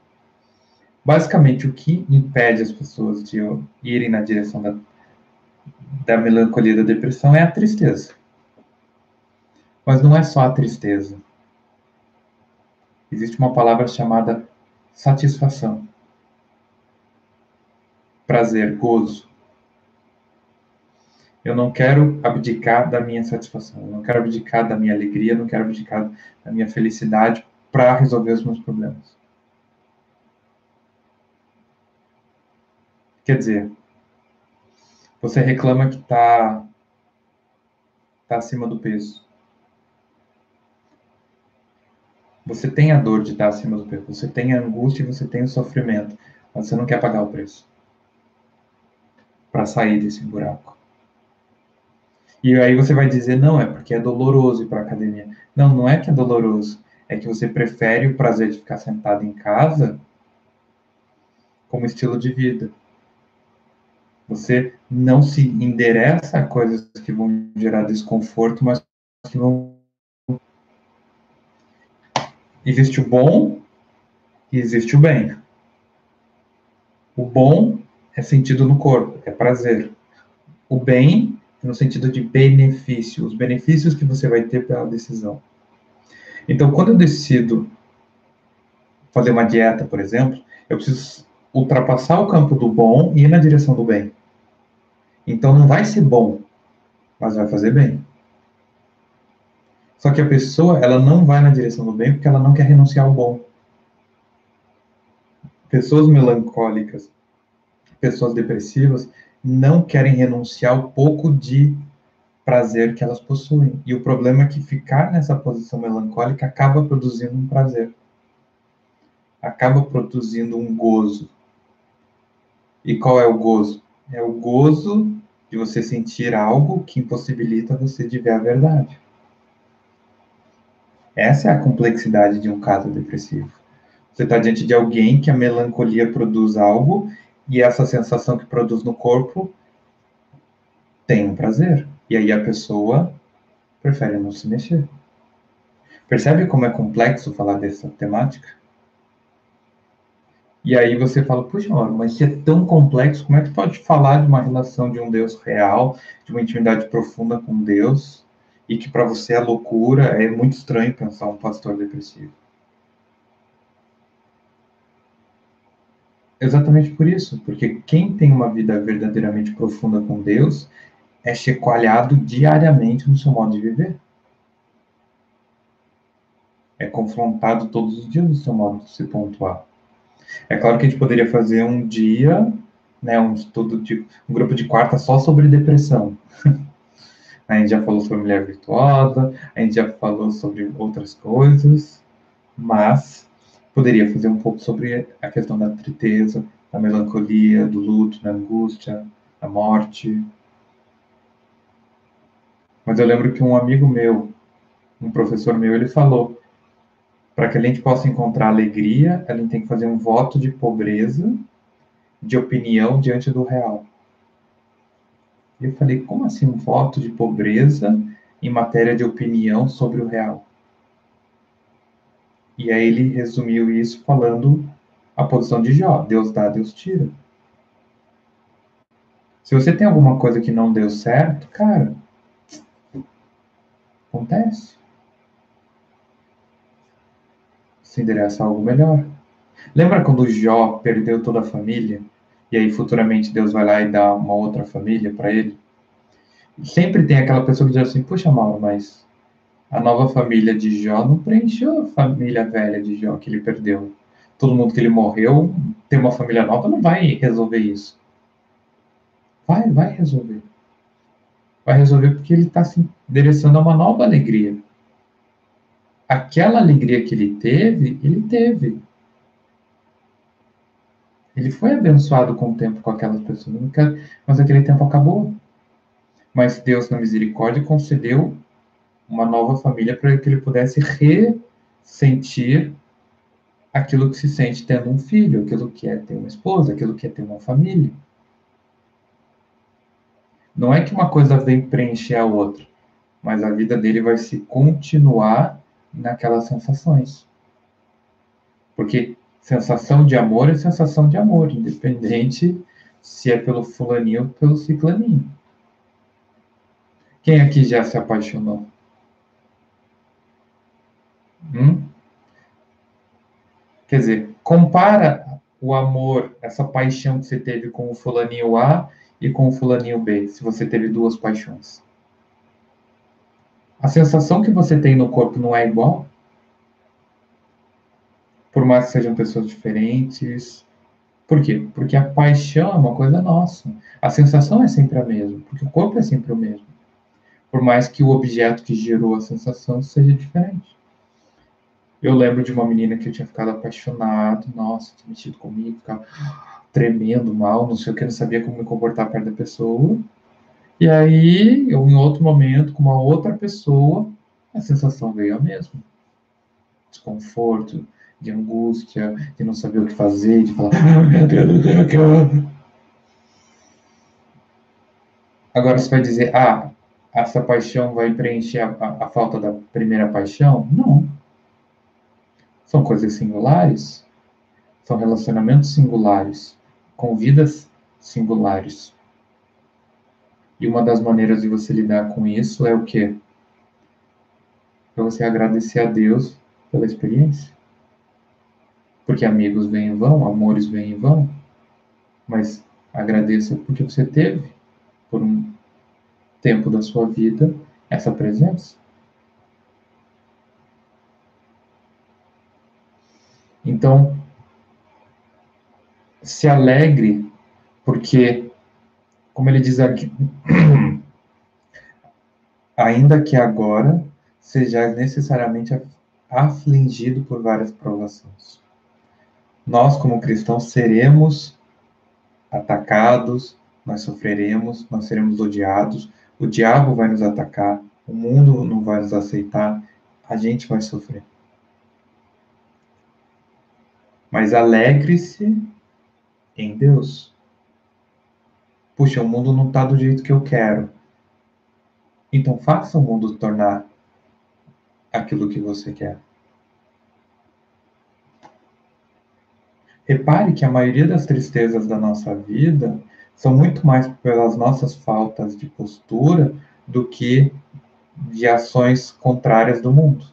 Basicamente, o que impede as pessoas de irem na direção da, da melancolia da depressão é a tristeza. Mas não é só a tristeza existe uma palavra chamada satisfação. Prazer, gozo. Eu não quero abdicar da minha satisfação, eu não quero abdicar da minha alegria, eu não quero abdicar da minha felicidade para resolver os meus problemas. Quer dizer, você reclama que está tá acima do peso. Você tem a dor de estar acima do peso, você tem a angústia e você tem o sofrimento, mas você não quer pagar o preço para sair desse buraco. E aí você vai dizer, não, é porque é doloroso ir para a academia. Não, não é que é doloroso, é que você prefere o prazer de ficar sentado em casa como estilo de vida. Você não se endereça a coisas que vão gerar desconforto, mas que vão Existe o bom e existe o bem. O bom é sentido no corpo, é prazer. O bem no sentido de benefício, os benefícios que você vai ter pela decisão. Então, quando eu decido fazer uma dieta, por exemplo, eu preciso ultrapassar o campo do bom e ir na direção do bem. Então não vai ser bom, mas vai fazer bem. Só que a pessoa, ela não vai na direção do bem porque ela não quer renunciar ao bom. Pessoas melancólicas, pessoas depressivas, não querem renunciar ao pouco de prazer que elas possuem. E o problema é que ficar nessa posição melancólica acaba produzindo um prazer. Acaba produzindo um gozo. E qual é o gozo? É o gozo de você sentir algo que impossibilita você de ver a verdade. Essa é a complexidade de um caso depressivo. Você está diante de alguém que a melancolia produz algo e essa sensação que produz no corpo tem um prazer. E aí a pessoa prefere não se mexer. Percebe como é complexo falar dessa temática? E aí você fala, puxa, Mauro, mas se é tão complexo, como é que pode falar de uma relação de um Deus real, de uma intimidade profunda com Deus, e que para você é loucura, é muito estranho pensar um pastor depressivo? Exatamente por isso, porque quem tem uma vida verdadeiramente profunda com Deus é checoalhado diariamente no seu modo de viver. É confrontado todos os dias no seu modo de se pontuar. É claro que a gente poderia fazer um dia, né, um estudo de um grupo de quarta só sobre depressão. <laughs> a gente já falou sobre mulher virtuosa, a gente já falou sobre outras coisas, mas poderia fazer um pouco sobre a questão da tristeza, da melancolia, do luto, da angústia, da morte. Mas eu lembro que um amigo meu, um professor meu, ele falou para que a gente possa encontrar alegria, a gente tem que fazer um voto de pobreza, de opinião diante do real. E eu falei, como assim um voto de pobreza em matéria de opinião sobre o real? E aí ele resumiu isso falando a posição de Jó: Deus dá, Deus tira. Se você tem alguma coisa que não deu certo, cara, acontece. se endereça a algo melhor. Lembra quando Jó perdeu toda a família? E aí futuramente Deus vai lá e dá uma outra família para ele? Sempre tem aquela pessoa que diz assim: Puxa, Mauro, mas a nova família de Jó não preencheu a família velha de Jó que ele perdeu. Todo mundo que ele morreu, ter uma família nova não vai resolver isso. Vai, vai resolver. Vai resolver porque ele está se endereçando a uma nova alegria aquela alegria que ele teve, ele teve. Ele foi abençoado com o tempo com aquelas pessoas, mas aquele tempo acabou. Mas Deus, na misericórdia, concedeu uma nova família para que ele pudesse ressentir aquilo que se sente tendo um filho, aquilo que é ter uma esposa, aquilo que é ter uma família. Não é que uma coisa vem preencher a outra, mas a vida dele vai se continuar naquelas sensações. Porque sensação de amor é sensação de amor, independente se é pelo fulaninho ou pelo ciclaninho. Quem aqui já se apaixonou? Hum? Quer dizer, compara o amor, essa paixão que você teve com o fulaninho A e com o fulaninho B, se você teve duas paixões. A sensação que você tem no corpo não é igual? Por mais que sejam pessoas diferentes. Por quê? Porque a paixão é uma coisa nossa. A sensação é sempre a mesma, porque o corpo é sempre o mesmo. Por mais que o objeto que gerou a sensação seja diferente. Eu lembro de uma menina que eu tinha ficado apaixonado, nossa, tinha mexido comigo, ficava tremendo mal, não sei o que, não sabia como me comportar perto da pessoa. E aí, eu, em outro momento, com uma outra pessoa, a sensação veio a mesma. Desconforto, de angústia, de não saber o que fazer, de falar, ah, meu Deus, eu quero. Agora você vai dizer, ah, essa paixão vai preencher a, a, a falta da primeira paixão? Não. São coisas singulares, são relacionamentos singulares, com vidas singulares. E uma das maneiras de você lidar com isso é o quê? É você agradecer a Deus pela experiência. Porque amigos vêm em vão, amores vêm em vão. Mas agradeça porque você teve, por um tempo da sua vida, essa presença. Então, se alegre, porque, como ele diz aqui, <clears throat> ainda que agora seja necessariamente afligido por várias provações. Nós, como cristãos, seremos atacados, nós sofreremos, nós seremos odiados, o diabo vai nos atacar, o mundo não vai nos aceitar, a gente vai sofrer. Mas alegre-se em Deus. Puxa, o mundo não está do jeito que eu quero. Então faça o mundo tornar aquilo que você quer. Repare que a maioria das tristezas da nossa vida são muito mais pelas nossas faltas de postura do que de ações contrárias do mundo.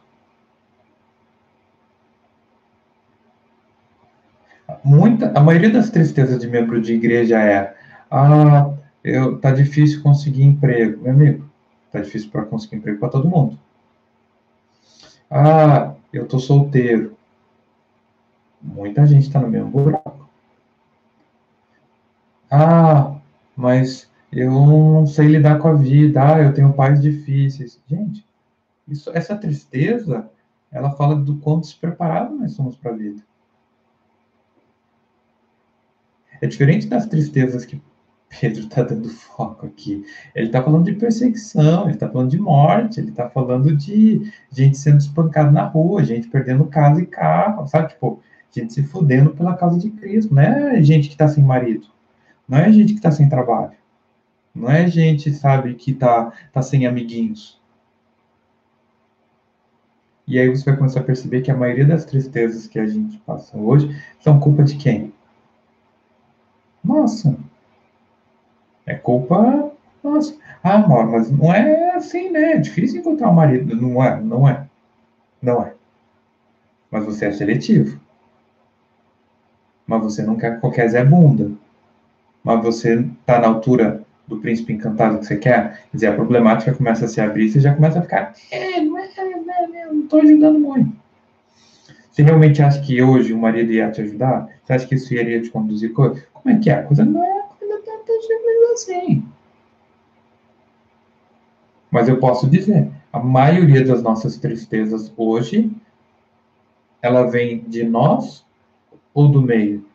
Muita, a maioria das tristezas de membro de igreja é: ah, eu, tá difícil conseguir emprego, meu amigo. Tá difícil para conseguir emprego para todo mundo. Ah, eu tô solteiro. Muita gente está no mesmo buraco. Ah, mas eu não sei lidar com a vida. Ah, eu tenho pais difíceis. Gente, isso, essa tristeza, ela fala do quão despreparados nós somos para a vida. É diferente das tristezas que Pedro está dando foco aqui. Ele está falando de perseguição, ele está falando de morte, ele está falando de gente sendo espancada na rua, gente perdendo casa e carro, sabe? Tipo, gente se fudendo pela causa de Cristo. Não é gente que está sem marido, não é gente que está sem trabalho, não é gente, sabe, que está tá sem amiguinhos. E aí você vai começar a perceber que a maioria das tristezas que a gente passa hoje são culpa de quem? Nossa, é culpa nossa. Ah, amor, mas não é assim, né? É difícil encontrar um marido. Não é, não é. Não é. Mas você é seletivo. Mas você não quer qualquer Zé Bunda. Mas você tá na altura do príncipe encantado que você quer. Quer dizer, a problemática começa a se abrir e você já começa a ficar. É, não é, não, é, não tô ajudando muito. Você realmente acha que hoje o marido ia te ajudar? Você acha que isso iria te conduzir? Como é que é? A coisa não é simples assim. Mas eu posso dizer, a maioria das nossas tristezas hoje, ela vem de nós ou do meio?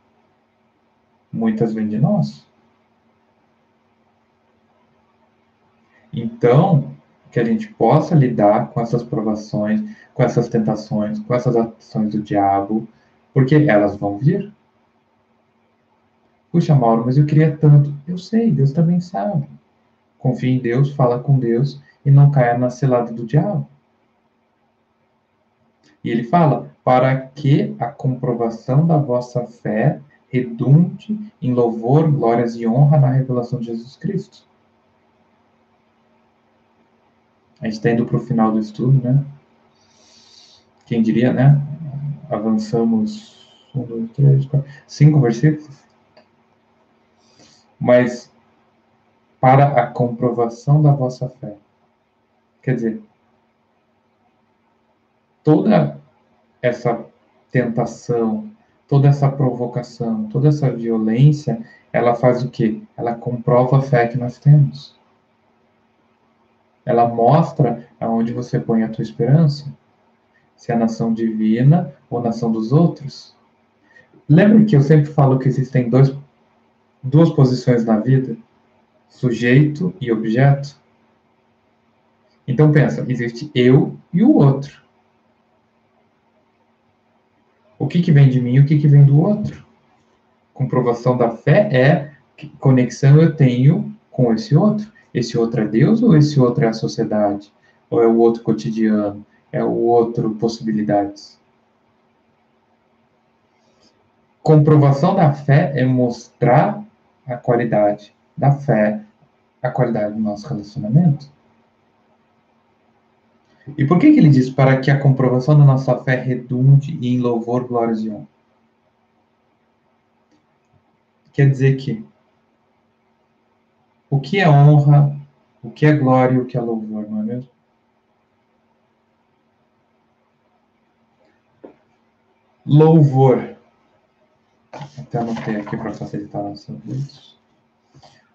Muitas vêm de nós. Então, que a gente possa lidar com essas provações, com essas tentações, com essas ações do diabo, porque elas vão vir. Puxa, Mauro, mas eu queria tanto. Eu sei, Deus também sabe. Confie em Deus, fala com Deus e não caia na cilada do diabo. E ele fala: para que a comprovação da vossa fé redunde em louvor, glórias e honra na revelação de Jesus Cristo. A gente está indo para o final do estudo, né? Quem diria, né? Avançamos um, dois, três, quatro, cinco versículos mas para a comprovação da vossa fé. Quer dizer, toda essa tentação, toda essa provocação, toda essa violência, ela faz o quê? Ela comprova a fé que nós temos. Ela mostra aonde você põe a tua esperança. Se é a nação divina ou nação dos outros. Lembra que eu sempre falo que existem dois duas posições na vida, sujeito e objeto. Então pensa, existe eu e o outro. O que, que vem de mim e o que, que vem do outro? Comprovação da fé é que conexão eu tenho com esse outro. Esse outro é Deus ou esse outro é a sociedade? Ou é o outro cotidiano? É o outro possibilidades? Comprovação da fé é mostrar a qualidade da fé, a qualidade do nosso relacionamento. E por que, que ele diz para que a comprovação da nossa fé redunde em louvor, glórias e honra? quer dizer que o que é honra, o que é glória e o que é louvor, não é mesmo? Louvor. Até anotei aqui para facilitar nossa vídeos.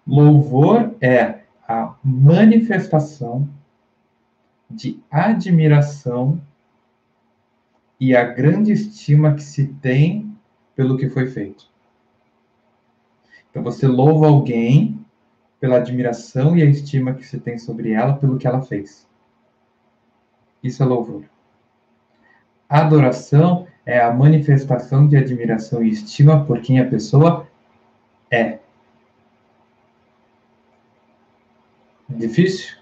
Louvor é a manifestação de admiração e a grande estima que se tem pelo que foi feito. Então você louva alguém pela admiração e a estima que se tem sobre ela pelo que ela fez. Isso é louvor. Adoração é a manifestação de admiração e estima por quem a pessoa é. Difícil?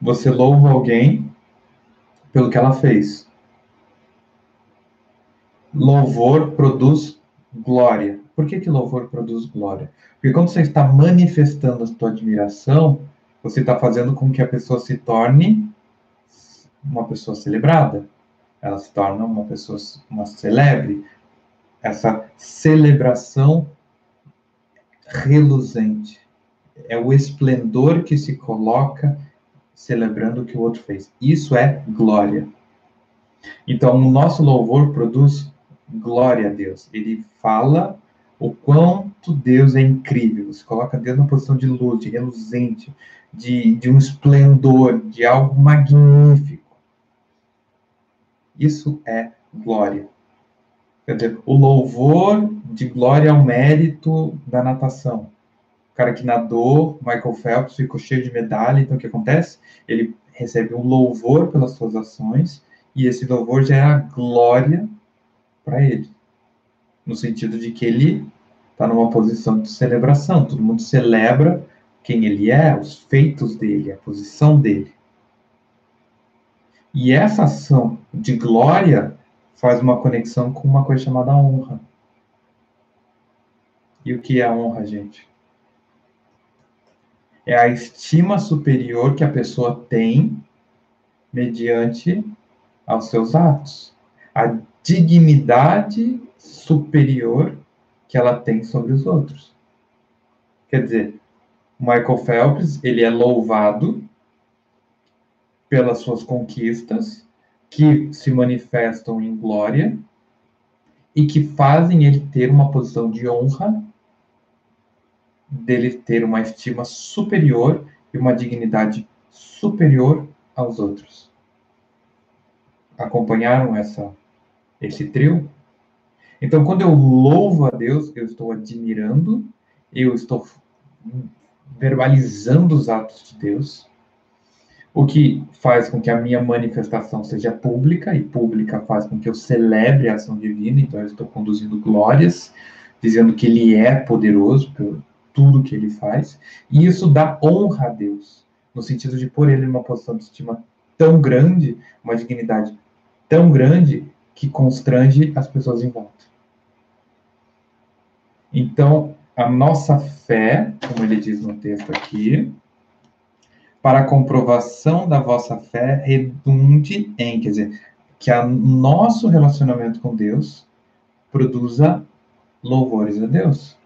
Você louva alguém pelo que ela fez. Louvor produz glória. Por que, que louvor produz glória? Porque quando você está manifestando a sua admiração, você está fazendo com que a pessoa se torne uma pessoa celebrada. Ela se torna uma pessoa, uma celebre. Essa celebração reluzente. É o esplendor que se coloca celebrando o que o outro fez. Isso é glória. Então, o nosso louvor produz glória a Deus. Ele fala o quanto Deus é incrível. Você coloca Deus na posição de luz, de reluzente, de, de um esplendor, de algo magnífico. Isso é glória. Quer dizer, o louvor de glória ao mérito da natação. O cara que nadou, Michael Phelps, ficou cheio de medalha, então o que acontece? Ele recebe um louvor pelas suas ações, e esse louvor já é a glória para ele. No sentido de que ele está numa posição de celebração, todo mundo celebra quem ele é, os feitos dele, a posição dele. E essa ação de glória faz uma conexão com uma coisa chamada honra. E o que é honra, gente? É a estima superior que a pessoa tem mediante aos seus atos. A dignidade superior que ela tem sobre os outros. Quer dizer, Michael Phelps, ele é louvado pelas suas conquistas, que se manifestam em glória e que fazem ele ter uma posição de honra, dele ter uma estima superior e uma dignidade superior aos outros. Acompanharam essa esse trio? Então, quando eu louvo a Deus, eu estou admirando, eu estou verbalizando os atos de Deus, o que faz com que a minha manifestação seja pública, e pública faz com que eu celebre a ação divina, então eu estou conduzindo glórias, dizendo que Ele é poderoso por tudo que Ele faz, e isso dá honra a Deus, no sentido de pôr Ele numa posição de estima tão grande, uma dignidade tão grande, que constrange as pessoas em volta. Então, a nossa fé, como ele diz no texto aqui, para a comprovação da vossa fé redunde em, quer dizer, que o nosso relacionamento com Deus produza louvores a Deus,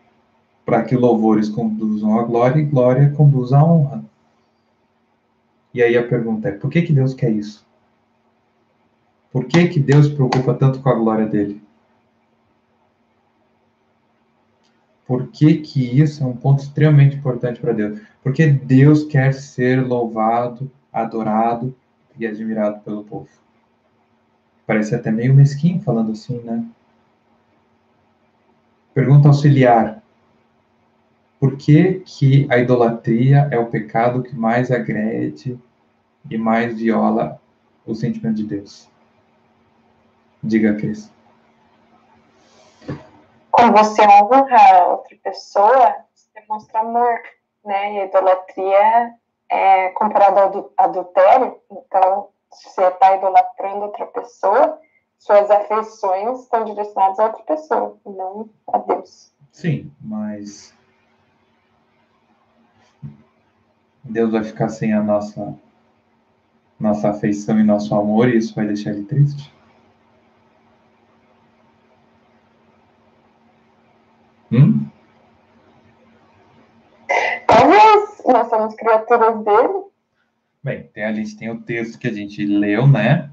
para que louvores conduzam à glória e glória conduza à honra. E aí a pergunta é, por que que Deus quer isso? Por que que Deus preocupa tanto com a glória dele? Por que, que isso é um ponto extremamente importante para Deus? Porque Deus quer ser louvado, adorado e admirado pelo povo. Parece até meio mesquinho falando assim, né? Pergunta auxiliar. Por que, que a idolatria é o pecado que mais agrede e mais viola o sentimento de Deus? Diga, Cris quando você honra outra pessoa, você demonstra amor, né? E a idolatria é comparada ao adultério, então, se você está idolatrando outra pessoa, suas afeições estão direcionadas a outra pessoa, não a Deus. Sim, mas Deus vai ficar sem a nossa nossa afeição e nosso amor e isso vai deixar ele triste? Hum? Nós somos criaturas dele. Bem, tem, a gente tem o texto que a gente leu, né?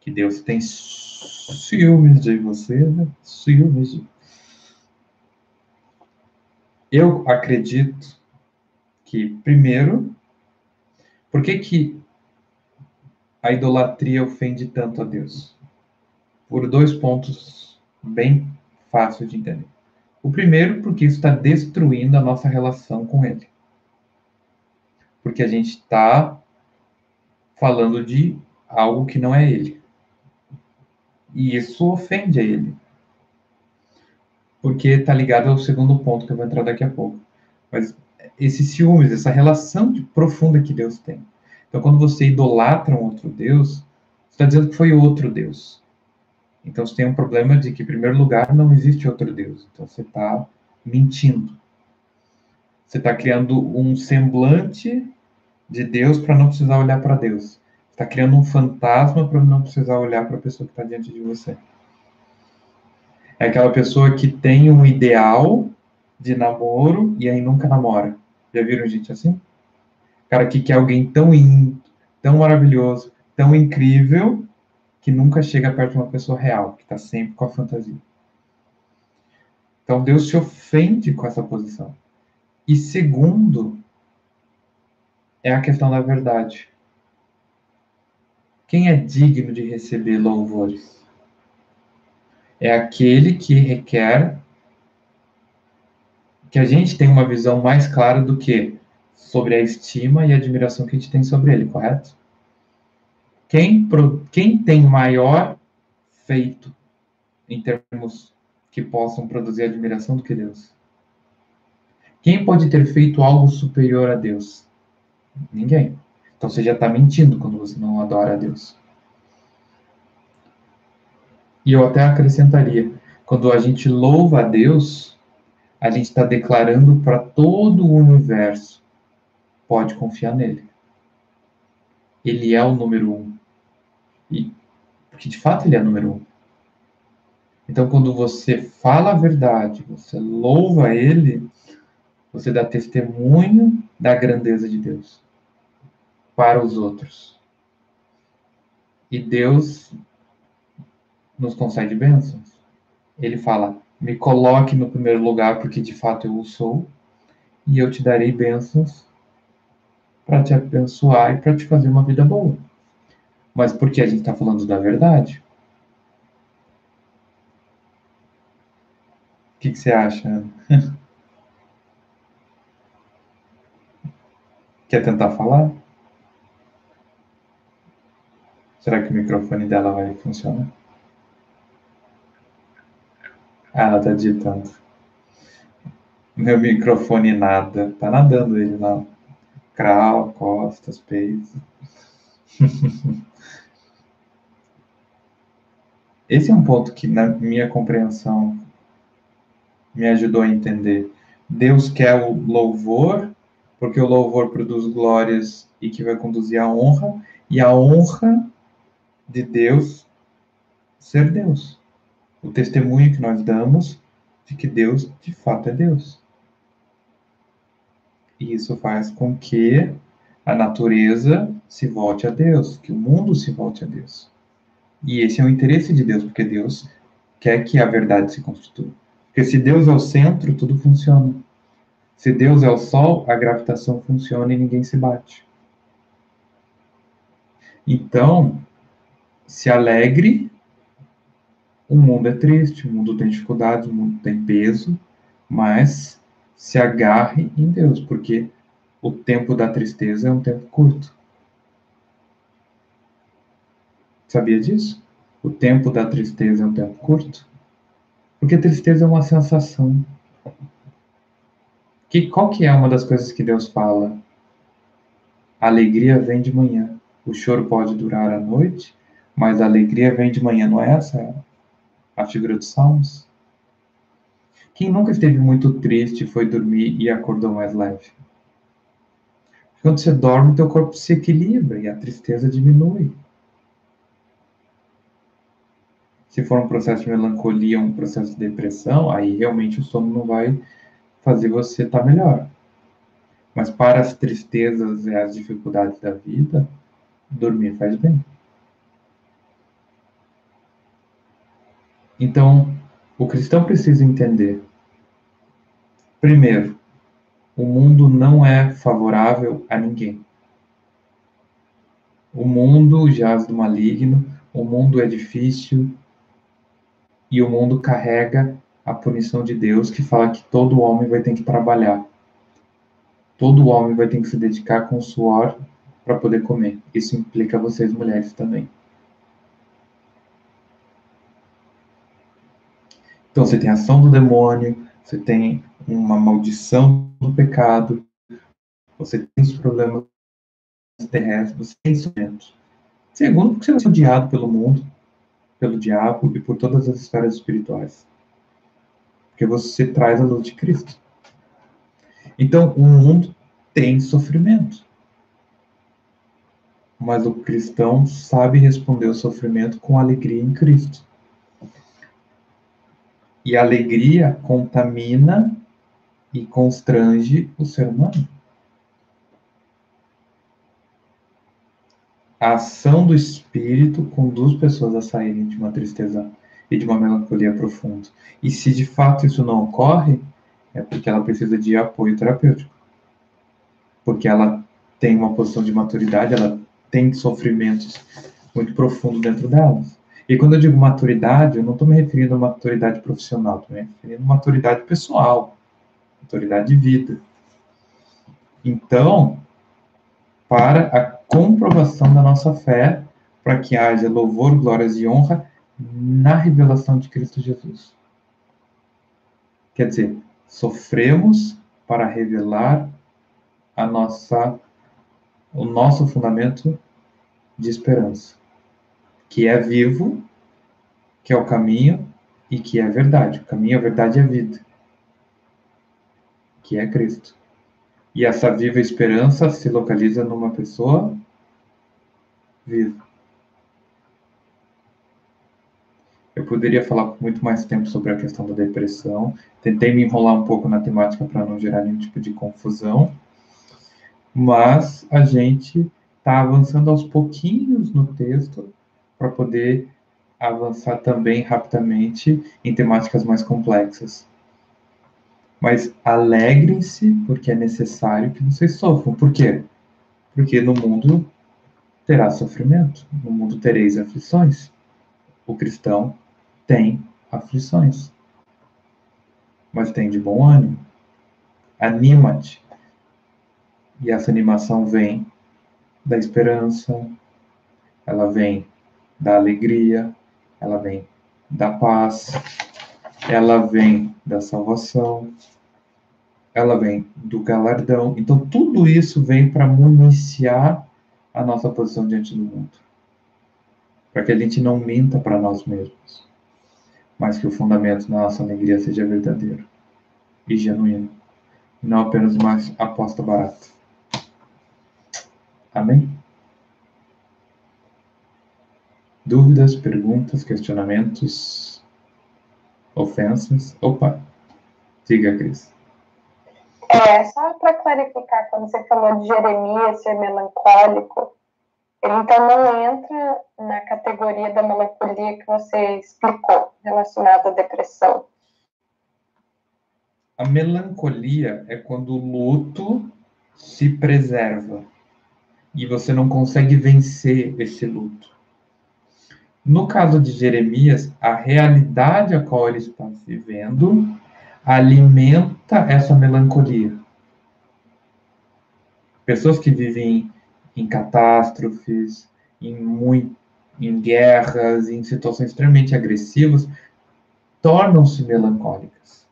Que Deus tem ciúmes de você, né? Ciúmes de... Eu acredito que, primeiro, por que, que a idolatria ofende tanto a Deus? Por dois pontos bem fáceis de entender. O primeiro, porque isso está destruindo a nossa relação com Ele. Porque a gente está falando de algo que não é Ele. E isso ofende a Ele. Porque está ligado ao segundo ponto que eu vou entrar daqui a pouco. Mas esses ciúmes, essa relação profunda que Deus tem. Então, quando você idolatra um outro Deus, você está dizendo que foi outro Deus. Então, você tem um problema de que, em primeiro lugar, não existe outro Deus. Então, você está mentindo. Você está criando um semblante de Deus para não precisar olhar para Deus. Está criando um fantasma para não precisar olhar para a pessoa que está diante de você. É aquela pessoa que tem um ideal de namoro e aí nunca namora. Já viram gente assim? Cara que quer alguém tão in, tão maravilhoso, tão incrível, que nunca chega perto de uma pessoa real, que está sempre com a fantasia. Então Deus se ofende com essa posição. E segundo, é a questão da verdade. Quem é digno de receber louvores? É aquele que requer que a gente tenha uma visão mais clara do que sobre a estima e admiração que a gente tem sobre ele, correto? Quem, quem tem maior feito em termos que possam produzir admiração do que Deus? Quem pode ter feito algo superior a Deus? Ninguém. Então você já está mentindo quando você não adora a Deus. E eu até acrescentaria: quando a gente louva a Deus, a gente está declarando para todo o universo: pode confiar nele. Ele é o número um. E, porque de fato ele é número um. Então, quando você fala a verdade, você louva ele, você dá testemunho da grandeza de Deus para os outros. E Deus nos concede bênçãos. Ele fala: me coloque no primeiro lugar, porque de fato eu o sou, e eu te darei bênçãos para te abençoar e para te fazer uma vida boa mas porque a gente está falando da verdade. O que, que você acha? <laughs> Quer tentar falar? Será que o microfone dela vai funcionar? Ah, ela está digitando. Meu microfone nada. Tá nadando ele lá. Crau, costas, peito. <laughs> Esse é um ponto que, na minha compreensão, me ajudou a entender. Deus quer o louvor, porque o louvor produz glórias e que vai conduzir à honra, e a honra de Deus ser Deus. O testemunho que nós damos de que Deus de fato é Deus. E isso faz com que a natureza se volte a Deus, que o mundo se volte a Deus. E esse é o interesse de Deus, porque Deus quer que a verdade se constitua. Porque se Deus é o centro, tudo funciona. Se Deus é o sol, a gravitação funciona e ninguém se bate. Então, se alegre, o mundo é triste, o mundo tem dificuldades, o mundo tem peso, mas se agarre em Deus, porque o tempo da tristeza é um tempo curto. Sabia disso? O tempo da tristeza é um tempo curto? Porque tristeza é uma sensação. Que, qual que é uma das coisas que Deus fala? A alegria vem de manhã. O choro pode durar a noite, mas a alegria vem de manhã. Não é essa a figura dos Salmos? Quem nunca esteve muito triste foi dormir e acordou mais leve? Quando você dorme, teu corpo se equilibra e a tristeza diminui. Se for um processo de melancolia, um processo de depressão, aí realmente o sono não vai fazer você estar tá melhor. Mas para as tristezas e as dificuldades da vida, dormir faz bem. Então, o cristão precisa entender, primeiro, o mundo não é favorável a ninguém. O mundo jaz do maligno, o mundo é difícil e o mundo carrega a punição de Deus que fala que todo homem vai ter que trabalhar. Todo homem vai ter que se dedicar com suor para poder comer. Isso implica vocês mulheres também. Então você tem a ação do demônio, você tem uma maldição do pecado, você tem os problemas terrestres, você tem sofrimentos. Segundo, porque você vai ser odiado pelo mundo, pelo diabo e por todas as esferas espirituais. Porque você traz a luz de Cristo. Então, o mundo tem sofrimento. Mas o cristão sabe responder ao sofrimento com alegria em Cristo. E a alegria contamina e constrange o ser humano. A ação do Espírito conduz pessoas a saírem de uma tristeza e de uma melancolia profunda. E se de fato isso não ocorre, é porque ela precisa de apoio terapêutico. Porque ela tem uma posição de maturidade, ela tem sofrimentos muito profundos dentro delas. E quando eu digo maturidade, eu não estou me referindo a maturidade profissional, estou me referindo a maturidade pessoal, maturidade de vida. Então, para a comprovação da nossa fé, para que haja louvor, glórias e honra na revelação de Cristo Jesus. Quer dizer, sofremos para revelar a nossa o nosso fundamento de esperança que é vivo, que é o caminho e que é a verdade. O caminho, a verdade e a vida, que é Cristo. E essa viva esperança se localiza numa pessoa viva. Eu poderia falar por muito mais tempo sobre a questão da depressão. Tentei me enrolar um pouco na temática para não gerar nenhum tipo de confusão. Mas a gente está avançando aos pouquinhos no texto para poder avançar também rapidamente em temáticas mais complexas. Mas alegrem-se, porque é necessário que vocês sofram. Por quê? Porque no mundo terá sofrimento, no mundo tereis aflições. O cristão tem aflições, mas tem de bom ânimo. Anima-te. E essa animação vem da esperança, ela vem da alegria, ela vem da paz, ela vem da salvação, ela vem do galardão. Então, tudo isso vem para municiar a nossa posição diante do mundo. Para que a gente não minta para nós mesmos, mas que o fundamento da nossa alegria seja verdadeiro e genuíno, não apenas uma aposta barata. Amém? Dúvidas, perguntas, questionamentos, ofensas? Opa, diga, Cris. É, só para clarificar, quando você falou de Jeremias ser melancólico, ele então não entra na categoria da melancolia que você explicou, relacionada à depressão. A melancolia é quando o luto se preserva e você não consegue vencer esse luto. No caso de Jeremias, a realidade a qual ele está vivendo alimenta essa melancolia. Pessoas que vivem em catástrofes, em, muito, em guerras, em situações extremamente agressivas, tornam-se melancólicas.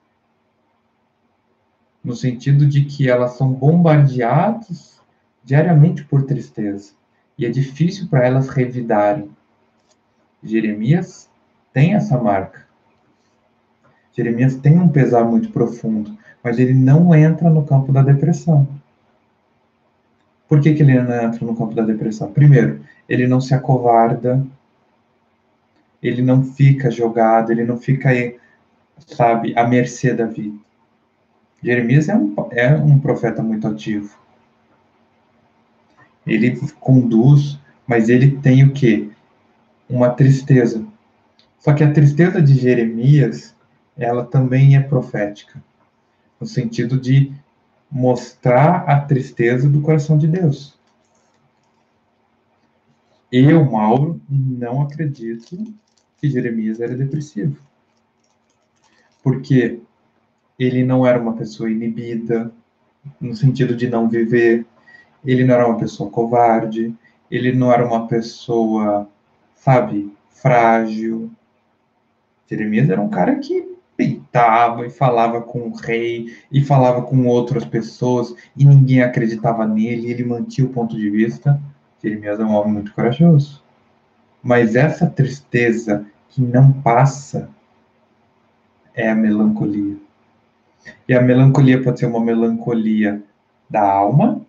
No sentido de que elas são bombardeadas diariamente por tristeza. E é difícil para elas revidarem. Jeremias tem essa marca. Jeremias tem um pesar muito profundo, mas ele não entra no campo da depressão. Por que, que ele entra no campo da depressão? Primeiro, ele não se acovarda, ele não fica jogado, ele não fica, sabe, à mercê da vida. Jeremias é um, é um profeta muito ativo. Ele conduz, mas ele tem o quê? Uma tristeza. Só que a tristeza de Jeremias, ela também é profética, no sentido de mostrar a tristeza do coração de Deus. Eu, Mauro, não acredito que Jeremias era depressivo. Porque ele não era uma pessoa inibida, no sentido de não viver, ele não era uma pessoa covarde, ele não era uma pessoa, sabe, frágil. Jeremias era um cara que peitava e falava com o rei e falava com outras pessoas e ninguém acreditava nele, ele mantinha o ponto de vista. Jeremias é um homem muito corajoso. Mas essa tristeza que não passa é a melancolia. E a melancolia pode ser uma melancolia da alma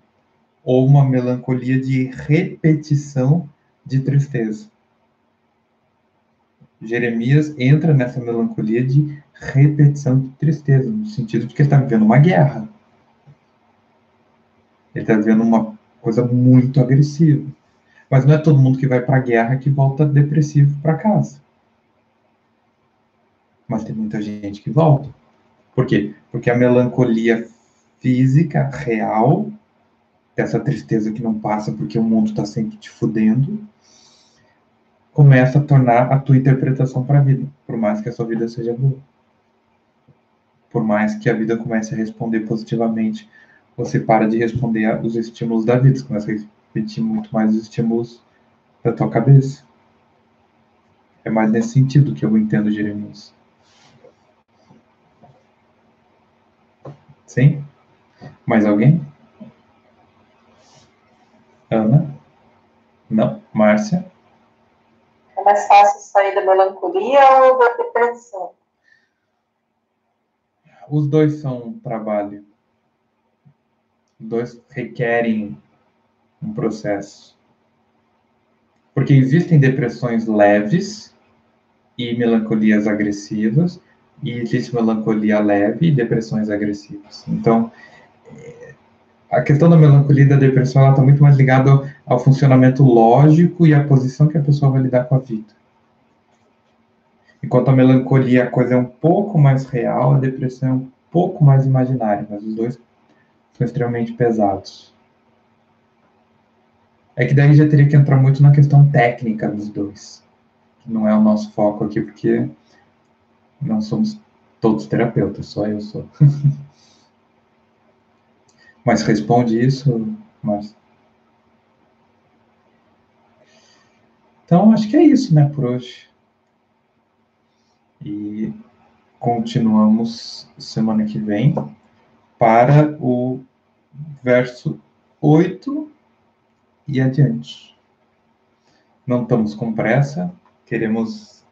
ou uma melancolia de repetição de tristeza. Jeremias entra nessa melancolia de repetição de tristeza, no sentido de que ele está vivendo uma guerra. Ele está vivendo uma coisa muito agressiva. Mas não é todo mundo que vai para a guerra que volta depressivo para casa. Mas tem muita gente que volta. Por quê? Porque a melancolia física, real, dessa tristeza que não passa porque o mundo está sempre te fudendo, começa a tornar a tua interpretação para a vida, por mais que a sua vida seja boa. Por mais que a vida comece a responder positivamente, você para de responder os estímulos da vida, você começa a repetir muito mais os estímulos da tua cabeça. É mais nesse sentido que eu entendo Jeremias. Sim? Mais alguém? Ana? Não? Márcia? É mais fácil sair da melancolia ou da depressão? Os dois são um trabalho. Os dois requerem um processo. Porque existem depressões leves e melancolias agressivas, e existe melancolia leve e depressões agressivas. Então, a questão da melancolia e da depressão está muito mais ligada ao funcionamento lógico e à posição que a pessoa vai lidar com a vida. Enquanto a melancolia, a coisa é um pouco mais real, a depressão é um pouco mais imaginária, mas os dois são extremamente pesados. É que daí já teria que entrar muito na questão técnica dos dois, que não é o nosso foco aqui, porque não somos todos terapeutas, só eu sou. <laughs> Mas responde isso, Márcio. Então, acho que é isso, né, por hoje. E continuamos semana que vem para o verso 8 e adiante. Não estamos com pressa, queremos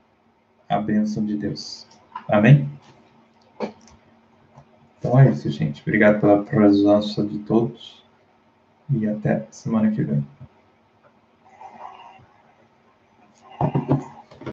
a bênção de Deus. Amém? Então é isso, gente. Obrigado pela presença de todos e até semana que vem.